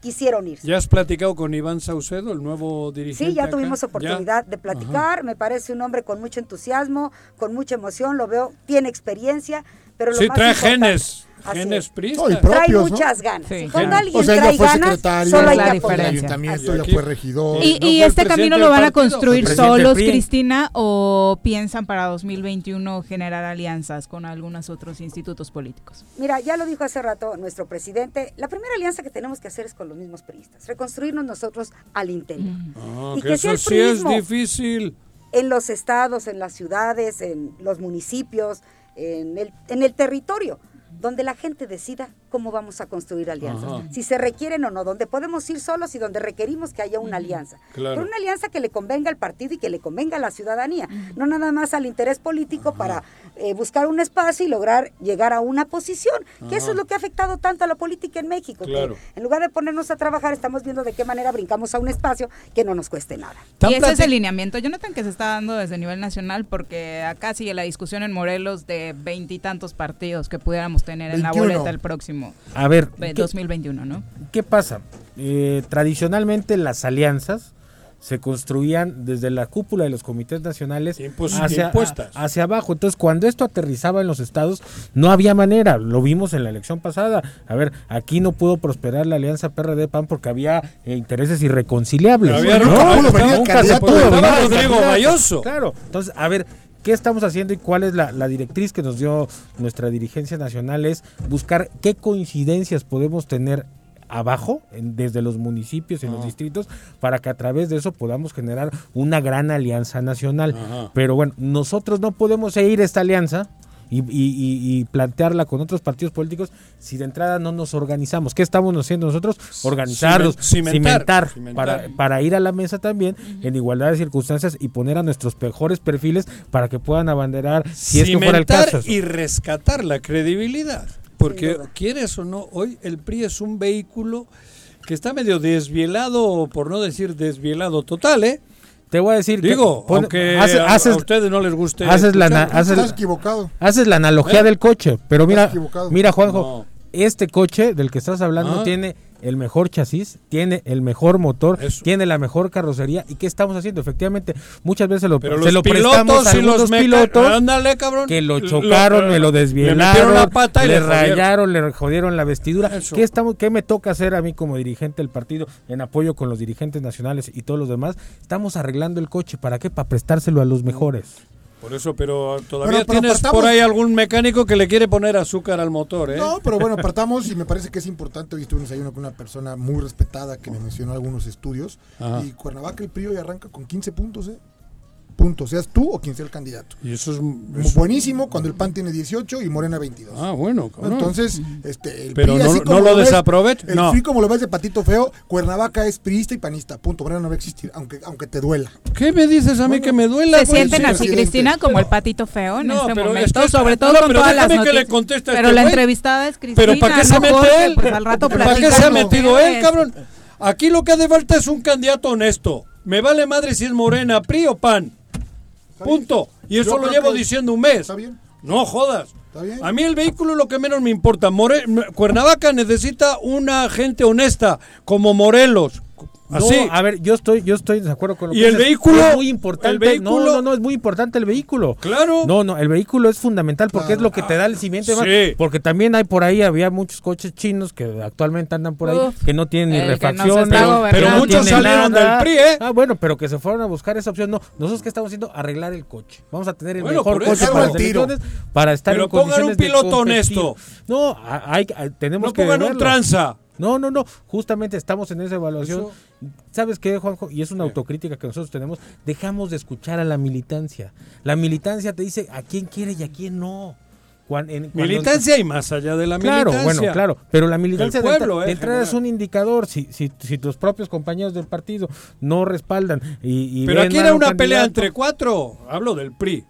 quisieron irse. ¿Ya has platicado con Iván Saucedo, el nuevo dirigente? Sí, ya acá? tuvimos ¿Ya? oportunidad de platicar. Me parece un hombre con mucho entusiasmo, con mucha emoción. Lo veo, tiene experiencia, pero lo Sí, más trae importante- genes, genes es. priistas. No, y Trae propios, ¿no? muchas ganas. Sí. Cuando alguien O sea, trae fue ganas, secretario solo hay la que diferencia. ayuntamiento, Y ya fue regidor. ¿Y, No este camino lo van a construir solos. Cristina, o piensan para 2021 generar alianzas con algunos otros institutos políticos? Mira, ya lo dijo hace rato nuestro presidente, la primera alianza que tenemos que hacer es con los mismos priistas, reconstruirnos nosotros al interior. Ah, Y que que eso sí es difícil. En los estados, en las ciudades, en los municipios, en el, en el territorio, donde la gente decida cómo vamos a construir alianzas, Ajá. si se requieren o no, donde podemos ir solos y donde requerimos que haya una alianza. Claro. Pero una alianza que le convenga al partido y que le convenga a la ciudadanía, no nada más al interés político para eh, buscar un espacio y lograr llegar a una posición, que eso es lo que ha afectado tanto a la política en México, que Claro. en lugar de ponernos a trabajar estamos viendo de qué manera brincamos a un espacio que no nos cueste nada. Y ese es el lineamiento, Jonathan, que se está dando desde nivel nacional, porque acá sigue la discusión en Morelos de veintitantos partidos que pudiéramos tener en la 21. boleta el próximo A ver, eh, ¿qué, 2021, ¿no? qué pasa? Eh, tradicionalmente las alianzas se construían desde la cúpula de los comités nacionales hacia, hacia abajo. Entonces, cuando esto aterrizaba en los estados, no había manera. Lo vimos en la elección pasada. A ver, aquí no pudo prosperar la alianza PRD-PAN porque había eh, intereses irreconciliables. Había- ¿no? nunca se pudo Rodrigo. Claro. Entonces, a ver, ¿qué estamos haciendo y cuál es la, la directriz que nos dio nuestra dirigencia nacional? Es buscar qué coincidencias podemos tener abajo, en- desde los municipios y los distritos, para que a través de eso podamos generar una gran alianza nacional. Ajá. Pero bueno, nosotros no podemos seguir esta alianza. Y, y- y- y plantearla con otros partidos políticos si de entrada no nos organizamos. ¿Qué estamos haciendo nosotros? Organizarnos, Cimen- cimentar, cimentar, cimentar. para, para ir a la mesa también en igualdad de circunstancias y poner a nuestros mejores perfiles para que puedan abanderar si es que fuera el caso. y rescatar la credibilidad. Porque quieres o no, hoy el PRI es un vehículo que está medio desvielado, por no decir desvielado total, ¿eh? Te voy a decir que Digo, pon- aunque hace- a, haces- a ustedes no les guste. haces la haces- Estás equivocado. Haces la analogía ¿Eh? del coche, pero mira, mira Juanjo, No. Este coche del que estás hablando Ah. tiene el mejor chasis, tiene el mejor motor, Eso. tiene la mejor carrocería. ¿Y qué estamos haciendo? Efectivamente, muchas veces lo, Pero se los lo prestamos a los pilotos ándale, cabrón. que lo Lo- chocaron, me lo metieron la pata y le rayaron, le jodieron la vestidura. Eso. ¿Qué, estamos, ¿Qué me toca hacer a mí como dirigente del partido en apoyo con los dirigentes nacionales y todos los demás? Estamos arreglando el coche. ¿Para qué? Para prestárselo a los mejores. Por eso, pero todavía Bueno, pero tienes partamos- por ahí algún mecánico que le quiere poner azúcar al motor, ¿eh? No, pero bueno, partamos y me parece que es importante. Hoy estuve en un desayuno con una persona muy respetada que me mencionó algunos estudios. Ajá. Y Cuernavaca, el PRI hoy arranca con 15 puntos, ¿eh? Punto, seas tú o quien sea el candidato. Y eso es, es buenísimo cuando el PAN tiene 18 y Morena 22. Ah, bueno. cabrón. Entonces, este, el Pero PRI, no- así no como lo ves- desaprovecha, El no. PRI, como lo ves de patito feo, Cuernavaca es priista y panista. Punto. Morena no va a existir, aunque, aunque te duela. ¿Qué me dices a mí que me duela? Se sienten sí, así, presidente. Cristina, como el patito feo en No, este pero momento, es que- sobre todo no, con pero todas las déjame que le conteste a pero este la güey. entrevistada es Cristina. Pero ¿para qué se no mete Jorge, él? Pues al rato ¿Para qué se ha metido él, cabrón? Aquí lo que hace falta es un candidato honesto. Me vale madre si es Morena, PRI o PAN. Punto. Y eso lo llevo que- diciendo un mes. ¿Está bien? No jodas. ¿Está bien? A mí el vehículo es lo que menos me importa. More- Cuernavaca necesita una gente honesta, como Morelos. Así. No, a ver, yo estoy, yo estoy de acuerdo con lo ¿Y que el dices. vehículo? Es muy importante. ¿El vehículo? No, no, no, es muy importante el vehículo. Claro. No, no, el vehículo es fundamental porque es lo que te da el demás. Sí. Porque también hay por ahí, había muchos coches chinos que actualmente andan por ahí Uf, que no tienen ni no- gobernando. Pero no muchos salieron nada. del PRI, ¿eh? Ah, bueno, pero que se fueron a buscar esa opción. No, nosotros que estamos haciendo arreglar el coche. Vamos a tener el Bueno, mejor coche para tiro. para estar Pero en pongan condiciones un piloto honesto. No, hay, hay- tenemos No que pongan un tranza. No, no, no. Justamente estamos en esa evaluación. Eso- ¿Sabes qué, Juanjo? Y es una autocrítica que nosotros tenemos. Dejamos de escuchar a la militancia. La militancia te dice a quién quiere y a quién no. En- cuando- Militancia y más allá de la Claro, militancia. bueno, claro. Pero la militancia El de pueblo, entra- de eh, entrada es un indicador. Si, si, si tus propios compañeros del partido no respaldan y, y Pero ven aquí era una pelea entre cuatro. Hablo del PRI.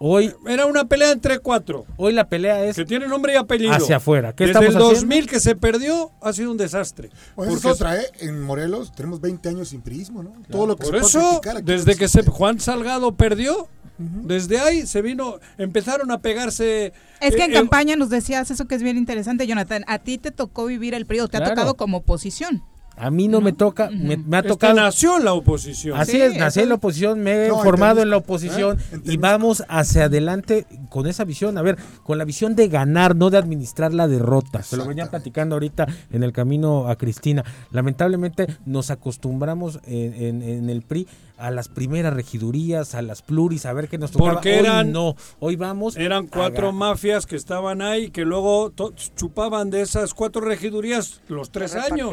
Hoy, Era una pelea entre cuatro. hoy la pelea es Que tiene nombre y apellido. hacia afuera. ¿Qué Desde el haciendo? 2000 que se perdió ha sido un desastre. Pues esa es Porque- otra, ¿eh? En Morelos tenemos 20 años sin prismo, ¿no? Todo lo que Por se puede eso, desde que se. Juan Salgado perdió, desde ahí se vino, empezaron a pegarse. Es que en eh, campaña nos decías eso que es bien interesante, Jonathan. A ti te tocó vivir el PRI o te ha tocado como oposición. A mí no, me toca, me, me ha Este tocado. nació en la oposición. Así Sí, es, nací en la oposición, me he No, formado en en la oposición ¿eh? Y vamos hacia adelante con esa visión, a ver, con la visión de ganar, no de administrar la derrota. Se lo venía platicando ahorita en el camino a Cristina. Lamentablemente nos acostumbramos en, en- en el PRI a las primeras regidurías, a las pluris, a ver qué nos tocaba. Porque Hoy eran- no, hoy vamos. Eran cuatro a- mafias que estaban ahí que luego chupaban de esas cuatro regidurías los tres años.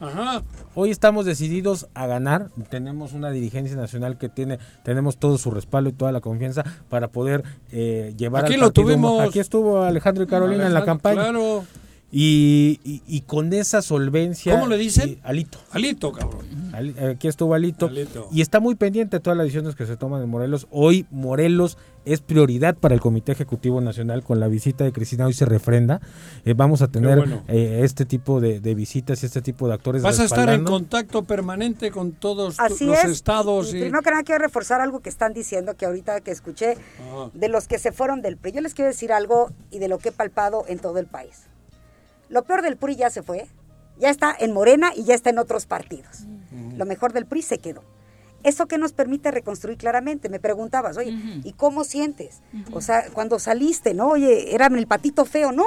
Ajá. Hoy estamos decididos a ganar. Tenemos una dirigencia nacional que tiene, tenemos todo su respaldo y toda la confianza para poder eh, llevar Aquí al lo partido. tuvimos. Aquí estuvo Alejandro y Carolina en la campaña. Claro. Y, y- y con esa solvencia. ¿Cómo le dicen? y- Alito. Alito, cabrón. Aquí estuvo Alito, Alito. Y está muy pendiente de todas las decisiones que se toman en Morelos. Hoy Morelos es prioridad para el Comité Ejecutivo Nacional. Con la visita de Cristina hoy se refrenda. Eh, vamos a tener bueno. eh, este tipo de, de visitas y este tipo de actores. Vas a estar en contacto permanente con todos tu- Así los es. estados. y y- primero que nada quiero reforzar algo que están diciendo que ahorita que escuché Ajá. de los que se fueron del PRI. Yo les quiero decir algo y de lo que he palpado en todo el país. Lo peor del PRI ya se fue, ya está en Morena y ya está en otros partidos. Lo mejor del PRI se quedó. ¿Eso que nos permite reconstruir claramente? Me preguntabas, oye, ¿y cómo sientes? O sea, cuando saliste, ¿no? Oye, era el patito feo. No,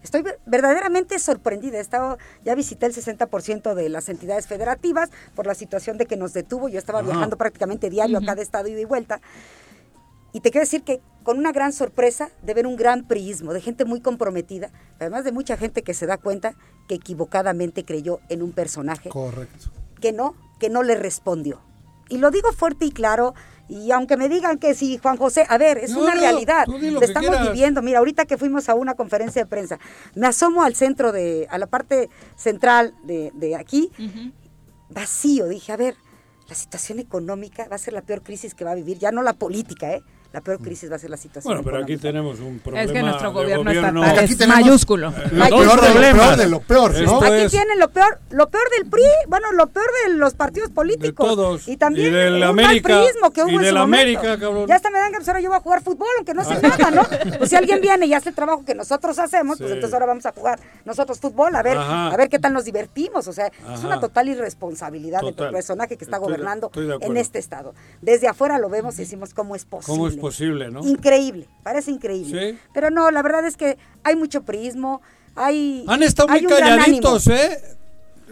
estoy ver- verdaderamente sorprendida. He estado, ya visité el 60% de las entidades federativas por la situación de que nos detuvo. Yo estaba Ajá. viajando prácticamente diario a cada estado ida y vuelta. Y te quiero decir que con una gran sorpresa de ver un gran priismo, de gente muy comprometida, además de mucha gente que se da cuenta que equivocadamente creyó en un personaje Correcto. que no, que no le respondió. Y lo digo fuerte y claro, y aunque me digan que sí, Juan José, a ver, es No, una no, realidad, lo lo estamos quieras. viviendo. Mira, ahorita que fuimos a una conferencia de prensa, me asomo al centro de, a la parte central de, de aquí, vacío, dije, a ver, la situación económica va a ser la peor crisis que va a vivir, ya no la política, ¿eh? La peor crisis va a ser la situación Bueno, pero aquí tenemos un problema. Es que nuestro de gobierno, gobierno. estatal es mayúsculo. Lo peor de lo peor de lo peor, ¿no? Esto Aquí es- tienen lo peor, lo peor del PRI, bueno, lo peor de los partidos políticos. todos. Y también Y del América, que hubo y en del su momento. América, cabrón. Ya hasta me dan que ahora yo voy a jugar fútbol, aunque no sé nada, ¿no? Pues si alguien viene y hace el trabajo que nosotros hacemos, pues entonces ahora vamos a jugar nosotros fútbol, a ver, Ajá. a ver qué tal nos divertimos. O sea, es una total irresponsabilidad del personaje que está Estoy de- gobernando estoy de en este estado. Desde afuera lo vemos y decimos cómo es posible. ¿Cómo es posible, no? Increíble, parece increíble. Sí. Pero no, la verdad es que hay mucho prismo, hay Han estado hay muy calladitos. ¿eh?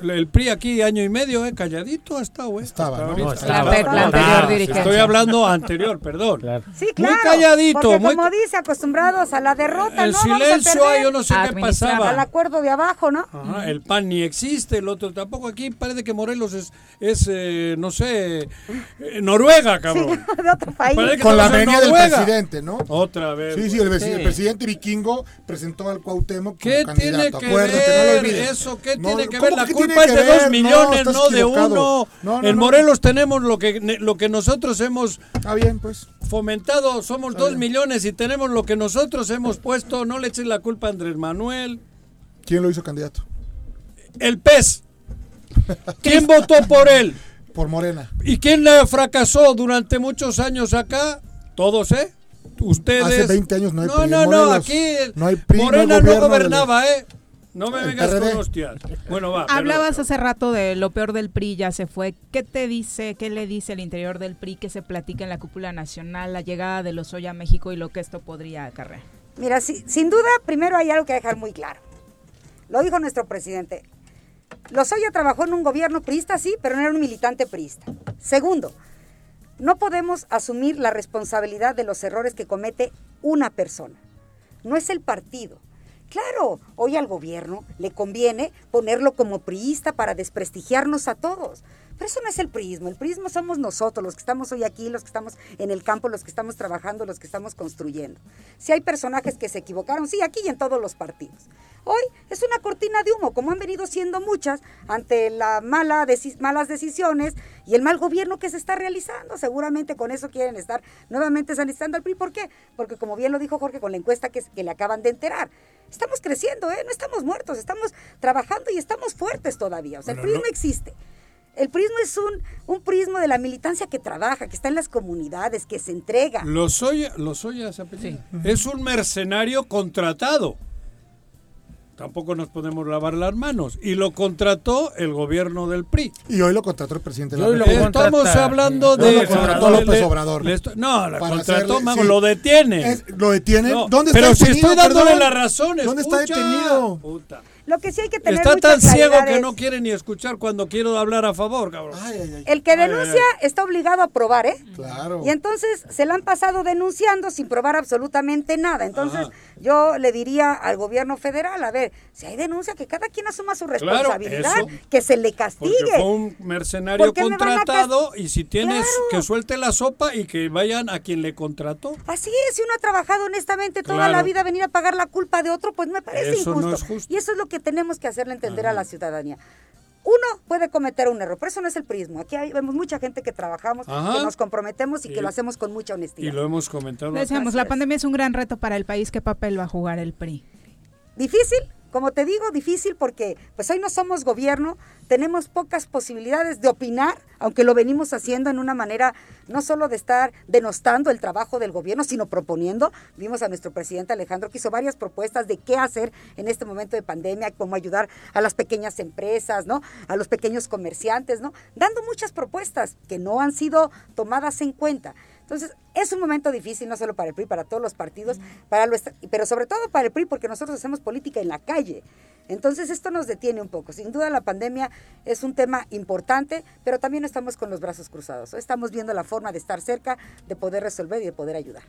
El PRI aquí año y medio, eh, calladito ha estado, eh. Estaba, ¿no? No, estaba. La- la anterior dirigencia. Estoy hablando anterior, perdón. Sí, claro. Muy calladito, Porque muy como dice, acostumbrados a la derrota, El ¿no? Vamos a silencio, yo no sé qué pasaba. Al acuerdo de abajo, ¿no? Ajá, el PAN ni existe, el otro tampoco. Aquí parece que Morelos es, es eh, no sé, eh, Noruega, cabrón. de otro país. Parece que Con la venia del presidente, ¿no? Otra vez. Sí, sí, el, veci- el presidente vikingo presentó al Cuauhtémoc como ¿Qué candidato. tiene que Acuérdate, no lo ver eso? ¿Qué tiene que ¿cómo ver? La que culpa es de dos millones, no, de uno. No, no, en no. Morelos tenemos lo que, lo que nosotros hemos bien, pues. fomentado. Somos dos millones y tenemos lo que nosotros hemos puesto. No le eches la culpa a Andrés Manuel. ¿Quién lo hizo candidato? El PES. ¿Quién votó por él? Por Morena. ¿Y quién eh, fracasó durante muchos años acá? Todos, ¿eh? Ustedes. Hace 20 años no hay No, PRI en no, no, aquí No hay PRI, no hay Morena no, gobierno gobernaba, ¿eh? No me vengas PRD. con hostias. Bueno, va. Hablabas hace rato de lo peor del PRI, ya se fue. ¿Qué te dice, qué le dice el interior del PRI que se platica en la cúpula nacional, la llegada de los hoy a México y lo que esto podría acarrear? Mira, sin duda, primero hay algo que dejar muy claro. Lo dijo nuestro presidente. Lozoya trabajó en un gobierno priista, sí, pero no era un militante priista. Segundo, no podemos asumir la responsabilidad de los errores que comete una persona. No es el partido. Claro, hoy al gobierno le conviene ponerlo como priista para desprestigiarnos a todos. Pero eso no es el prismo. El prismo somos nosotros, los que estamos hoy aquí, los que estamos en el campo, los que estamos trabajando, los que estamos construyendo. Si hay personajes que se equivocaron, sí, aquí y en todos los partidos. Hoy es una cortina de humo, como han venido siendo muchas, ante las mala deci- malas decisiones y el mal gobierno que se está realizando. Seguramente con eso quieren estar nuevamente sanizando al PRI. ¿Por qué? Porque como bien lo dijo Jorge con la encuesta que, que le acaban de enterar, estamos creciendo, ¿eh? no estamos muertos, estamos trabajando y estamos fuertes todavía. O sea, el PRI no no- existe. El prismo es un, un prismo de la militancia que trabaja, que está en las comunidades, que se entrega. Lozoya, Lozoya se apellida. Es un mercenario contratado. Tampoco nos podemos lavar las manos. Y lo contrató el gobierno del PRI. Y hoy lo contrató el presidente de hoy la lo. Estamos hablando de. lo contrató López le- Obrador. le no, lo contrató, hacerle- mago, sí. lo detiene. Es- ¿Lo detiene? No, ¿Dónde pero está si detenido, estoy dándole perdón? la razón, ¿Dónde está detenido? Puta. Lo que sí hay que tener Está mucha tan ciego que es- no quiere ni escuchar cuando quiero hablar a favor, cabrón. El que Ay, ay, denuncia ay. está obligado a probar, ¿eh? Claro. Y entonces se la han pasado denunciando sin probar absolutamente nada. Entonces yo le diría al gobierno federal, a ver, si hay denuncia, que cada quien asuma su responsabilidad, que se le Porque castigue. fue un mercenario ¿Por qué me van a contratado y si tienes Claro. que suelte la sopa y que vayan a quien le contrató. Así es, si uno ha trabajado honestamente toda Claro. la vida, venir a pagar la culpa de otro, pues me parece Eso no injusto. es justo. Y eso es lo que tenemos que hacerle entender a la ciudadanía. Uno puede cometer un error, pero eso no es el prismo. Aquí hay- vemos mucha gente que trabajamos, Ajá. que nos comprometemos y que Y- lo hacemos con mucha honestidad. Y lo hemos comentado. Decíamos, la pandemia es un gran reto para el país. ¿Qué papel va a jugar el PRI? Difícil, como te digo, difícil porque pues hoy no somos gobierno, tenemos pocas posibilidades de opinar, aunque lo venimos haciendo en una manera no solo de estar denostando el trabajo del gobierno, sino proponiendo. Vimos a nuestro presidente Alejandro que hizo varias propuestas de qué hacer en este momento de pandemia, cómo ayudar a las pequeñas empresas, ¿no? A los pequeños comerciantes, ¿no? Dando muchas propuestas que no han sido tomadas en cuenta. Entonces, es un momento difícil, no solo para el PRI, para todos los partidos, para lo pero sobre todo para el PRI, porque nosotros hacemos política en la calle. Entonces, esto nos detiene un poco. Sin duda, la pandemia es un tema importante, pero también estamos con los brazos cruzados. Estamos viendo la forma de estar cerca, de poder resolver y de poder ayudar.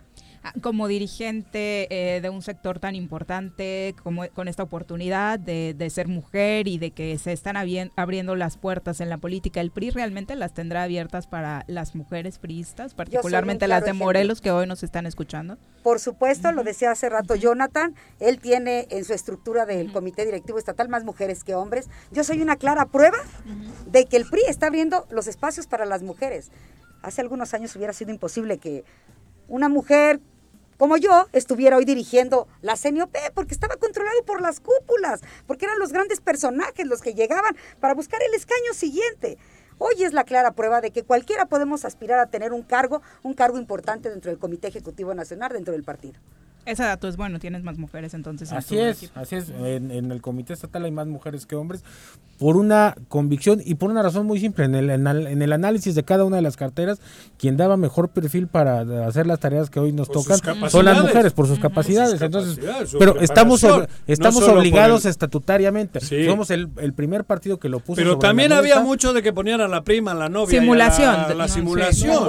Ah, Como dirigente eh, de un sector tan importante, como con esta oportunidad de, de ser mujer y de que se están abriendo las puertas en la política, ¿el PRI realmente las tendrá abiertas para las mujeres priistas, particularmente las claro de. Morelos que hoy nos están escuchando? Por supuesto, lo decía hace rato Jonathan, él tiene en su estructura del Comité Directivo Estatal más mujeres que hombres. Yo soy una clara prueba de que el PRI está abriendo los espacios para las mujeres. Hace algunos años hubiera sido imposible que una mujer como yo estuviera hoy dirigiendo la CNOP, porque estaba controlado por las cúpulas, porque eran los grandes personajes los que llegaban para buscar el escaño siguiente. Hoy es la clara prueba de que cualquiera podemos aspirar a tener un cargo, un cargo importante dentro del Comité Ejecutivo Nacional, dentro del partido. Ese dato es bueno, tienes más mujeres entonces. en Así tu es, así es. En, en el comité estatal hay más mujeres que hombres por una convicción y por una razón muy simple. En el, en el análisis de cada una de las carteras, quien daba mejor perfil para hacer las tareas que hoy nos tocan son las mujeres, por sus capacidades. Entonces, pero estamos, estamos obligados estatutariamente. Somos el, primer partido que lo puso. Pero también había mucho de que ponían a la prima, a la novia. Simulación. La, simulación.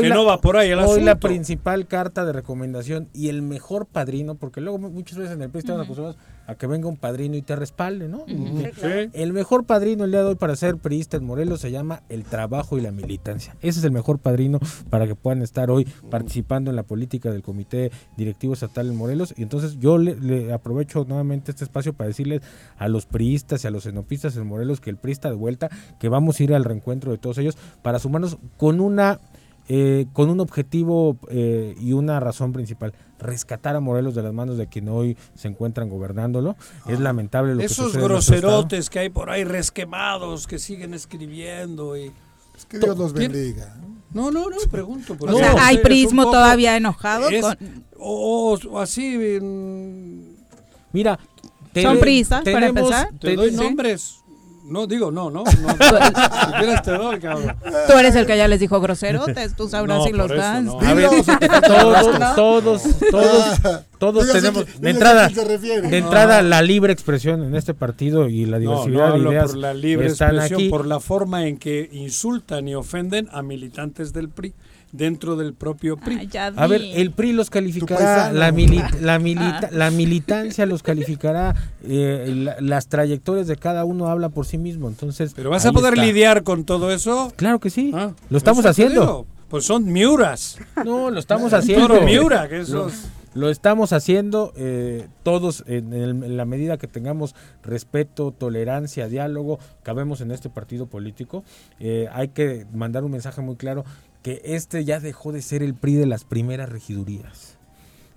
que no va por ahí el Hoy la principal carta de recomendación y el mejor padrino, porque luego muchas veces en el país estamos acostumbrados a que venga un padrino y te respalde, ¿no? El mejor padrino el día de hoy para ser priista en Morelos se llama el trabajo y la militancia. Ese es el mejor padrino para que puedan estar hoy participando en la política del Comité Directivo Estatal en Morelos. Y entonces yo le, aprovecho nuevamente este espacio para decirles a los priistas y a los enopistas en Morelos que el priista de vuelta, que vamos a ir al reencuentro de todos ellos para sumarnos con una eh, con un objetivo eh, y una razón principal, rescatar a Morelos de las manos de quien hoy se encuentran gobernándolo. es ah. lamentable lo Esos que groserotes que hay por ahí resquemados, que siguen escribiendo y... Es que Dios los bendiga. No, no, no, pregunto. o sea, ¿hay prismo todavía enojado? o, así... Mira... ¿Son prisas para empezar? Te doy nombres. No, digo, no, no. no, si quieres te doy, cabrón. Tú eres el que ya les dijo groserotes, tú sabrás si los dan. A ver, todos, todos, todos, todos tenemos de entrada, de entrada la libre expresión en este partido y la diversidad de ideas por la libre expresión, por la forma en que insultan y ofenden a militantes del PRI dentro del propio PRI. a ver, el PRI los calificará, la, la, milita, la militancia los calificará, eh, las trayectorias de cada uno habla por sí mismo, entonces... ¿Pero vas a poder lidiar con todo eso? Claro que sí, ah, lo estamos haciendo. Pues son miuras. No, lo estamos haciendo. miura, que eso... Lo estamos haciendo eh, todos en, la medida que tengamos respeto, tolerancia, diálogo, cabemos en este partido político. Eh, hay que mandar un mensaje muy claro que este ya dejó de ser el PRI de las primeras regidurías.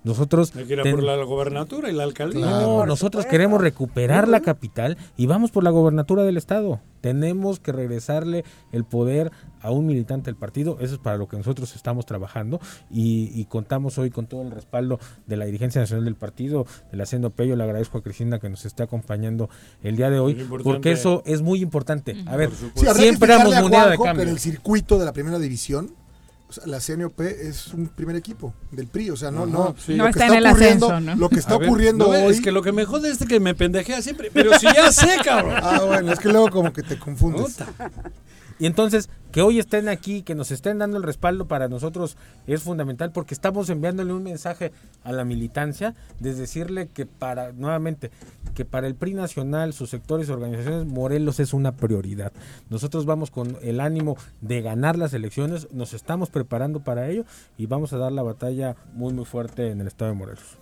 Nosotros Hay que ir por la gobernatura y la alcaldía. No, nosotros queremos recuperar la capital y vamos por la gobernatura del estado. Tenemos que regresarle el poder a un militante del partido. Eso es para lo que nosotros estamos trabajando y, contamos hoy con todo el respaldo de la dirigencia nacional del partido, de la Hacienda Yo Le agradezco a Cristina que nos esté acompañando el día de hoy, porque eso es muy importante. A ver, siempre hemos moneda de cambio. el circuito de la primera división la CNOP es un primer equipo del PRI, o sea, no, no, no está, en el ascenso, Lo que está ocurriendo hoy... Es que lo que me jode es que me pendejea siempre, pero si ya sé, cabrón. Ah, bueno, es que luego como que te confundes. Y entonces, que hoy estén aquí, que nos estén dando el respaldo para nosotros es fundamental porque estamos enviándole un mensaje a la militancia de decirle que para, nuevamente, que para el PRI nacional, sus sectores y organizaciones, Morelos es una prioridad. Nosotros vamos con el ánimo de ganar las elecciones, nos estamos preparando para ello y vamos a dar la batalla muy, muy fuerte en el estado de Morelos.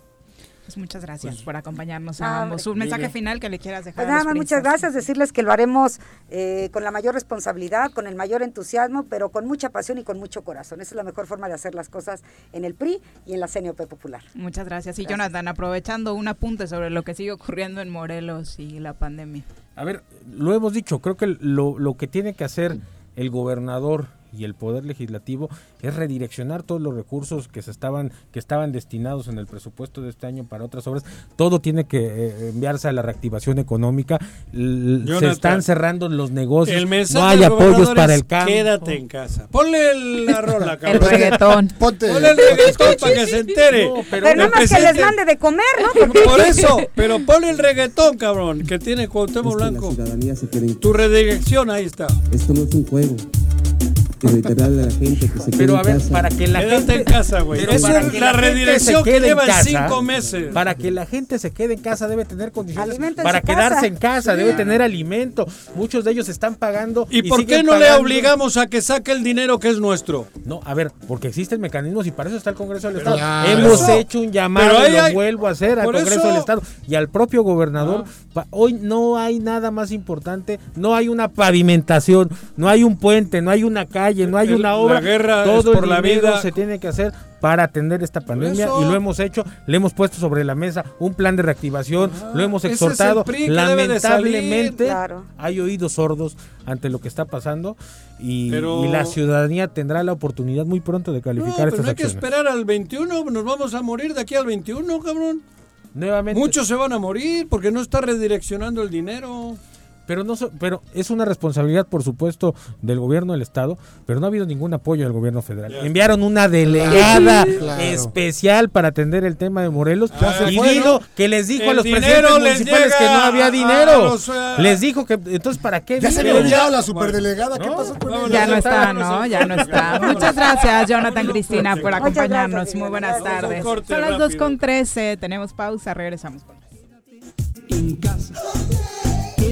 Pues muchas gracias pues por acompañarnos a ambos. Un mensaje final que le quieras dejar. Pues nada más, muchas gracias. Decirles que lo haremos eh, con la mayor responsabilidad, con el mayor entusiasmo, pero con mucha pasión y con mucho corazón. Esa es la mejor forma de hacer las cosas en el PRI y en la CNOP Popular. Muchas gracias. Y Jonathan, aprovechando un apunte sobre lo que sigue ocurriendo en Morelos y la pandemia. A ver, lo hemos dicho, creo que lo, lo que tiene que hacer el gobernador y el poder legislativo es redireccionar todos los recursos que se estaban que estaban destinados en el presupuesto de este año para otras obras. Todo tiene que eh, enviarse a la reactivación económica. Se están cerrando los negocios. no hay apoyos para el cambio. quédate en casa. Ponle la rola cabrón. el reggaetón. Ponle el reggaetón para que se entere. Pero, no más que les mande de comer ¿no? por eso pero ponle el reggaetón cabrón que tiene Cuauhtémoc Blanco. tu redirección ahí está. Esto no es un juego la gente que se Pero a ver, para que la gente en casa, güey. es la, redirección que lleva en cinco meses. Para que la gente se quede en casa debe tener condiciones para quedarse en casa, debe tener alimento. Muchos de ellos están pagando. ¿Y, por qué no le obligamos a que saque el dinero que es nuestro? No, a ver, porque existen mecanismos y para eso está el Congreso del Estado. Hemos hecho un llamado, lo vuelvo a hacer al Congreso del Estado y al propio gobernador. Ah. Hoy no hay nada más importante, no hay una pavimentación, no hay un puente, no hay una calle no hay una obra. todo por la vida se tiene que hacer para atender esta pandemia y lo hemos hecho, le hemos puesto sobre la mesa un plan de reactivación, lo hemos exhortado. Lamentablemente hay oídos sordos ante lo que está pasando y, la ciudadanía tendrá la oportunidad muy pronto de calificar no, pero no hay que esperar al 21, nos vamos a morir de aquí al 21, cabrón. Nuevamente. Muchos se van a morir porque no está redireccionando el dinero. Pero no so- pero es una responsabilidad por supuesto del gobierno del estado, pero no ha habido ningún apoyo del gobierno federal. Enviaron una delegada Claro. especial para atender el tema de Morelos Ya se y fue, dijo ¿no? que les dijo a los presidentes les municipales que no había a- a dinero. los, les dijo que entonces para qué Ya se había olvidado la superdelegada. ¿Qué pasó con Vámonos. Ya ella? no está, ¿no? Ya no está. Muchas gracias, Jonathan Cristina, por acompañarnos. Muy buenas tardes. Son las rápido. 2 con 13. Tenemos pausa. Regresamos con más. en casa.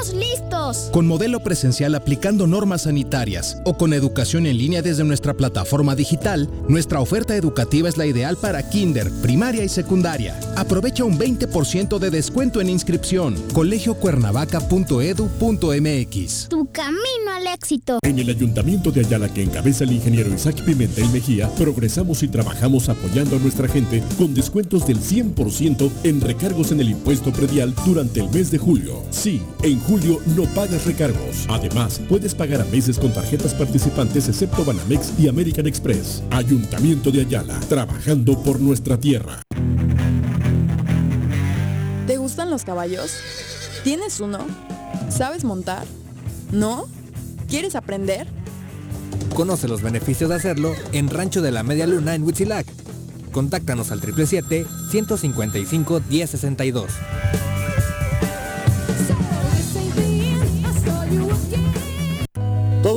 estamos listos. Con modelo presencial aplicando normas sanitarias o con educación en línea desde nuestra plataforma digital, nuestra oferta educativa es la ideal para kinder, primaria y secundaria. Aprovecha un 20% de descuento en inscripción. colegiocuernavaca.edu.mx. Tu camino al éxito. En el Ayuntamiento de Ayala que encabeza el ingeniero Isaac Pimentel Mejía, progresamos y trabajamos apoyando a nuestra gente con descuentos del 100% en recargos en el impuesto predial durante el mes de julio. Sí, en julio no pagas recargos. Además, puedes pagar a meses con tarjetas participantes excepto Banamex y American Express. Ayuntamiento de Ayala, trabajando por nuestra tierra. ¿Te gustan los caballos? ¿Tienes uno? ¿Sabes montar? ¿No? ¿Quieres aprender? Conoce los beneficios de hacerlo en Rancho de la Media Luna en Huitzilac. Contáctanos al 777-155-1062.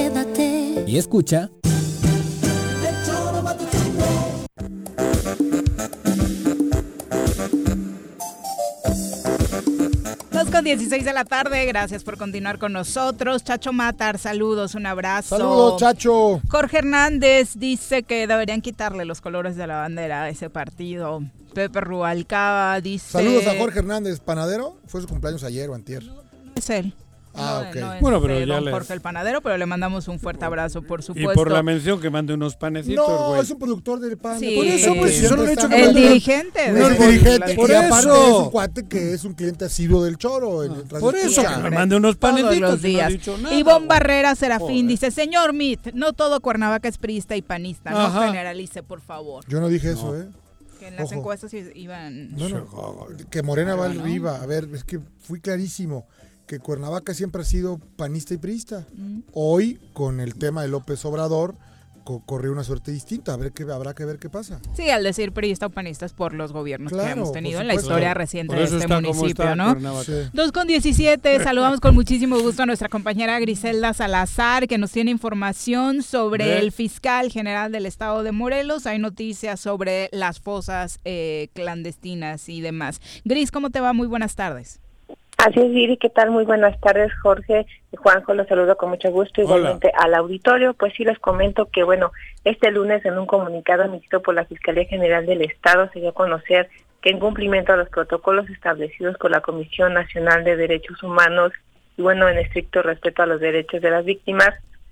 Quédate. Y escucha. Con 16 de la tarde, gracias por continuar con nosotros. Chacho Matar, saludos, un abrazo. Saludos, Chacho. Jorge Hernández dice que deberían quitarle los colores de la bandera a ese partido. Pepe Rubalcaba dice... Saludos a Jorge Hernández, panadero. Fue su cumpleaños ayer o antier. Es él. Ah, No, ok. no es, Bueno, pero eh, ya don le- Jorge el panadero, pero le mandamos un fuerte abrazo, por Y supuesto. por la mención que mande unos panecitos, No, güey. es un productor del pan. Sí. Por eso, pues, Sí. solo le he hecho El que- dirigente No, el dirigente. Por y aparte eso. es un cuate que es un cliente asiduo del choro. en el Por eso, que me mande unos Todos panecitos. los y no ha días. nada, Ivonne güey. Barrera Serafín Joder. dice, señor Mit, no todo Cuernavaca es priista y panista, no Ajá. generalice, por favor. Yo no dije eso, ¿eh? Que en las Ojo. encuestas iban... No, no, que Morena va ¿no? arriba. A ver, es que fui clarísimo que Cuernavaca siempre ha sido panista y priista. Mm. Hoy, con el tema de López Obrador, co- corrió una suerte distinta. A ver qué, habrá que ver qué pasa. Sí, al decir priista o panista es por los gobiernos que hemos tenido en la historia reciente de este municipio, está ¿no? Sí. 2 con 17, saludamos con muchísimo gusto a nuestra compañera Griselda Salazar, que nos tiene información sobre el fiscal general del estado de Morelos. Hay noticias sobre las fosas eh, clandestinas y demás. Gris, ¿cómo te va? Muy buenas tardes. Así es, Viri, ¿qué tal? Muy buenas tardes, Jorge Juanjo, los saludo con mucho gusto, igualmente al auditorio. Pues sí, les comento que, bueno, este lunes en un comunicado emitido por la Fiscalía General del Estado se dio a conocer que en cumplimiento a los protocolos establecidos con la Comisión Nacional de Derechos Humanos y bueno, en estricto respeto a los derechos de las víctimas,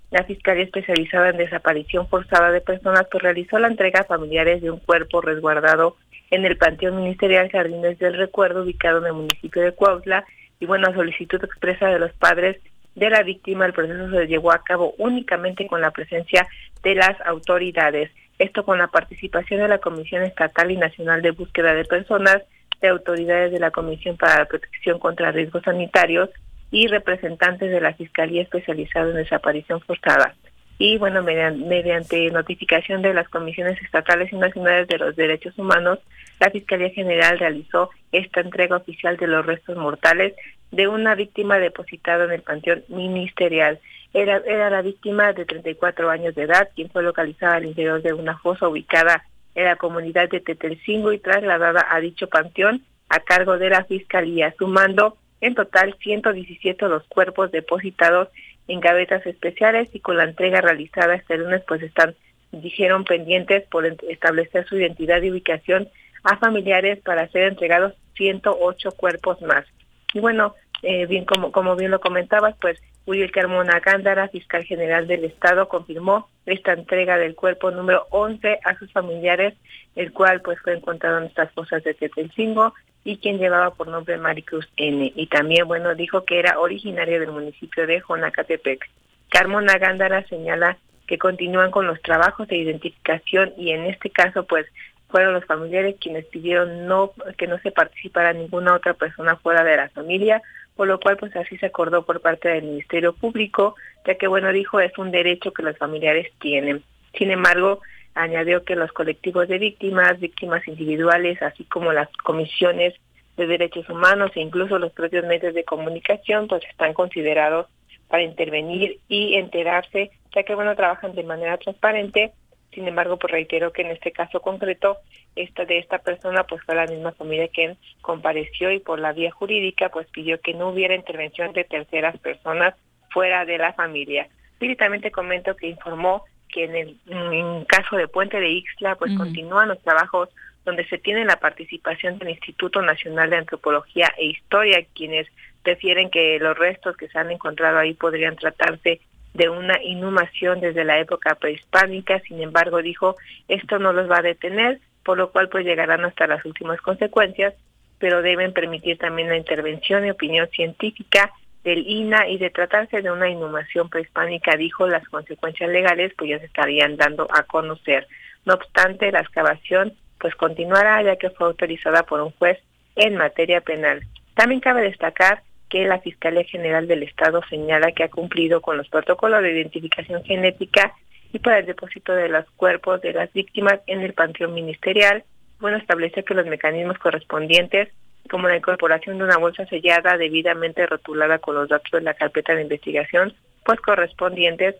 la Fiscalía Especializada en Desaparición Forzada de Personas pues realizó la entrega a familiares de un cuerpo resguardado en el Panteón Ministerial Jardines del Recuerdo ubicado en el municipio de Cuautla y bueno, a solicitud expresa de los padres de la víctima, el proceso se llevó a cabo únicamente con la presencia de las autoridades. Esto con la participación de la Comisión Estatal y Nacional de Búsqueda de Personas, de autoridades de la Comisión para la Protección contra Riesgos Sanitarios y representantes de la Fiscalía Especializada en Desaparición Forzada. Y bueno, mediante, notificación de las comisiones estatales y nacionales de los derechos humanos, la Fiscalía General realizó esta entrega oficial de los restos mortales de una víctima depositada en el Panteón Ministerial. Era, era la víctima de 34 años de edad, quien fue localizada al interior de una fosa ubicada en la comunidad de Tetelcingo y trasladada a dicho panteón a cargo de la Fiscalía, sumando en total 117 los cuerpos depositados en gavetas especiales y con la entrega realizada este lunes pues están, dijeron, pendientes por establecer su identidad y ubicación a familiares para ser entregados 108 cuerpos más. Y bueno, eh, bien como, como bien lo comentabas, pues Uriel Carmona Gándara, fiscal general del Estado, confirmó esta entrega del cuerpo número 11 a sus familiares, el cual pues fue encontrado en estas fosas de Tetelcingo y quien llevaba por nombre Maricruz N. Y también, bueno, dijo que era originario del municipio de Jonacatepec. Carmona Gándara señala que continúan con los trabajos de identificación y en este caso pues fueron los familiares quienes pidieron no que no se participara ninguna otra persona fuera de la familia, por lo cual pues así se acordó por parte del Ministerio Público, ya que bueno dijo es un derecho que los familiares tienen. Sin embargo, añadió que los colectivos de víctimas, víctimas individuales, así como las comisiones de derechos humanos e incluso los propios medios de comunicación pues están considerados para intervenir y enterarse, ya que bueno trabajan de manera transparente sin embargo, pues reitero que en este caso concreto, esta de esta persona pues fue la misma familia quien compareció y por la vía jurídica pues pidió que no hubiera intervención de terceras personas fuera de la familia. Directamente comento que informó que en el caso de Puente de Ixtla pues continúan los trabajos donde se tiene la participación del Instituto Nacional de Antropología e Historia, quienes refieren que los restos que se han encontrado ahí podrían tratarse de una inhumación desde la época prehispánica, sin embargo dijo, esto no los va a detener, por lo cual pues llegarán hasta las últimas consecuencias, pero deben permitir también la intervención y opinión científica del INA y de tratarse de una inhumación prehispánica, dijo, las consecuencias legales pues ya se estarían dando a conocer. No obstante, la excavación pues continuará ya que fue autorizada por un juez en materia penal. También cabe destacar que la Fiscalía General del Estado señala que ha cumplido con los protocolos de identificación genética y para el depósito de los cuerpos de las víctimas en el panteón ministerial. Bueno, establece que los mecanismos correspondientes, como la incorporación de una bolsa sellada debidamente rotulada con los datos de la carpeta de investigación, pues correspondientes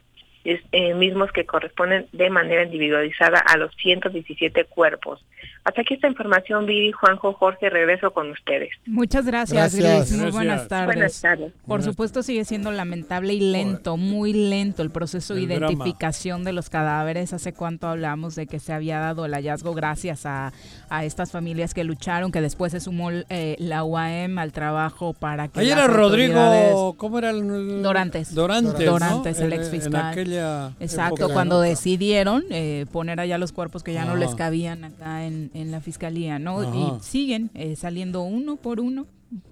eh, mismos que corresponden de manera individualizada a los 117 cuerpos. Hasta aquí esta información, Vivi, Juanjo, Jorge, regreso con ustedes. Muchas gracias, Gris. Muy buenas tardes. Buenas tardes. Por supuesto sigue siendo lamentable y lento, muy lento el proceso de identificación de los cadáveres. ¿Hace cuánto hablamos de que se había dado el hallazgo gracias a, a estas familias que lucharon, que después se sumó eh, la UAM al trabajo para que... Ahí era Rodrigo, ¿cómo era el...? Dorantes. Dorantes, Dorantes, el En- ex en fiscal. Aquella Exacto, época, cuando ¿no? decidieron eh, poner allá los cuerpos que ya no les cabían acá en, en la fiscalía, ¿no? Ajá. Y siguen eh, saliendo uno por uno,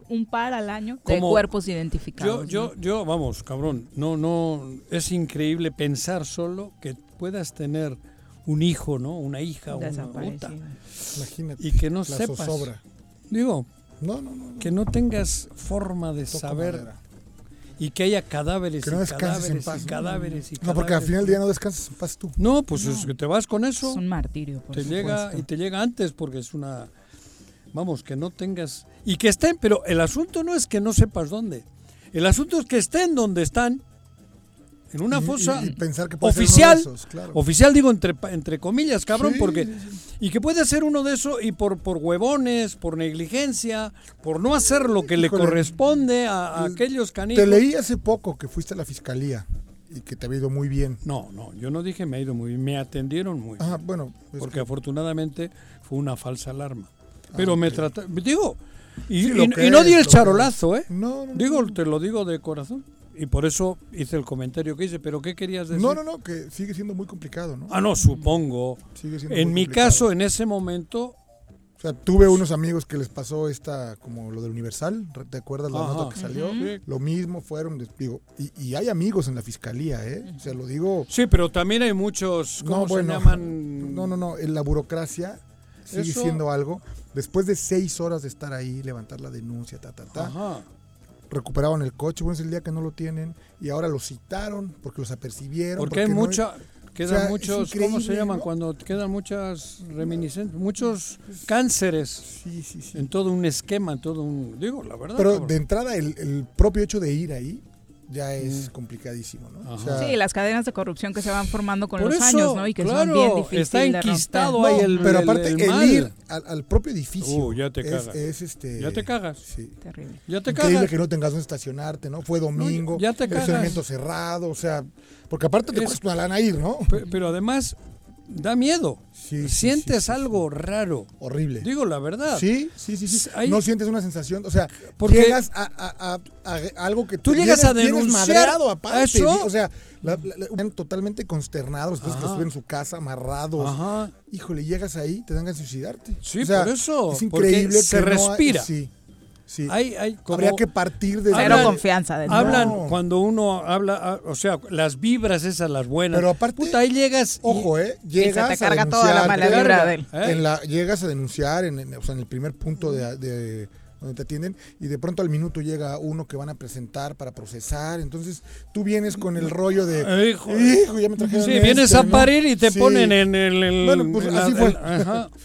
un par al año de Como- cuerpos Yo, identificados. yo, yo, vamos, cabrón, no, no, es increíble pensar solo que puedas tener un hijo, ¿no? Una hija, una puta, Imagínate. y que no la sepas. zozobra. Digo, No, no, no. que no tengas forma de Toco saber madera. Y que haya cadáveres Que no y en cadáveres paz. y cadáveres y No, porque al final del día no descansas en paz tú. No, pues es que te vas con eso. Es un martirio, por te llega y te llega antes porque es una vamos que no tengas y que estén pero el asunto no es que no sepas dónde el asunto es que estén donde están en una fosa y- y pensar que puede ser oficial uno de esos, claro. oficial digo entre entre comillas cabrón Sí, porque y que puede ser uno de esos y por por huevones por negligencia por no hacer lo que le corresponde a, a aquellos canijos Te leí hace poco que fuiste a la fiscalía y que te había ido muy bien. no no yo no dije me ha ido muy bien me atendieron muy bien Ah, bueno. es porque que- afortunadamente fue una falsa alarma. Pero me ok. trata, digo, Y, Sí, lo y- que y no di el charolazo, ¿eh? No, no, Digo, te lo digo de corazón. Y por eso hice el comentario que hice. ¿Pero qué querías decir? No, no, no, que sigue siendo muy complicado, ¿no? Ah, no, supongo. Sigue siendo En muy mi complicado. caso, en ese momento, O sea, tuve unos amigos que les pasó esta, como lo del Universal, ¿te acuerdas la Ajá. nota que salió? Sí. Lo mismo fueron, les digo, y, y hay amigos en la fiscalía, ¿eh? O sea, lo digo... Sí, pero también hay muchos, ¿cómo No, se bueno, llaman? no, no, no, en la burocracia sigue Eso- siendo algo. Después de seis horas de estar ahí, levantar la denuncia, ta, ta, ta, Ajá. Recuperaban el coche, bueno, es el día que no lo tienen, y ahora lo citaron porque los apercibieron. Porque hay no- mucha, quedan o sea, es muchos, ¿cómo se llaman? ¿no? Cuando quedan muchas reminiscencias, muchos cánceres en todo un esquema, en todo un, digo, la verdad. Pero cabrón. de entrada, el, el propio hecho de ir ahí ya es complicadísimo, ¿no? O sea, Sí, las cadenas de corrupción que se van formando con los eso, años, ¿no? Y que claro, son bien difíciles está enquistado ahí el- pero aparte, el, ir al, al propio edificio Uh, ya te es, cagas. es, este... Ya te cagas. Sí. Terrible. Ya te Increíble cagas. que no tengas donde estacionarte, ¿no? Fue domingo, ya te el cagas. cerrado, o sea... Porque aparte te Es- cuesta una lana ir, ¿no? Pe- Pero además, da miedo. Sientes algo raro. Horrible. Digo la verdad. Sí, sí, sí, sí. No sientes una sensación, o sea, Porque- llegas a, a- a- a algo que Tú llegas a denunciar aparte, a eso. o sea, la- la- la- están totalmente consternados después que estuvieron en su casa amarrados. Ajá. Híjole, llegas ahí, te dan de suicidarte. Sí, O sea, por eso. Es porque increíble se que hay- respira. sí, sí. Hay, hay como- Habría que partir de Cero confianza de Hablan No. cuando uno habla, ah, o sea, las vibras esas, las buenas. Pero aparte, Puta, ahí llegas. Ojo, ¿eh? se Llegas te carga a toda la mala te vibra carga. de él. ¿Eh? En la, llegas a denunciar en, en- o sea, en el primer punto de, de- donde te atienden y de pronto al minuto llega uno que van a presentar para procesar. Entonces tú vienes con el rollo de... Eh, hijo. "Hijo, ya me trajeron Sí, este", vienes a ¿no? parir y te Sí. ponen en el. el- Bueno, pues así fue. el- ajá.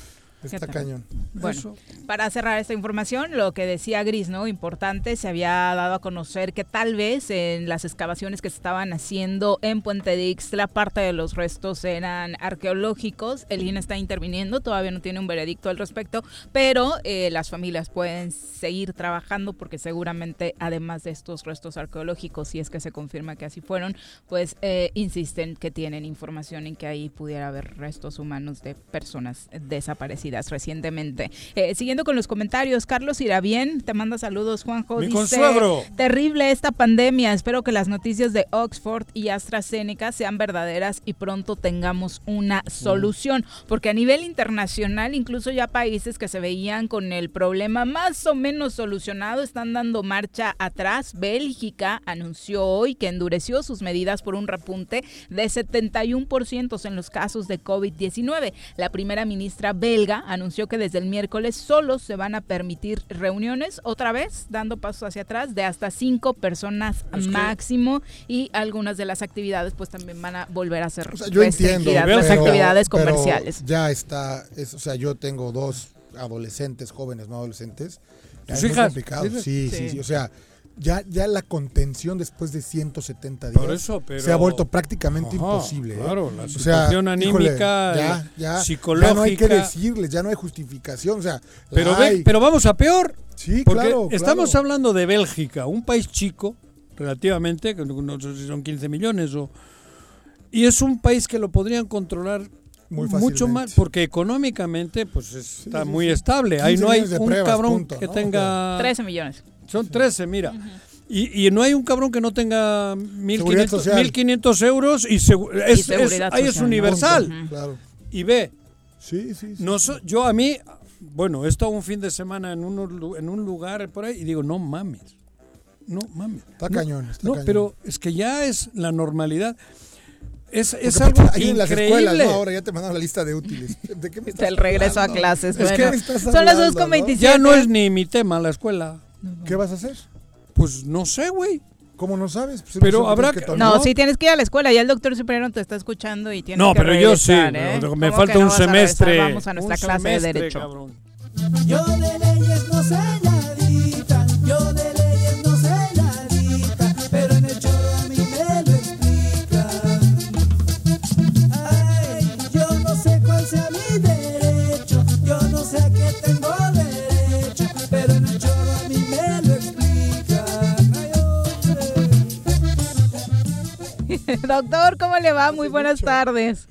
Está cañón. Bueno, Eso. para cerrar esta información, lo que decía Gris, ¿no? Importante, se había dado a conocer que tal vez en las excavaciones que se estaban haciendo en Puente de Ixtla, parte de los restos eran arqueológicos. El INE está interviniendo, todavía no tiene un veredicto al respecto, pero eh, las familias pueden seguir trabajando porque seguramente, además de estos restos arqueológicos, si es que se confirma que así fueron, pues eh, insisten que tienen información en que ahí pudiera haber restos humanos de personas desaparecidas recientemente. Eh, siguiendo con los comentarios, Carlos irá bien, te manda saludos, Juanjo. Mi dice, consuegro. Terrible esta pandemia, espero que las noticias de Oxford y AstraZeneca sean verdaderas y pronto tengamos una solución, porque a nivel internacional, incluso ya países que se veían con el problema más o menos solucionado están dando marcha atrás. Bélgica anunció hoy que endureció sus medidas por un repunte de 71% en los casos de COVID-19. La primera ministra belga anunció que desde el miércoles solo se van a permitir reuniones, otra vez dando pasos hacia atrás, de hasta cinco personas Es que- máximo y algunas de las actividades pues también van a volver a ser O sea, yo entiendo. restringidas, las actividades pero comerciales. ya está, es- o sea, yo tengo dos adolescentes, jóvenes, no adolescentes. Ya ¿Tus es complicado. Sí, sí, Sí. sí, o sea, ya, ya la contención después de 170 días Por eso, pero- se ha vuelto prácticamente Ajá, imposible. ¿eh? claro, la O sea, situación híjole, anímica, ya, ya, psicológica. Ya no hay que decirles, ya no hay justificación. O sea, Pero, ve- pero vamos a peor. Sí, Porque claro, estamos claro. hablando de Bélgica, un país chico, relativamente, que no sé si son 15 millones o... Y es un país que lo podrían controlar Muy mucho más, porque económicamente pues está sí, muy sí. estable. Ahí 15 no hay un pruebas, cabrón punto, que tenga... 13 millones. Son 13, mira. Y, y no hay un cabrón que no tenga 1.500 social. 1.500 euros y, segu- es, es- seguridad ahí es social, ¿no? universal. Claro. Y ve, Sí, sí, sí. no so- yo a mí, bueno, he estado un fin de semana en, lu- en un lugar por ahí y digo, no mames. No mames. Está No, cañón, está no, cañón. pero es que ya es la normalidad. Es, es algo ahí en las increíble. escuelas, ¿no? Ahora ya te mandaron la lista de útiles. ¿De qué me estás El regreso a clases. Es bueno. que me estás Son las hablando, 2.27. ya no es ni mi tema la escuela. ¿Qué vas a hacer? Pues no sé, güey. ¿Cómo no sabes? Pues, Pero no habrá que- No, ¿no? sí tienes que ir a la escuela. Ya el doctor superior te está escuchando y tienes No, que pero yo sí. ¿eh? no, Me ¿Cómo falta no un semestre. Vamos a nuestra un clase de derecho. cabrón. Yo de Doctor, ¿cómo le va? Muy buenas tardes.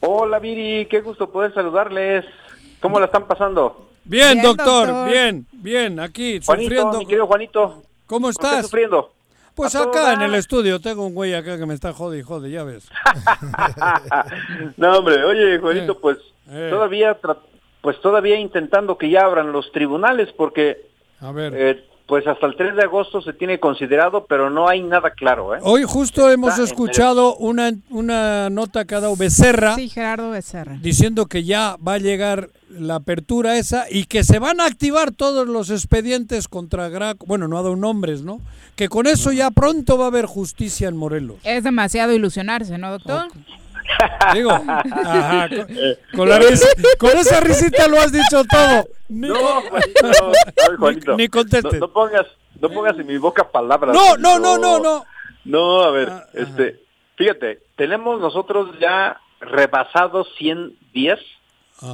Hola Viri, qué gusto poder saludarles. ¿Cómo la están pasando? Bien, Bien, doctor, doctor. bien, bien, aquí Juanito, sufriendo. mi querido Juanito. ¿Cómo estás? sufriendo? Pues acá en el estudio tengo un güey acá que me está jode y jode, ya ves. no, hombre, oye, Juanito, pues Eh. todavía tra- pues todavía intentando que ya abran los tribunales porque A ver. eh, pues hasta el 3 de agosto se tiene considerado, pero no hay nada claro, ¿eh? Hoy justo hemos Está escuchado una, una nota que ha dado Becerra Sí, Gerardo Becerra. diciendo que ya va a llegar la apertura esa y que se van a activar todos los expedientes contra Graco. Bueno, no ha dado nombres, ¿no? Que con eso ya pronto va a haber justicia en Morelos. Es demasiado ilusionarse, ¿no, doctor? Digo, ajá, con, con la risa- con esa risita lo has dicho todo. Ni, No, Juanito, no, Juanito, ni contestes. No, no pongas, no pongas en mi boca palabras. No, no, no, no, no. No, a ver, este, fíjate, tenemos nosotros ya rebasados 100 días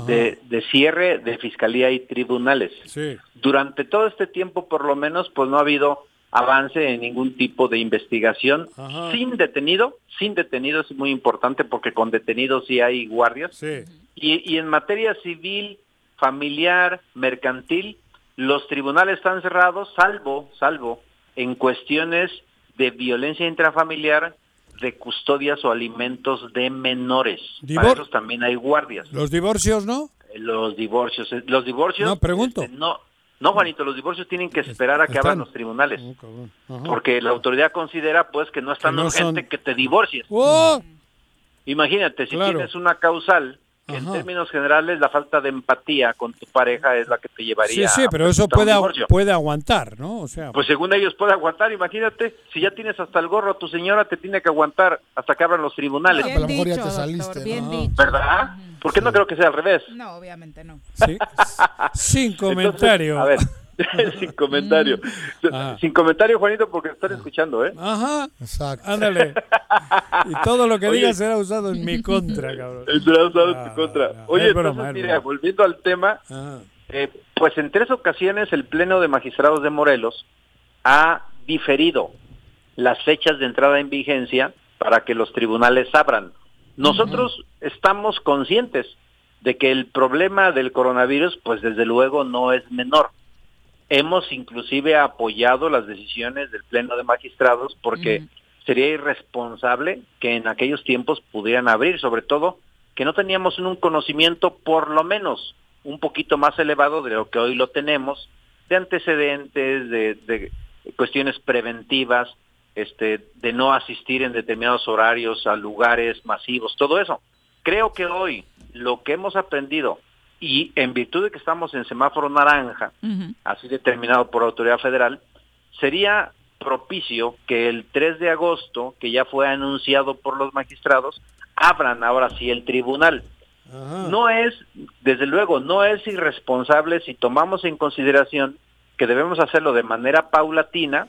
de, de cierre de fiscalía y tribunales. Sí. Durante todo este tiempo, por lo menos, pues no ha habido avance en ningún tipo de investigación Ajá. sin detenido, sin detenido es muy importante porque con detenidos sí hay guardias. Sí. Y, y en materia civil, familiar, mercantil, los tribunales están cerrados, salvo, salvo, en cuestiones de violencia intrafamiliar, de custodias o alimentos de menores. Para Divor- esos también hay guardias. Los divorcios, ¿no? Los divorcios, eh, los divorcios. No, pregunto. este, no, no, Juanito, los divorcios tienen que esperar a que están- abran los tribunales. Ajá. Porque la autoridad considera pues que no es tan Que no urgente son- que te divorcies. ¡Oh! Imagínate, si Claro. tienes una causal, en Ajá. términos generales la falta de empatía con tu pareja es la que te Sí, llevaría sí, a pero eso puede, agu- divorcio. puede aguantar, ¿no? O sea, Pues según ellos puede aguantar, imagínate, si ya tienes hasta el gorro, tu señora te tiene que aguantar hasta que abran los tribunales. Ah, pero a lo mejor ya te saliste, bien ¿no? dicho. ¿Verdad? Porque no creo que sea al revés. No, obviamente no. sí. sin comentario. Entonces, a ver, sin comentario. Sin comentario, Juanito, porque te están escuchando, ¿eh? Ajá. Exacto. Ándale. Y todo lo que digas será usado en mi contra, cabrón. Será usado en Ah, tu contra. ah, Oye, broma, entonces, es mira, volviendo al tema, eh, pues en tres ocasiones el Pleno de Magistrados de Morelos ha diferido las fechas de entrada en vigencia para que los tribunales abran. Nosotros estamos conscientes de que el problema del coronavirus, pues desde luego no es menor. Hemos inclusive apoyado las decisiones del Pleno de Magistrados porque sería irresponsable que en aquellos tiempos pudieran abrir, sobre todo que no teníamos un conocimiento por lo menos un poquito más elevado de lo que hoy lo tenemos, de antecedentes, de, de cuestiones preventivas, este, de no asistir en determinados horarios a lugares masivos, todo eso. Creo que hoy lo que hemos aprendido y en virtud de que estamos en semáforo naranja, así determinado por la autoridad federal, sería propicio que el 3 de agosto, que ya fue anunciado por los magistrados, abran ahora sí el tribunal. No es, desde luego, no es irresponsable si tomamos en consideración que debemos hacerlo de manera paulatina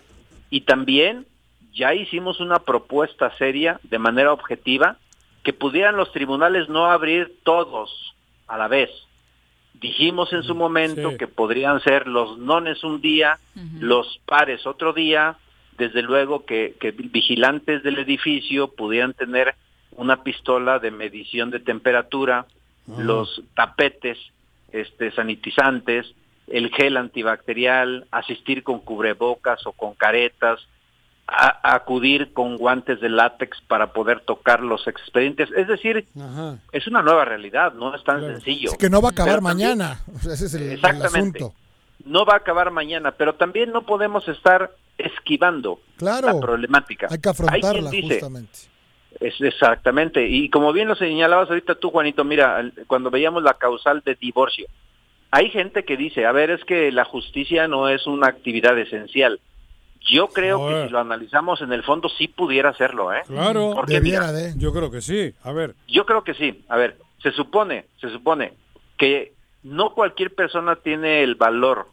y también ya hicimos una propuesta seria de manera objetiva que pudieran los tribunales no abrir todos a la vez. Dijimos en su momento Sí. que podrían ser los nones un día, los pares otro día, desde luego que, que vigilantes del edificio pudieran tener una pistola de medición de temperatura, los tapetes este, sanitizantes, el gel antibacterial, asistir con cubrebocas o con caretas, a- acudir con guantes de látex para poder tocar los expedientes. Es decir, Ajá. es una nueva realidad, no es tan sencillo. Es que no va a acabar Pero también- mañana. O sea, ese es el, el Exactamente. asunto. No va a acabar mañana, pero también no podemos estar esquivando Claro. la problemática. Hay que quien afrontarla dice, justamente. es exactamente. Y como bien lo señalabas ahorita tú, Juanito, mira, cuando veíamos la causal de divorcio, hay gente que dice, a ver, es que la justicia no es una actividad esencial. Yo creo que si lo analizamos en el fondo sí pudiera hacerlo, ¿eh? Claro. Porque mira, Yo creo que sí. A ver. yo creo que sí. A ver, se supone, se supone que no cualquier persona tiene el valor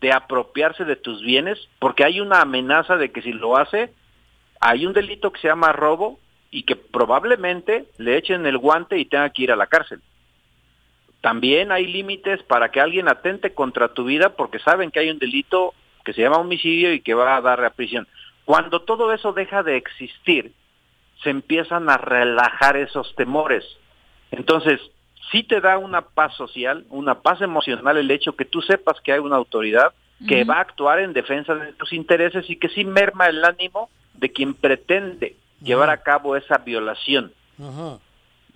de apropiarse de tus bienes porque hay una amenaza de que si lo hace, hay un delito que se llama robo y que probablemente le echen el guante y tenga que ir a la cárcel. También hay límites para que alguien atente contra tu vida porque saben que hay un delito que se llama homicidio y que va a dar a prisión. Cuando todo eso deja de existir, se empiezan a relajar esos temores. Entonces, sí te da una paz social, una paz emocional el hecho que tú sepas que hay una autoridad que va a actuar en defensa de tus intereses y que sí merma el ánimo de quien pretende llevar a cabo esa violación.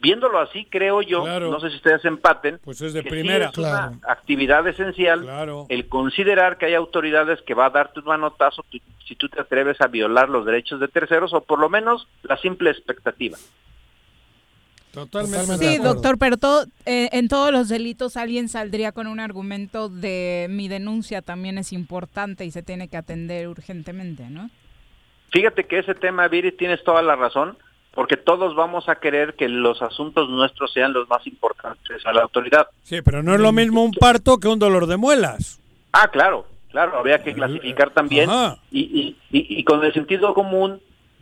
Viéndolo así, creo yo, Claro. no sé si ustedes empaten, Pues es de que sí primera. es una actividad esencial el considerar que hay autoridades que va a darte un manotazo tu- si tú te atreves a violar los derechos de terceros o por lo menos la simple expectativa. Totalmente. Sí, doctor, pero todo, eh, en todos los delitos alguien saldría con un argumento de mi denuncia también es importante y se tiene que atender urgentemente, ¿no? Fíjate que ese tema, Viri, tienes toda la razón, porque todos vamos a querer que los asuntos nuestros sean los más importantes a la autoridad. Sí, pero no es lo mismo un parto que un dolor de muelas. Ah, claro, claro, habría que clasificar también y, y, y, y con el sentido común,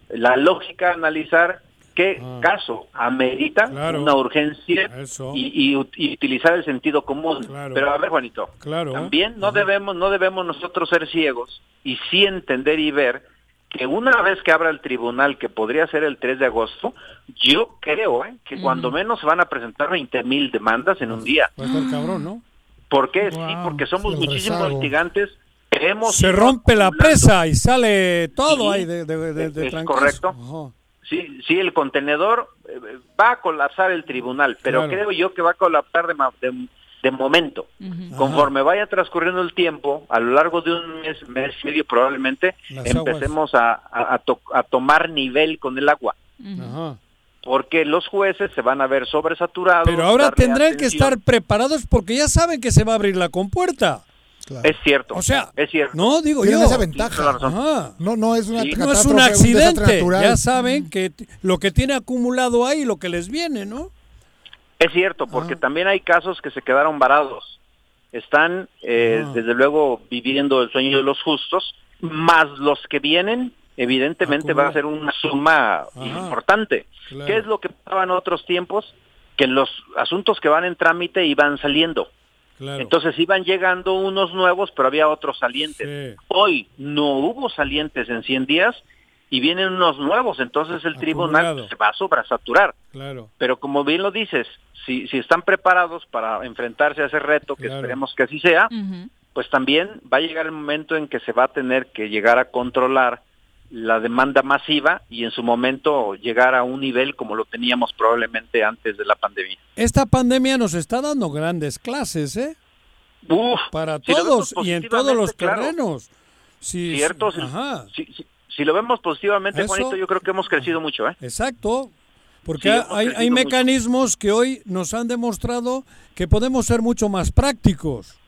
la lógica, analizar qué caso amerita Claro. una urgencia y utilizar el sentido común. Claro. Pero a ver, Juanito, Claro. también no debemos no debemos nosotros ser ciegos y sí entender y ver que una vez que abra el tribunal, que podría ser el 3 de agosto, yo creo ¿eh? que cuando menos van a presentar 20 mil demandas en un día. Va a estar cabrón, ¿no? ¿Por qué? Sí, porque somos muchísimos litigantes. Hemos Se rompe la presa y sale todo Sí, ahí de, de, de- de es correcto. Sí, sí, el contenedor eh, va a colapsar el tribunal, pero Claro. creo yo que va a colapsar de, de, momento. Conforme vaya transcurriendo el tiempo, a lo largo de un mes, mes y medio probablemente, Las empecemos a, a- a to- a tomar nivel con el agua. Ajá. Porque los jueces se van a ver sobresaturados. Pero ahora tendrán que estar preparados porque ya saben que se va a abrir la compuerta. Es cierto. O sea, es cierto. No, digo Tienen yo. esa ventaja. Ajá. No, no es una Sí. No es un accidente. Ya saben que lo que tiene acumulado ahí, lo que les viene, ¿no? Es cierto, porque también hay casos que se quedaron varados. Están, eh, desde luego, viviendo el sueño de los justos, más los que vienen, evidentemente va a ser una suma importante. Claro. ¿Qué es lo que pasaba en otros tiempos? Que los asuntos que van en trámite iban saliendo. Claro. Entonces iban llegando unos nuevos, pero había otros salientes. Hoy no hubo salientes en 100 días y vienen unos nuevos, entonces el tribunal Acumulado. se va a sobresaturar. Claro. Pero como bien lo dices, si, si están preparados para enfrentarse a ese reto, que Claro. esperemos que así sea, pues también va a llegar el momento en que se va a tener que llegar a controlar la demanda masiva y en su momento llegar a un nivel como lo teníamos probablemente antes de la pandemia. Esta pandemia nos está dando grandes clases, ¿eh? Uf, Para si todos y en todos los positivamente, claro. terrenos. Sí, Cierto, sí, si, Ajá. si- si- lo vemos positivamente, Eso- Juanito, yo creo que hemos crecido mucho, ¿eh? Exacto. Porque Sí, hay, hay mucho. mecanismos que hoy nos han demostrado que podemos ser mucho más prácticos.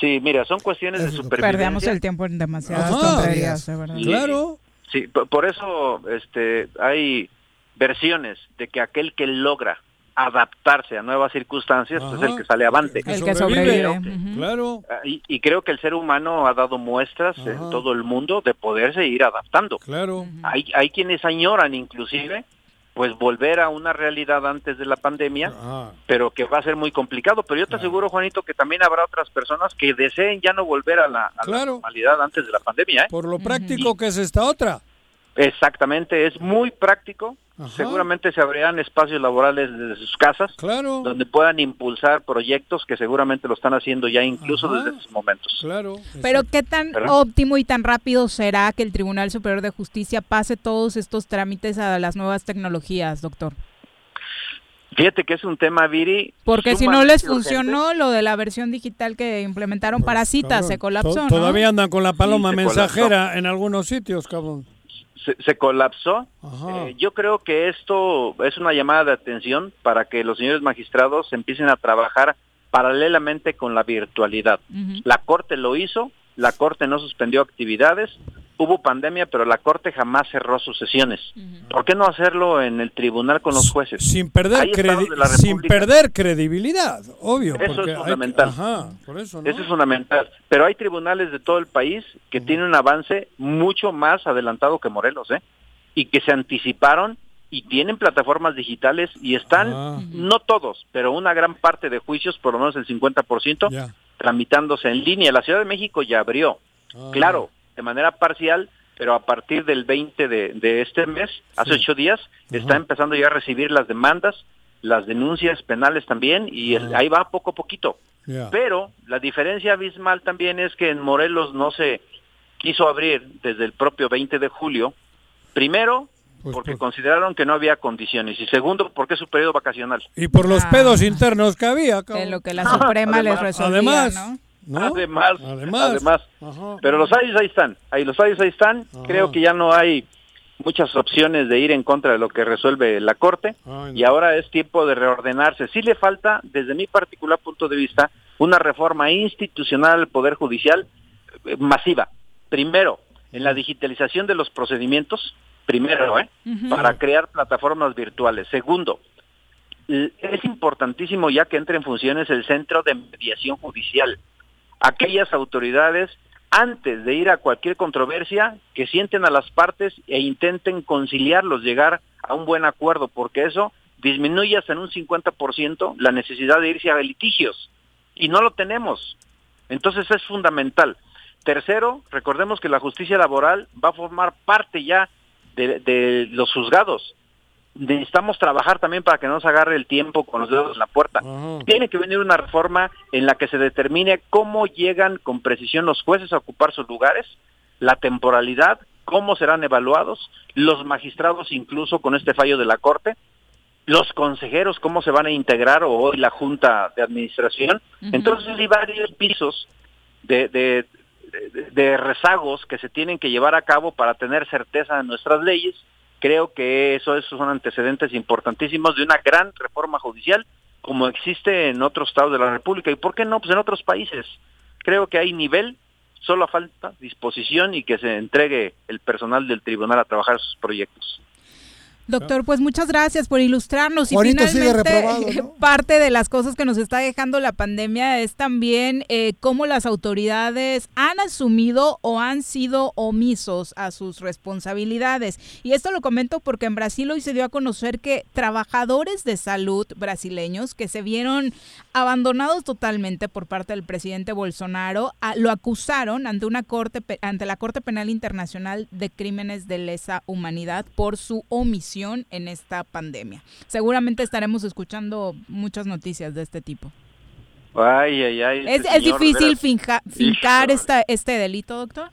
Sí, mira, son cuestiones de supervivencia. Perdemos el tiempo en demasiadas Ajá. tonterías, de verdad. Y- Claro. Sí, por, por eso este, hay versiones de que aquel que logra adaptarse a nuevas circunstancias pues, es el que sale avante. El que sobrevive. Creo que- Ujú. Claro. ah, Y, y creo que el ser humano ha dado muestras en todo el mundo de poderse ir adaptando. Claro. Hay, hay quienes añoran inclusive pues volver a una realidad antes de la pandemia, pero que va a ser muy complicado. Pero yo te aseguro, Juanito, que también habrá otras personas que deseen ya no volver a la, a la normalidad antes de la pandemia. ¿eh? Por lo práctico que es esta otra. Exactamente, es muy práctico. Ajá. Seguramente se abrirán espacios laborales desde sus casas, claro. donde puedan impulsar proyectos que seguramente lo están haciendo ya incluso Ajá. desde esos momentos. Claro. Pero qué tan ¿Verdad? óptimo y tan rápido será que el Tribunal Superior de Justicia pase todos estos trámites a las nuevas tecnologías, doctor. Fíjate que es un tema, Viri. Porque si no les urgente. funcionó lo de la versión digital que implementaron para citas, se colapsó. Todavía andan con la paloma mensajera en algunos sitios, cabrón. Se, se colapsó. Eh, yo creo que esto es una llamada de atención para que los señores magistrados empiecen a trabajar paralelamente con la virtualidad. La Corte lo hizo, la Corte no suspendió actividades, hubo pandemia, pero la Corte jamás cerró sus sesiones. ¿Por qué no hacerlo en el tribunal con los jueces? Sin perder, sin perder credibilidad, obvio. Eso es hay- fundamental. ajá, por eso, ¿no? Eso es fundamental. Pero hay tribunales de todo el país que tienen un avance mucho más adelantado que Morelos, ¿eh? Y que se anticiparon y tienen plataformas digitales y están, Ah. no todos, pero una gran parte de juicios, por lo menos el 50%, Ya. tramitándose en línea. La Ciudad de México ya abrió, Ah. claro, de manera parcial, pero a partir del 20 de, de este mes, hace ocho días, está empezando ya a recibir las demandas las denuncias penales también y el- ahí va poco a poquito. Pero la diferencia abismal también es que en Morelos no se quiso abrir desde el propio 20 de julio. Primero, Pues porque consideraron que no había condiciones. Y segundo, porque es su periodo vacacional. Y por los Ah. pedos internos que había. cabrón. Lo que la Suprema les Además- resolvía, además, ¿no? ¿No? Además, Además. además. Ajá. Pero los fallos ahí están. Ahí los ahí están. Creo que ya no hay muchas opciones de ir en contra de lo que resuelve la Corte. Ay, no. Y ahora es tiempo de reordenarse. Sí le falta, desde mi particular punto de vista, una reforma institucional al Poder Judicial eh, masiva. Primero, en la digitalización de los procedimientos. Primero, ¿eh? Para crear plataformas virtuales. Segundo, es importantísimo ya que entre en funciones el Centro de Mediación Judicial. Aquellas autoridades, antes de ir a cualquier controversia, que sienten a las partes e intenten conciliarlos, llegar a un buen acuerdo, porque eso disminuye hasta en un 50% la necesidad de irse a litigios. Y no lo tenemos. Entonces es fundamental. Tercero, recordemos que la justicia laboral va a formar parte ya de, de los juzgados. Necesitamos trabajar también para que no nos agarre el tiempo con los dedos en la puerta. Tiene que venir una reforma en la que se determine cómo llegan con precisión los jueces a ocupar sus lugares, la temporalidad, cómo serán evaluados, los magistrados incluso con este fallo de la Corte, los consejeros cómo se van a integrar o hoy la Junta de Administración. Entonces hay varios pisos de, de, de- de rezagos que se tienen que llevar a cabo para tener certeza en nuestras leyes. Creo que eso, esos son antecedentes importantísimos de una gran reforma judicial como existe en otros estados de la República. ¿Y por qué no? Pues en otros países. Creo que hay nivel, solo falta disposición y que se entregue el personal del tribunal a trabajar sus proyectos. Doctor, pues muchas gracias por ilustrarnos y Juanito finalmente ¿no? parte de las cosas que nos está dejando la pandemia es también eh, cómo las autoridades han asumido o han sido omisos a sus responsabilidades. Y esto lo comento porque en Brasil hoy se dio a conocer que trabajadores de salud brasileños que se vieron abandonados totalmente por parte del presidente Bolsonaro a- lo acusaron ante una corte ante la Corte Penal Internacional de Crímenes de lesa humanidad por su omisión en esta pandemia. Seguramente estaremos escuchando muchas noticias de este tipo. Ay, ay, ay. ¿Es, este es difícil finja- fincar esta, este delito, doctor?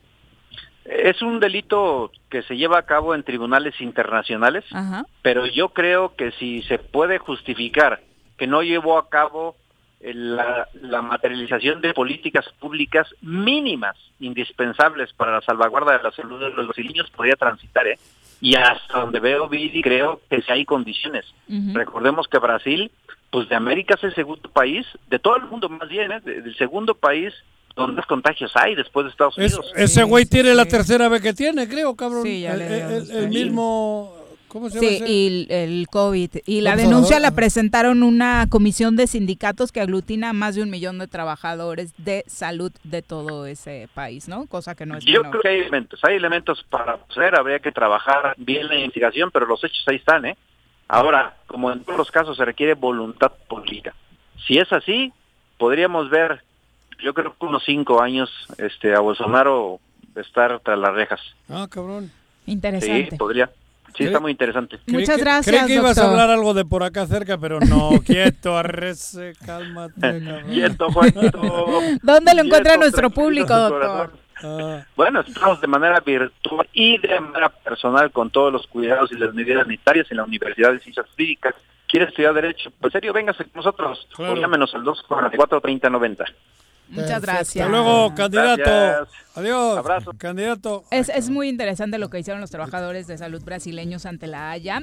Es un delito que se lleva a cabo en tribunales internacionales, Ajá. pero yo creo que si se puede justificar que no llevó a cabo eh, la, la materialización de políticas públicas mínimas indispensables para la salvaguarda de la salud de los brasileños, podría transitar, ¿eh? Y hasta donde veo, Vidi, creo que si hay condiciones. Recordemos que Brasil, pues de América es el segundo país, de todo el mundo más bien, ¿eh? de- del segundo país donde más contagios hay después de Estados Es- Unidos. ese güey tiene la tercera vez que tiene, creo, cabrón. Sí, ya el, le el- el mismo. ¿Cómo se llama? Sí, ese? y el, COVID. Y la denuncia la presentaron una comisión de sindicatos que aglutina a más de un millón de trabajadores de salud de todo ese país, ¿no? Cosa que no es Yo menor. creo que hay elementos, hay elementos para hacer, habría que trabajar bien la investigación, pero los hechos ahí están, ¿eh? Ahora, como en todos los casos, se requiere voluntad política. Si es así, podríamos ver, yo creo que unos cinco años, este, a Bolsonaro estar tras las rejas. Ah, cabrón. Interesante. Sí, podría. Sí, está muy interesante. Muchas que- gracias, Creí que ibas a hablar algo de por acá cerca, pero no, quieto, arrece, cálmate. cabrón. Quieto, Juanito. ¿Dónde lo encuentra Quieto, nuestro público, doctor? Ah, Bueno, estamos de manera virtual y de manera personal con todos los cuidados y las medidas sanitarias en la Universidad de Ciencias Jurídicas. ¿Quiere estudiar Derecho? Pues, En serio, véngase con nosotros. Claro. O llámenos al 244-3090. Muchas gracias. Hasta luego, candidato. Gracias. Adiós. Candidato. Es, es muy interesante lo que hicieron los trabajadores de salud brasileños ante la Haya.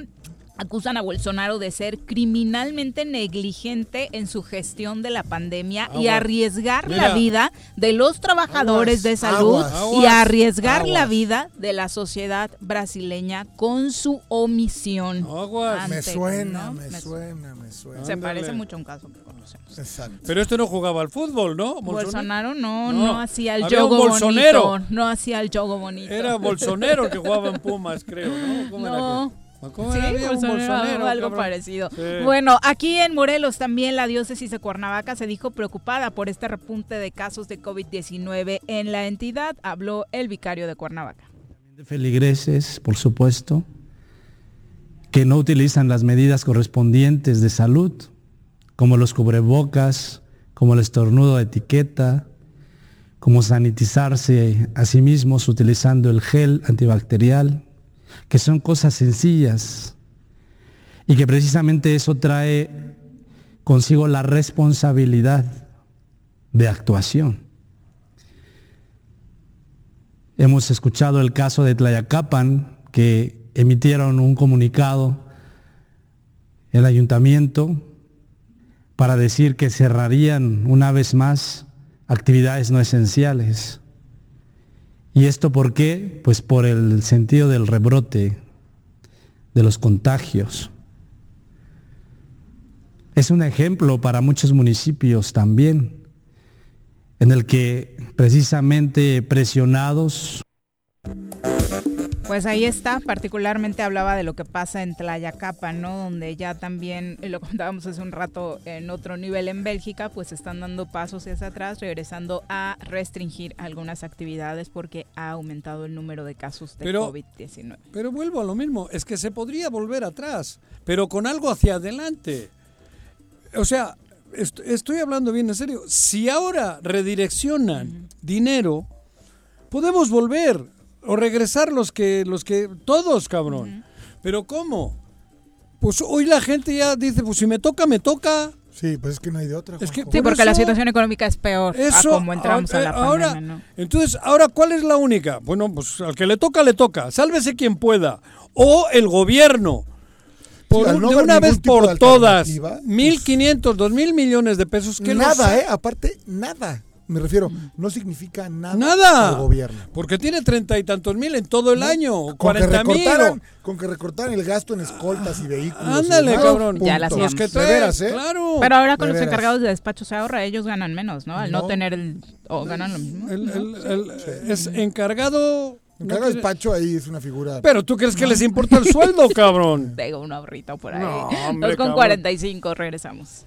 Acusan a Bolsonaro de ser criminalmente negligente en su gestión de la pandemia y arriesgar Mira. la vida de los trabajadores de salud aguas, y aguas, arriesgar la vida de la sociedad brasileña con su omisión. Me ante, suena, ¿no? me suena, me suena. Se parece mucho a un caso conocemos. Exacto. Pero este no jugaba al fútbol, ¿no? Bolsonaro no, No. no, hacía el Había un yogo bolsonero. bonito. No hacía el yogo bonito. Era Bolsonaro el que jugaba en Pumas, creo, ¿no? ¿Cómo era No. que- ¿Cómo Sí, era? Un Bolsonaro, Bolsonaro, algo cabrón. parecido. Sí. Bueno, aquí en Morelos también la diócesis de Cuernavaca se dijo preocupada por este repunte de casos de COVID-19 en la entidad. Habló el vicario de Cuernavaca. de feligreses, por supuesto, que no utilizan las medidas correspondientes de salud, como los cubrebocas, como el estornudo de etiqueta, como sanitizarse a sí mismos utilizando el gel antibacterial, que son cosas sencillas y que precisamente eso trae consigo la responsabilidad de actuación. Hemos escuchado el caso de Tlayacapan, que emitieron un comunicado el ayuntamiento para decir que cerrarían una vez más actividades no esenciales. ¿Y esto por qué? Pues por el sentido del rebrote, de los contagios. Es un ejemplo para muchos municipios también, en el que precisamente presionados pues ahí está, particularmente hablaba de lo que pasa en Tlayacapa, ¿no? Donde ya también, lo contábamos hace un rato en otro nivel en Bélgica, pues están dando pasos hacia atrás, regresando a restringir algunas actividades porque ha aumentado el número de casos de COVID-19. Pero vuelvo a lo mismo, es que se podría volver atrás, pero con algo hacia adelante. O sea, est estoy hablando bien en serio, si ahora redireccionan dinero, podemos volver o regresar los que, los que, todos, cabrón. Pero ¿cómo? Pues hoy la gente ya dice, pues si me toca, me toca. Sí, pues es que no hay de otra. Es que Sí, por porque la situación económica es peor Eso, a como entramos a la ahora, pandemia, ¿no? Entonces, ahora, ¿cuál es la única? Bueno, pues al que le toca, le toca. Sálvese quien pueda. O el gobierno. Por no de una vez por todas. alternativa, 1.500, 2.000 millones de pesos. que los- nada, ¿eh? Aparte, nada. Me refiero, no significa nada, Nada. al gobierno. Porque tiene treinta y tantos mil en todo el año. Con que, Cuarenta mil. con que recortaran el gasto en escoltas y vehículos. Ándale, cabrón. Ya la punto. hacíamos. que De traen, veras, ¿eh? Claro. Pero ahora con los encargados de despacho se ahorra, ellos ganan menos, ¿no? Al no, No. tener el... o ganan lo mismo. El- ¿no? el- el- es encargado. Cargo de despacho ahí es una figura. Pero tú crees que les importa el sueldo, cabrón. Tengo un ahorrito por ahí. No, hombre, Dos con cabrón. 45, regresamos.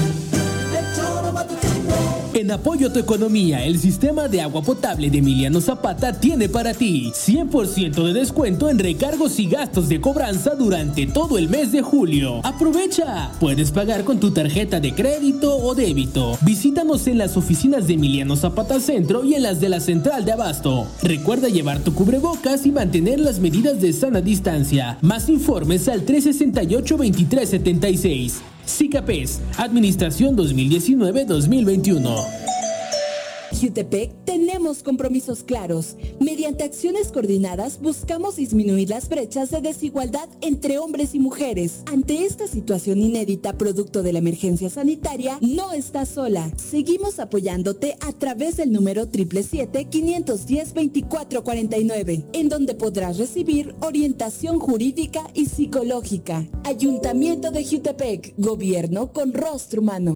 Apoyo a tu economía, el sistema de agua potable de Emiliano Zapata tiene para ti 100% de descuento en recargos y gastos de cobranza durante todo el mes de julio. Aprovecha. Puedes pagar con tu tarjeta de crédito o débito. Visítanos en las oficinas de Emiliano Zapata Centro y en las de la Central de Abasto. Recuerda llevar tu cubrebocas y mantener las medidas de sana distancia. Más informes al 368-2376. SICAPES, Administración 2019-2021. Jutepec tenemos compromisos claros. Mediante acciones coordinadas buscamos disminuir las brechas de desigualdad entre hombres y mujeres. Ante esta situación inédita producto de la emergencia sanitaria, no estás sola. Seguimos apoyándote a través del número 777-510-2449, en donde podrás recibir orientación jurídica y psicológica. Ayuntamiento de Jutepec, gobierno con rostro humano.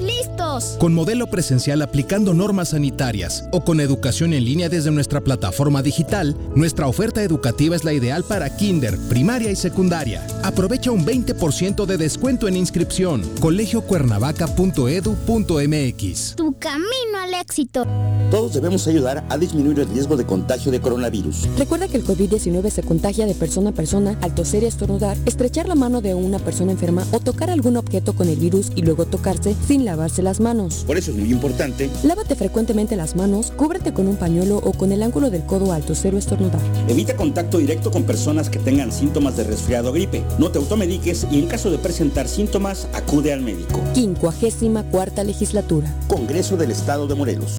listos. Con modelo presencial aplicando normas sanitarias o con educación en línea desde nuestra plataforma digital, nuestra oferta educativa es la ideal para kinder, primaria y secundaria. Aprovecha un 20% de descuento en inscripción. colegiocuernavaca.edu.mx. Tu camino al éxito. Todos debemos ayudar a disminuir el riesgo de contagio de coronavirus. Recuerda que el COVID-19 se contagia de persona a persona al toser y estornudar, estrechar la mano de una persona enferma o tocar algún objeto con el virus y luego tocarse sin sin lavarse las manos. Por eso es muy importante. Lávate frecuentemente las manos, cúbrete con un pañuelo o con el ángulo del codo alto, cero estornudar. Evita contacto directo con personas que tengan síntomas de resfriado o gripe. No te automediques y en caso de presentar síntomas, acude al médico. Quincuagésima cuarta legislatura. Congreso del Estado de Morelos.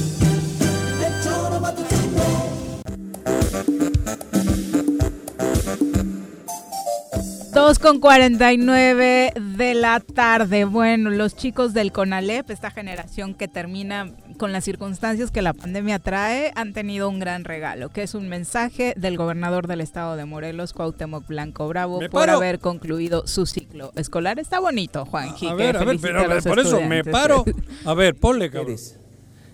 Dos con 49 de la tarde. Bueno, los chicos del CONALEP, esta generación que termina con las circunstancias que la pandemia trae, han tenido un gran regalo, que es un mensaje del gobernador del estado de Morelos, Cuauhtémoc Blanco Bravo, Me por paro. haber concluido su ciclo escolar. Está bonito, Juanji. A que ver, a ver, pero a ver, por eso me paro. A ver, ponle, cabrón.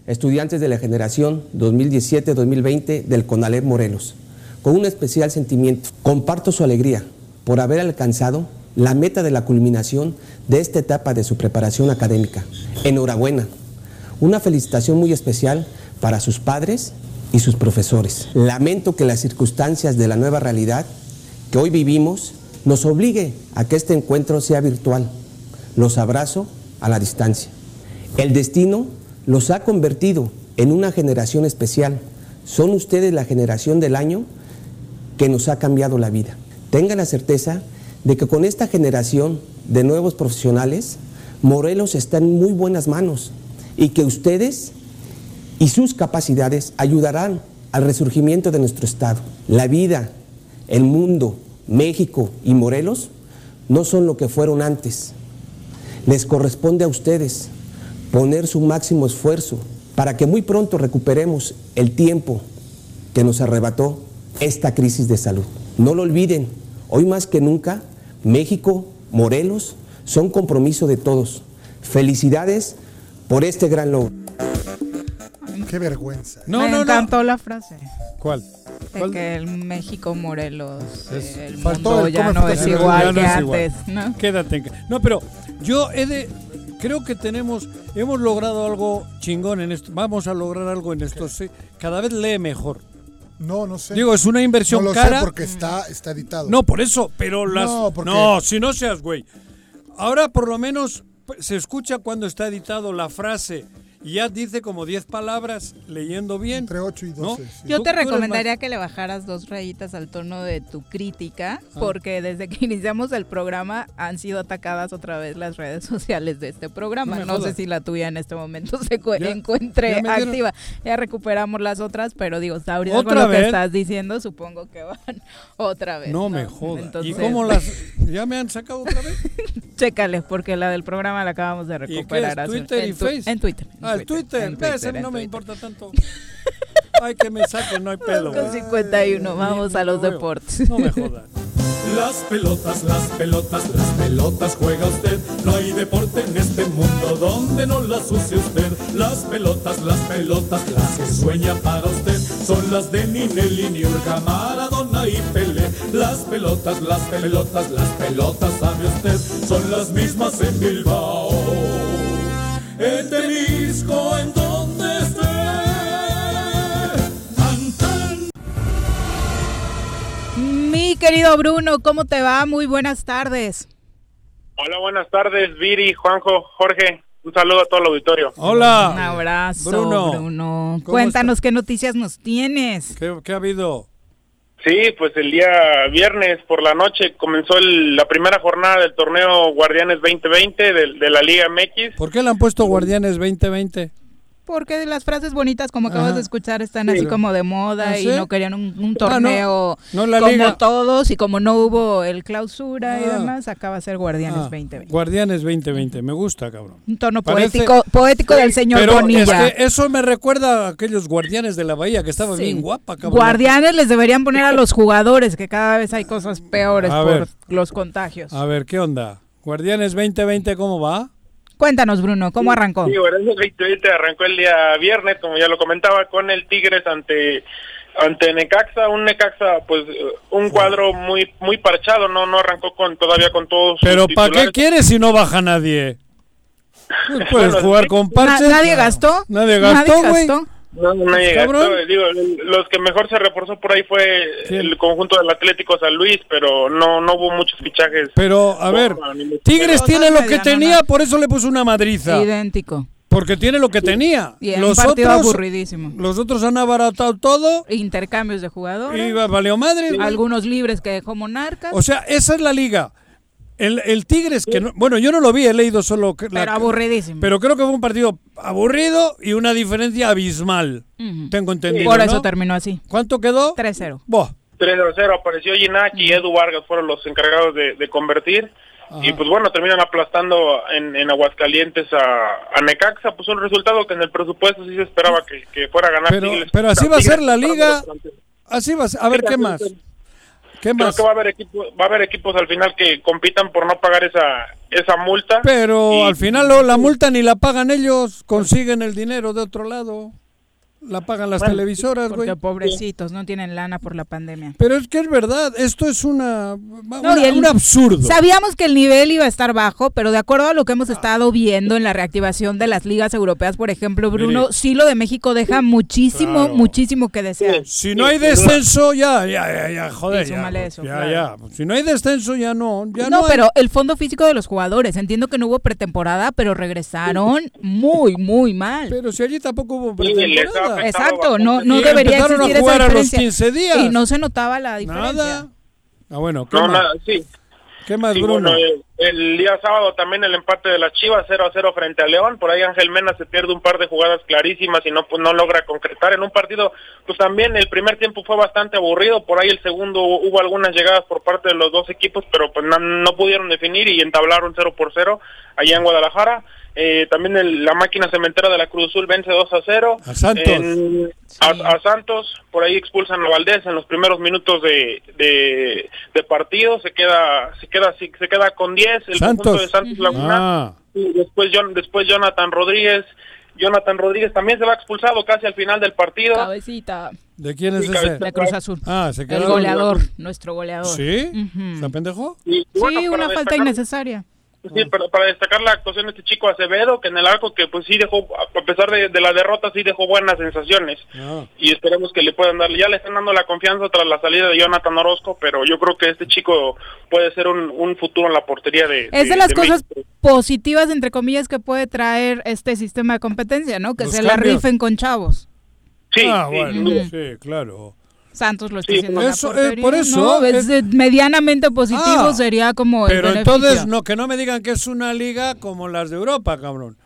estudiantes de la generación 2017-2020 del CONALEP Morelos. Con un especial sentimiento, comparto su alegría por haber alcanzado la meta de la culminación de esta etapa de su preparación académica. Enhorabuena. Una felicitación muy especial para sus padres y sus profesores. Lamento que las circunstancias de la nueva realidad que hoy vivimos nos obligue a que este encuentro sea virtual. Los abrazo a la distancia. El destino los ha convertido en una generación especial. Son ustedes la generación del año que nos ha cambiado la vida. Tengan la certeza de que con esta generación de nuevos profesionales, Morelos está en muy buenas manos y que ustedes y sus capacidades ayudarán al resurgimiento de nuestro Estado. La vida, el mundo, México y Morelos no son lo que fueron antes. Les corresponde a ustedes poner su máximo esfuerzo para que muy pronto recuperemos el tiempo que nos arrebató esta crisis de salud. No lo olviden, hoy más que nunca, México, Morelos, son compromiso de todos. Felicidades por este gran logro. Qué vergüenza. Me encantó la frase. ¿Cuál? De que el México Morelos, Es- el faltó mundo ya no es igual que ya no es igual. antes, ¿no? Quédate en No, pero yo he de. Creo que tenemos. Hemos logrado algo chingón en esto. Vamos a lograr algo en esto. Sí. Cada vez lee mejor. No, no sé. Digo, es una inversión no lo cara. Sé porque está, está editado. No, por eso, pero las. No, No, porque- si no seas güey. Ahora por lo menos pues, se escucha cuando está editado la frase y ya dice como 10 palabras leyendo bien. Entre 8 y 12. Yo te recomendaría que le bajaras dos rayitas al tono de tu crítica, Ah. porque desde que iniciamos el programa han sido atacadas otra vez las redes sociales de este programa. No me No, sé si la tuya en este momento se Ya- encuentre ya me dieron- activa. Ya recuperamos las otras, pero digo, ahorita con ¿Otra lo que estás diciendo, supongo que van otra vez. No me jodas. ¿Y cómo las.? ¿Ya me han sacado otra vez? Chécale, porque la del programa la acabamos de ¿Y qué recuperar. es? hace- ¿Twitter y en tu-? En Twitter. Ah, Twitter. en Ves, Twitter, no me importa tanto. Ay, que me saquen, no hay pedo. Con 51, vamos a los deportes. No me jodas. Las pelotas, las pelotas, las pelotas juega usted. No hay deporte en este mundo donde no las use usted. Las pelotas, las pelotas, las que sueña para usted. Son las de Ninelli, Niurka, Maradona y Pelé. Las pelotas, las pelotas, las pelotas, sabe usted. Son las mismas en Bilbao. En Temisco, en donde esté. Tan, tan. Mi querido Bruno, ¿cómo te va? Muy buenas tardes. Hola, buenas tardes, Viri, Juanjo, Jorge. Un saludo a todo el auditorio. Un abrazo, Bruno. Bruno. ¿Cómo Cuéntanos qué noticias nos tienes. ¿Qué, qué ha habido? Sí, pues el día viernes por la noche comenzó el- la primera jornada del torneo Guardianes 2020 de, de la Liga MX. ¿Por qué le han puesto Guardianes 2020? Porque las frases bonitas, como acabas Ajá. de escuchar, están Sí. así como de moda ¿Ah, y sí? no querían un, un Ah, no. torneo No, la como liga. todos y como no hubo el clausura y Ah. demás, acaba de ser Guardianes Ah, 2020. Guardianes 2020, me gusta, cabrón. Un tono Parece- poético, poético del señor Pero Bonilla. es que eso me recuerda a aquellos guardianes de la bahía que estaban Sí. bien guapa, cabrón. Guardianes les deberían poner a los jugadores, que cada vez hay cosas peores A por ver. los contagios. A ver, ¿qué onda? Guardianes 2020, ¿cómo va? Cuéntanos, Bruno, ¿cómo arrancó? Sí, bueno, ese 2020 arrancó el día viernes, como ya lo comentaba, con el Tigres ante ante Necaxa, un Necaxa, pues un cuadro muy muy parchado, no no arrancó con todavía con todos sus Pero ¿para qué quieres si no baja nadie? No puedes Bueno, jugar con Na- parches. ¿Nadie gastó? Nadie gastó, güey. No, no, nadie Cabrón. digo, los que mejor se reforzó por ahí fue el conjunto del Atlético San Luis, pero no no hubo muchos fichajes. Pero, a ver, Tigres tiene lo que tenía, por eso le puso una madriza. Idéntico. Porque tiene lo que tenía. Y en los un partido otros, aburridísimo. los otros han abaratado todo Intercambios de jugadores. y va- valió madre. Algunos libres que dejó Monarcas. O sea, esa es la liga. El, el Tigres, que no- bueno, yo no lo vi, he leído solo. que- la- pero aburridísimo. Pero creo que fue un partido aburrido y una diferencia abismal. Tengo entendido. Por eso ¿no? terminó así. ¿Cuánto quedó? 3-0. Buah. 3 a 0 apareció Ginac y Edu Vargas fueron los encargados de, de convertir y pues bueno terminan aplastando en, en Aguascalientes a, a Necaxa pues un resultado que en el presupuesto sí se esperaba que, que fuera a ganar Pero, Tigres. pero así va a ser la liga. Así va a ser. A ver, ¿qué más? ¿Qué Creo más? que va a haber equipos va a haber equipos al final que compitan por no pagar esa esa multa Pero al final la multa ni la pagan ellos, consiguen el dinero de otro lado. La pagan las Bueno, televisoras, güey. Porque pobrecitos, no tienen lana por la pandemia. Pero es que es verdad, esto es una, No, una- el- un absurdo. Sabíamos que el nivel iba a estar bajo, pero de acuerdo a lo que hemos estado viendo en la reactivación de las ligas europeas, por ejemplo, Bruno, Mire. sí lo de México deja muchísimo, Claro. muchísimo que desear. Si no hay descenso, ya, ya, ya, ya, joder, Sí, ya, eso, ya, claro. ya. Si no hay descenso, ya no, ya no, no, hay. pero el fondo físico de los jugadores, entiendo que no hubo pretemporada, pero regresaron muy, muy mal. Pero si allí tampoco hubo pretemporada. Exacto, no, no Y debería empezaron a existir jugar esa a los diferencia. 15 días. Y no se notaba la diferencia. Nada. Ah, bueno, ¿qué no más? nada sí ¿Qué más, Sí, Bruno? bueno, eh, el día sábado también el empate de las Chivas 0 a 0 frente a León. Por ahí Ángel Mena se pierde un par de jugadas clarísimas y no pues, no logra concretar en un partido. Pues también el primer tiempo fue bastante aburrido. Por ahí el segundo hubo algunas llegadas por parte de los dos equipos, pero pues no, no pudieron definir y entablaron 0 por 0 allá en Guadalajara. Eh, también el- la máquina cementera de la Cruz Azul vence 2 a 0. A Santos. En- a, a Santos, por ahí expulsan a Valdés en los primeros minutos de, de, de partido, se queda se queda se, se queda con 10 el Santos. conjunto de Santos Laguna. Ah. Y después después Jonathan Rodríguez, Jonathan Rodríguez también se va expulsado casi al final del partido. Cabecita. ¿De quién es Sí, ese? De Cruz Azul. Ah, se quedó. El goleador, nuestro goleador. ¿Sí? Ujú. ¿Se pendejó? Y, y bueno, Sí, una falta destacar- innecesaria. Sí, pero para destacar la actuación de este chico Acevedo, que en el arco que pues sí dejó, a pesar de, de la derrota, sí dejó buenas sensaciones. Ah. Y esperemos que le puedan dar, ya le están dando la confianza tras la salida de Jonathan Orozco, pero yo creo que este chico puede ser un, un futuro en la portería de... Es de las cosas México. positivas, entre comillas, que puede traer este sistema de competencia, ¿no? Que Los se la rifen con chavos. Sí, ah, sí, bueno, sin duda. sí, claro. Santos lo está Sí, haciendo en la eso, eh, por eso, ¿no? eh, Es medianamente positivo Ah, sería como el Pero beneficio. entonces, no, que no me digan que es una liga como las de Europa, cabrón.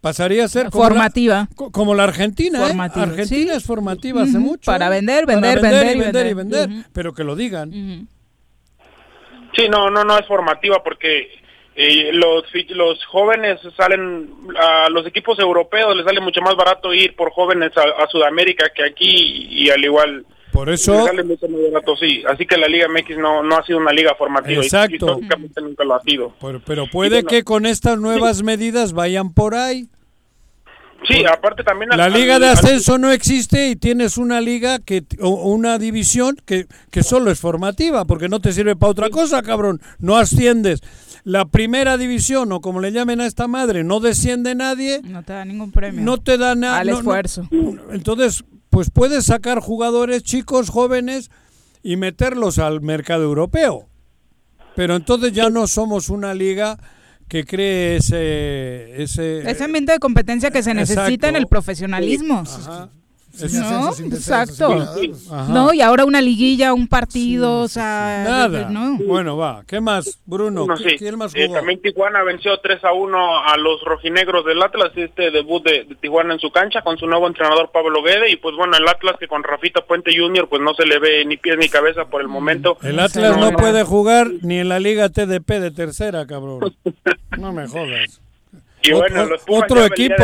Pasaría a ser como Formativa. La, co- como la Argentina, ¿eh? Formativa, Argentina sí. es formativa hace mucho. para ¿eh? vender, Para vender, vender y vender y vender. Pero que lo digan. Sí, no, no, no es formativa porque eh, los los jóvenes salen a los equipos europeos les sale mucho más barato ir por jóvenes a, a Sudamérica que aquí y al igual Por eso, sí. Así que la Liga MX no, no ha sido una liga formativa. Exacto. Y, históricamente nunca lo ha sido. pero, pero puede bueno, que con estas nuevas medidas vayan por ahí. Sí, aparte también... al- La liga al- de al- ascenso no existe y tienes una liga que o una división que, que solo es formativa porque no te sirve para otra cosa, cabrón. No asciendes. La primera división o como le llamen a esta madre, no desciende nadie, No te da ningún premio. no te da nada. Al esfuerzo. Entonces, pues puedes sacar jugadores chicos, jóvenes y meterlos al mercado europeo. Pero entonces ya no somos una liga que cree ese ese Ese ambiente de competencia que se necesita Exacto. en el profesionalismo. Ajá. ¿No? descenso, Exacto. pues. No, y ahora una liguilla, un partido, o sea, Nada. no. Bueno, va. ¿Qué más, Bruno? No, ¿Qui- sí. ¿Quién más Eh, también Tijuana venció 3 a 1 a los rojinegros del Atlas, este debut de, de Tijuana en su cancha con su nuevo entrenador Pablo Guede y pues bueno, el Atlas que con Rafita Puente Jr. pues no se le ve ni pies ni cabeza por el momento. El Atlas no, puede jugar ni en la Liga TDP de tercera, cabrón. No me jodas. Y bueno, Otro- los Pumas otro equipo.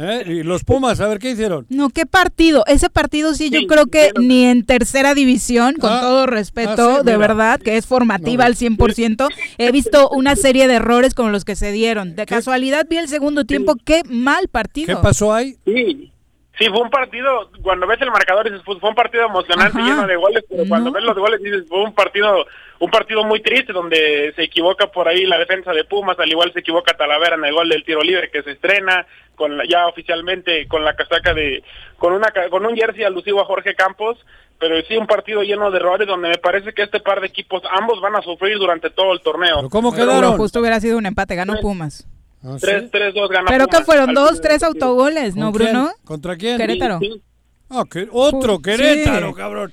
¿Eh? Y los Pumas, a ver qué hicieron. No, qué partido. Ese partido sí, yo creo que ni en tercera división, con Ah, todo respeto, ah, sí, de mira. verdad, que es formativa al 100%, he visto una serie de errores como los que se dieron. De casualidad vi el segundo tiempo, qué mal partido. ¿Qué pasó ahí? Sí. Sí, fue un partido, cuando ves el marcador dices, pues, fue un partido emocionante, Ajá. lleno de goles, pero cuando ves los goles dices, fue un partido un partido muy triste donde se equivoca por ahí la defensa de Pumas, al igual se equivoca Talavera en el gol del tiro libre que se estrena con la- ya oficialmente con la casaca de con una ca- con un jersey alusivo a Jorge Campos, pero sí un partido lleno de errores donde me parece que este par de equipos ambos van a sufrir durante todo el torneo. ¿Cómo Pero justo hubiera sido un empate, ganó Pumas. Ah, Tres, tres, dos ganó Pero que Pumas fueron al dos, tres autogoles, ¿no, ¿Con quién? Bruno? ¿Contra quién? Querétaro. Sí, Ah, que- otro Sí. Querétaro, cabrón.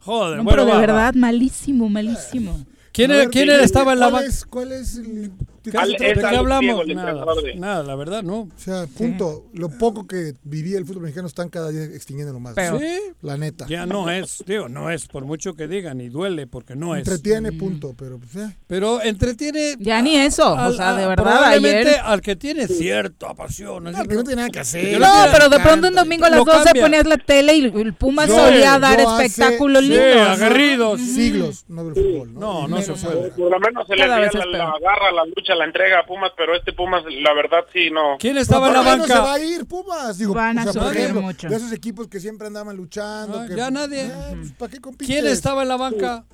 Joder, No, bueno, pero de va, va. verdad, malísimo, malísimo. ¿Quién, era- ver, quién ¿de- era- estaba en la ¿Cuál banca? cuál es el- ¿De qué hablamos? Nada, nada, la verdad, no. O sea, punto. Lo poco que vivía el fútbol mexicano están cada día extinguiendo más. Pero- Sí. La neta. Ya no es, digo, no es, por mucho que digan, y duele, porque no es. Entretiene, punto. Pero pues ya. Pero entretiene. Ya ni eso, o sea, de a- verdad, probablemente ayer- al que tiene cierta pasión. así, que no tiene nada que hacer. No, pero de pronto un domingo a las Lo 12 cambia. ponías la tele y el Pumas Yo- solía dar espectáculos sí, lindos. ¿no? aguerridos. Siglos no veo fútbol. No, No, no se puede. Por lo menos se le Cada veía vez la, es peor. la garra, la lucha, la entrega a Pumas, pero este Pumas, la verdad, sí, no. ¿Quién estaba en la ¿Por qué no se va banca? a ir Pumas? Digo, Van a o sea, por ejemplo, mucho. De esos equipos que siempre andaban luchando. Ah, que- ya nadie. Eh, pues, ¿Para qué compites? ¿Quién estaba en la banca?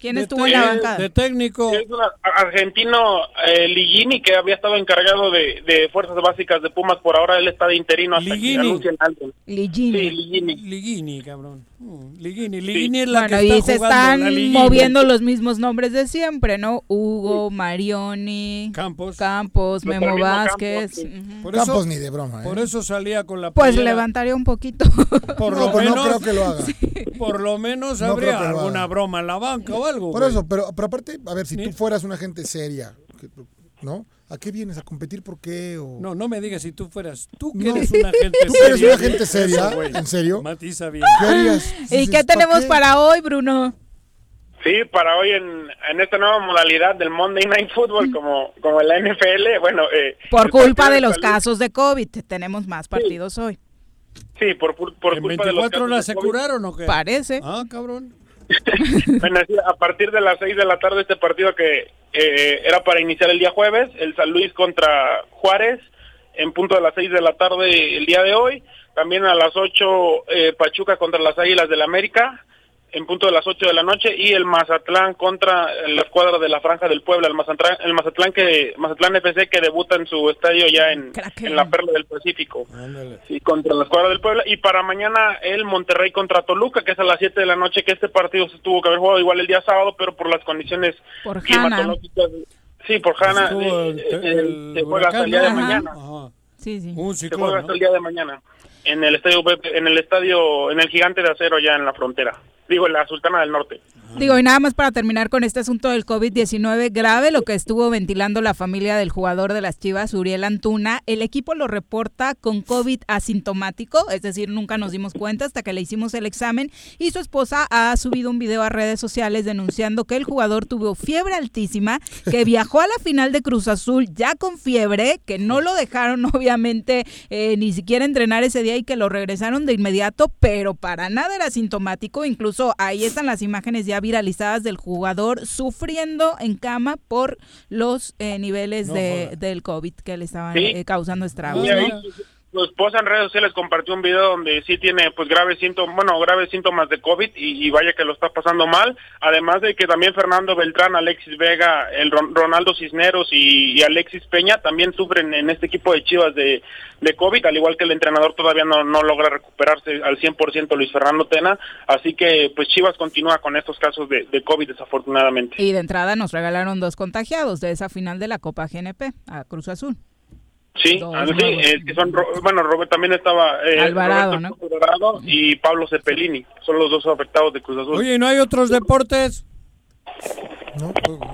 ¿Quién De estuvo en la banca? De técnico. Es un argentino, eh, Ligini, que había estado encargado de, de fuerzas básicas de Pumas. Por ahora él está de interino hasta Ligini. que anuncien algo. Ligini. Sí, Ligini. Ligini, cabrón. Mm, Ligini. Ligini es la Bueno, que y está se jugando están moviendo los mismos nombres de siempre, ¿no? Hugo, Marioni, Campos. Campos, Memo Vázquez. Campos. Por Campos eso, ni de broma. ¿eh? por eso salía con la Pues levantaría un poquito. Por No, lo pues no menos, creo que lo haga. por lo menos No habría alguna broma en la banca o algo. Por güey. eso, pero, pero aparte, a ver, si Ni- tú fueras una gente seria, ¿no? ¿A qué vienes? ¿A competir por qué? O... No, no me digas si tú fueras. Tú que No. eres una gente ¿Tú seria. eres una gente seria? Eso. ¿En serio? Matiza bien. ¿Qué harías? ¿Y Dices, qué ¿pa' tenemos qué? para hoy, Bruno? Sí, para hoy en, en esta nueva modalidad del Monday Night Football, como, como en la NFL, bueno... Eh, Por culpa de los salud- casos de COVID, tenemos más partidos hoy. Sí, por, por, por ¿En culpa de los 24 casos horas de se COVID. curaron o qué? Parece. Ah, cabrón. Bueno, a partir de las 6 de la tarde este partido que eh, era para iniciar el día jueves, el San Luis contra Juárez, en punto de las 6 de la tarde el día de hoy. También a las 8 eh, Pachuca contra las Águilas del América, en punto de las 8 de la noche. Y el Mazatlán contra la escuadra de la Franja del Puebla, el Mazatlán, el Mazatlán, que, Mazatlán FC que debuta en su estadio ya en, en la Perla del Pacífico. Sí, contra la escuadra del Puebla. Y para mañana el Monterrey contra Toluca, que es a las 7 de la noche, que este partido se tuvo que haber jugado igual el día sábado, pero por las condiciones Por Hanna. climatológicas. Sí, por Hanna. El- el se juega hasta el día de mañana. Sí, sí. Un Se ciclón, hasta el día de mañana. En el estadio, Pepe- en el estadio, en el gigante de acero ya en la frontera. Digo, en la Sultana del Norte. Digo, y nada más para terminar con este asunto del COVID-19 grave, lo que estuvo ventilando la familia del jugador de las Chivas, Uriel Antuna, el equipo lo reporta con COVID asintomático, es decir, nunca nos dimos cuenta hasta que le hicimos el examen y su esposa ha subido un video a redes sociales denunciando que el jugador tuvo fiebre altísima, que viajó a la final de Cruz Azul ya con fiebre, que no lo dejaron obviamente eh, ni siquiera entrenar ese día y que lo regresaron de inmediato, pero para nada era asintomático, incluso ahí están las imágenes ya viralizadas del jugador sufriendo en cama por los eh, niveles No de, del COVID que le estaban Sí. eh, causando estragos. Su- esposa en redes sociales compartió un video donde sí tiene pues graves síntomas, bueno, graves síntomas de COVID y, vaya que lo está pasando mal. Además de que también Fernando Beltrán, Alexis Vega, el Ron- Ronaldo Cisneros y, Alexis Peña también sufren en este equipo de Chivas de, COVID, al igual que el entrenador todavía no, no logra recuperarse al 100% Luis Fernando Tena. Así que pues Chivas continúa con estos casos de COVID desafortunadamente. Y de entrada nos regalaron dos contagiados de esa final de la Copa GNP a Cruz Azul. Sí, Dos ah, sí, es que son, Ro- bueno, Robert también estaba... eh, Alvarado, Roberto ¿no? Alvarado y Pablo Cepelini. Son los dos afectados de Cruz Azul. Oye, ¿y no hay otros deportes?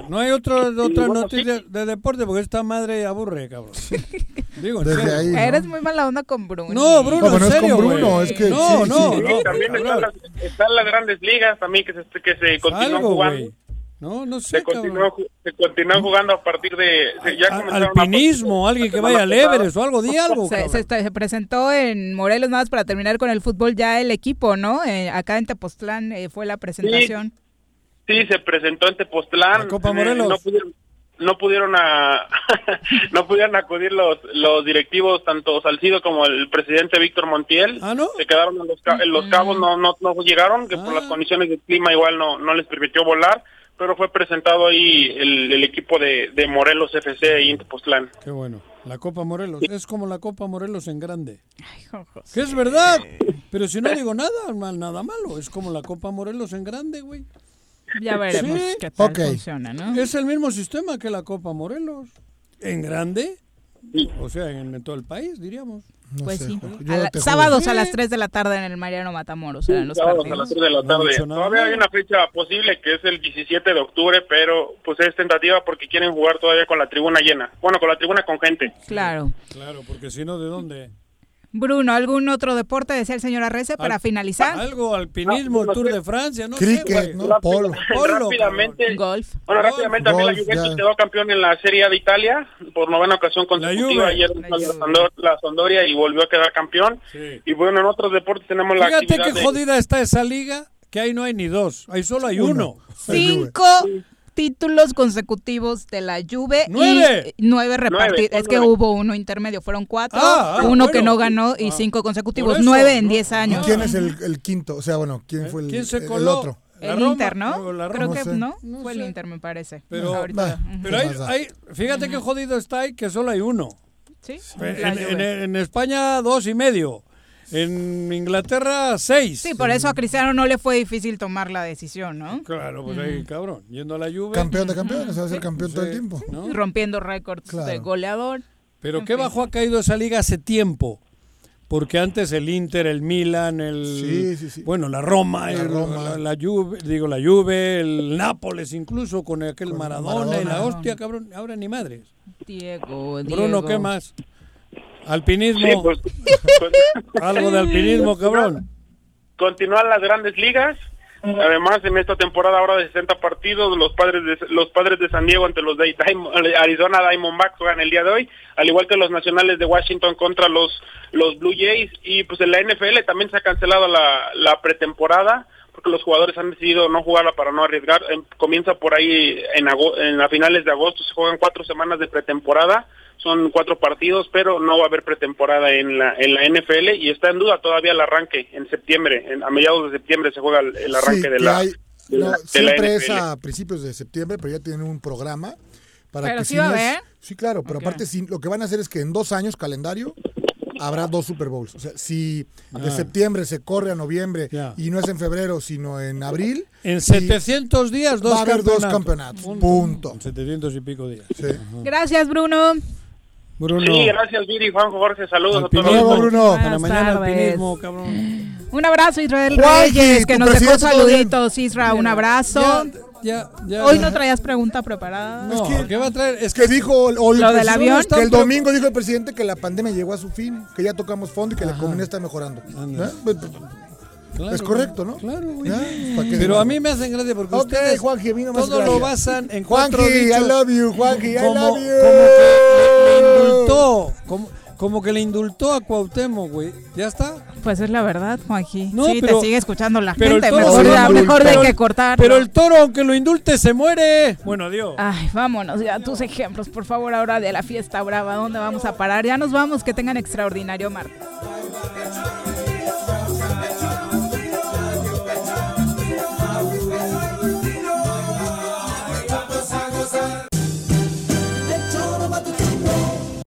No hay otro, otra bueno, noticia de deporte porque esta madre aburre, cabrón. Digo, Desde serio. ahí, ¿no? Eres muy mala onda con Bruno. No, Bruno, No, pero en no es con serio, Bruno, es que No, sí, no, sí. no. Sí, también están las, están las grandes ligas también que se, que se continúan Algo, jugando. güey. No, no sé, Se ju- se continúan jugando a partir de... se- ya a- Alpinismo, alguien que vaya al Everest o algo, di algo, Se, se está- se presentó en Morelos, nada más para terminar con el fútbol, ya el equipo, ¿no? Eh, acá en Tepoztlán eh, fue la presentación. Sí, se presentó en Tepoztlán. La Copa Eh, Morelos. No pudieron, no pudieron, a, no pudieron acudir los, los directivos, tanto Salcido como el presidente Víctor Montiel. Ah, ¿no? Se quedaron en los, ca- en los cabos, no, no, no llegaron, que por Ah. las condiciones del clima igual no, no les permitió volar, pero fue presentado ahí el, el equipo de, de Morelos FC ahí en Tepoztlán. Qué bueno. La Copa Morelos. Es como la Copa Morelos en grande. Que es verdad. Pero si no digo nada, mal- nada malo. Es como la Copa Morelos en grande, güey. Ya veremos Sí. qué tal funciona, ¿no? Es el mismo sistema que la Copa Morelos. En grande. O sea, en, en todo el país, diríamos. No Pues sé, sí. A la- sábados a Sí. las 3 de la tarde en el Mariano Matamoros eran los Sábados a las 3 de la tarde. Todavía hay una fecha posible que es el 17 de octubre, pero pues es tentativa porque quieren jugar todavía con la tribuna llena. Bueno, con la tribuna con gente. Claro. Claro, porque si no, ¿de dónde? Bruno, ¿algún otro deporte decía el señor Arrece para Al- finalizar? Algo, alpinismo, el Tour de Francia, no Cricket, sé. ¿no? Polo. Polo, rápidamente, Golf. bueno, Golf, rápidamente también golf, la Juventus ya. quedó campeón en la Serie A de Italia por novena ocasión consecutiva. Ayer La la, la Sampdoria y volvió a quedar campeón. Sí. Y bueno, en otros deportes tenemos la Fíjate actividad qué de- jodida está esa liga, que ahí no hay ni dos, ahí solo hay uno. Cinco títulos consecutivos de la Juve ¡Nueve! y nueve repartidos. Es que nueve. hubo uno intermedio, fueron cuatro, Ah, ah, uno que no ganó y Ah, cinco consecutivos, eso, nueve en ¿no? diez ¿Y años. quién es el, el quinto? O sea, bueno, ¿quién fue el, ¿Quién se el otro? La El Roma, Inter, ¿no? la Creo que No sé. no, No fue el sé. Inter, me parece. Pero- Ahorita. Pero ¿Qué hay, hay- fíjate qué jodido está ahí, que solo hay uno. Sí, En, la en- Juve. en España dos y medio. En Inglaterra seis. Sí, por eso a Cristiano no le fue difícil tomar la decisión, ¿no? Claro, pues ahí, cabrón. Yendo a la Juve. Campeón de campeones, se va a ser campeón todo el tiempo. ¿no? Rompiendo récords Claro. de goleador. Pero En qué fin. bajo ha caído esa liga hace tiempo. Porque antes el Inter, el Milan, el Sí, sí, sí. bueno, la Roma, La el- Roma. La, la Juve, digo la Juve, el Nápoles incluso con aquel Con Maradona, y la Maradona. hostia, cabrón, ahora ni madres. Diego, Bruno, Diego. ¿qué más? Alpinismo, Sí, pues, algo de alpinismo, cabrón. Continúan las grandes ligas. Además, en esta temporada ahora de 60 partidos, los padres de, los padres de San Diego ante los de Diamond- Arizona Diamondbacks juegan el día de hoy, al igual que los nacionales de Washington contra los, los Blue Jays. Y pues en la NFL también se ha cancelado la, la pretemporada porque los jugadores han decidido no jugarla para no arriesgar. Em, comienza por ahí en, en a finales de agosto, se juegan cuatro semanas de pretemporada son cuatro partidos, pero no va a haber pretemporada en la en la NFL y está en duda todavía el arranque en septiembre, en- a mediados de septiembre se juega el, el arranque Sí, de la, hay- de no, la- de la siempre es a principios de septiembre, pero ya tienen un programa para Pero que sí si va no haber. Sí, claro, pero aparte sí, lo que van a hacer es que en dos años calendario habrá dos Super Bowls. O sea, si de Ah. septiembre se corre a noviembre y no es en febrero, sino en abril, En y 700 días, dos va a haber dos campeonatos. campeonatos. Punto. En 700 y pico días. Sí. Gracias, Bruno. Bruno. Sí, gracias Viri, Juan Jorge, saludos a todos. Hasta Bruno. Para Buenas mañana alpinismo, cabrón. Un abrazo, Israel Juanji, Reyes, que nos dejó saluditos. Isra, un abrazo. Ya, ya. Hoy no traías pregunta preparada. No, ¿qué va a traer? Es Es que dijo hoy el ¿Lo del presidente- avión? que el domingo dijo el presidente que la pandemia llegó a su fin, que ya tocamos fondo y que la economía está mejorando. ¿Eh? Claro, es correcto, ¿no? Claro, güey. Ya, ¿para qué Pero a mí me hacen gracia porque Ok, ustedes Juanji, a mí no me todo lo basan en Juanji, cuatro I dichos. love you, Juanji, I como, love you. como que le, le indultó, como, como que le indultó a Cuauhtémoc, güey. ¿Ya está? Pues es la verdad, Juanji. No, sí, pero- te sigue escuchando la pero gente. Mejor, mejor de que cortar. Pero el toro, aunque lo indulte, se muere. Bueno, adiós. Ay, vámonos ya. Tus ejemplos, por favor, ahora de la fiesta brava. ¿Dónde vamos a parar? Ya nos vamos. Que tengan extraordinario martes. gozar.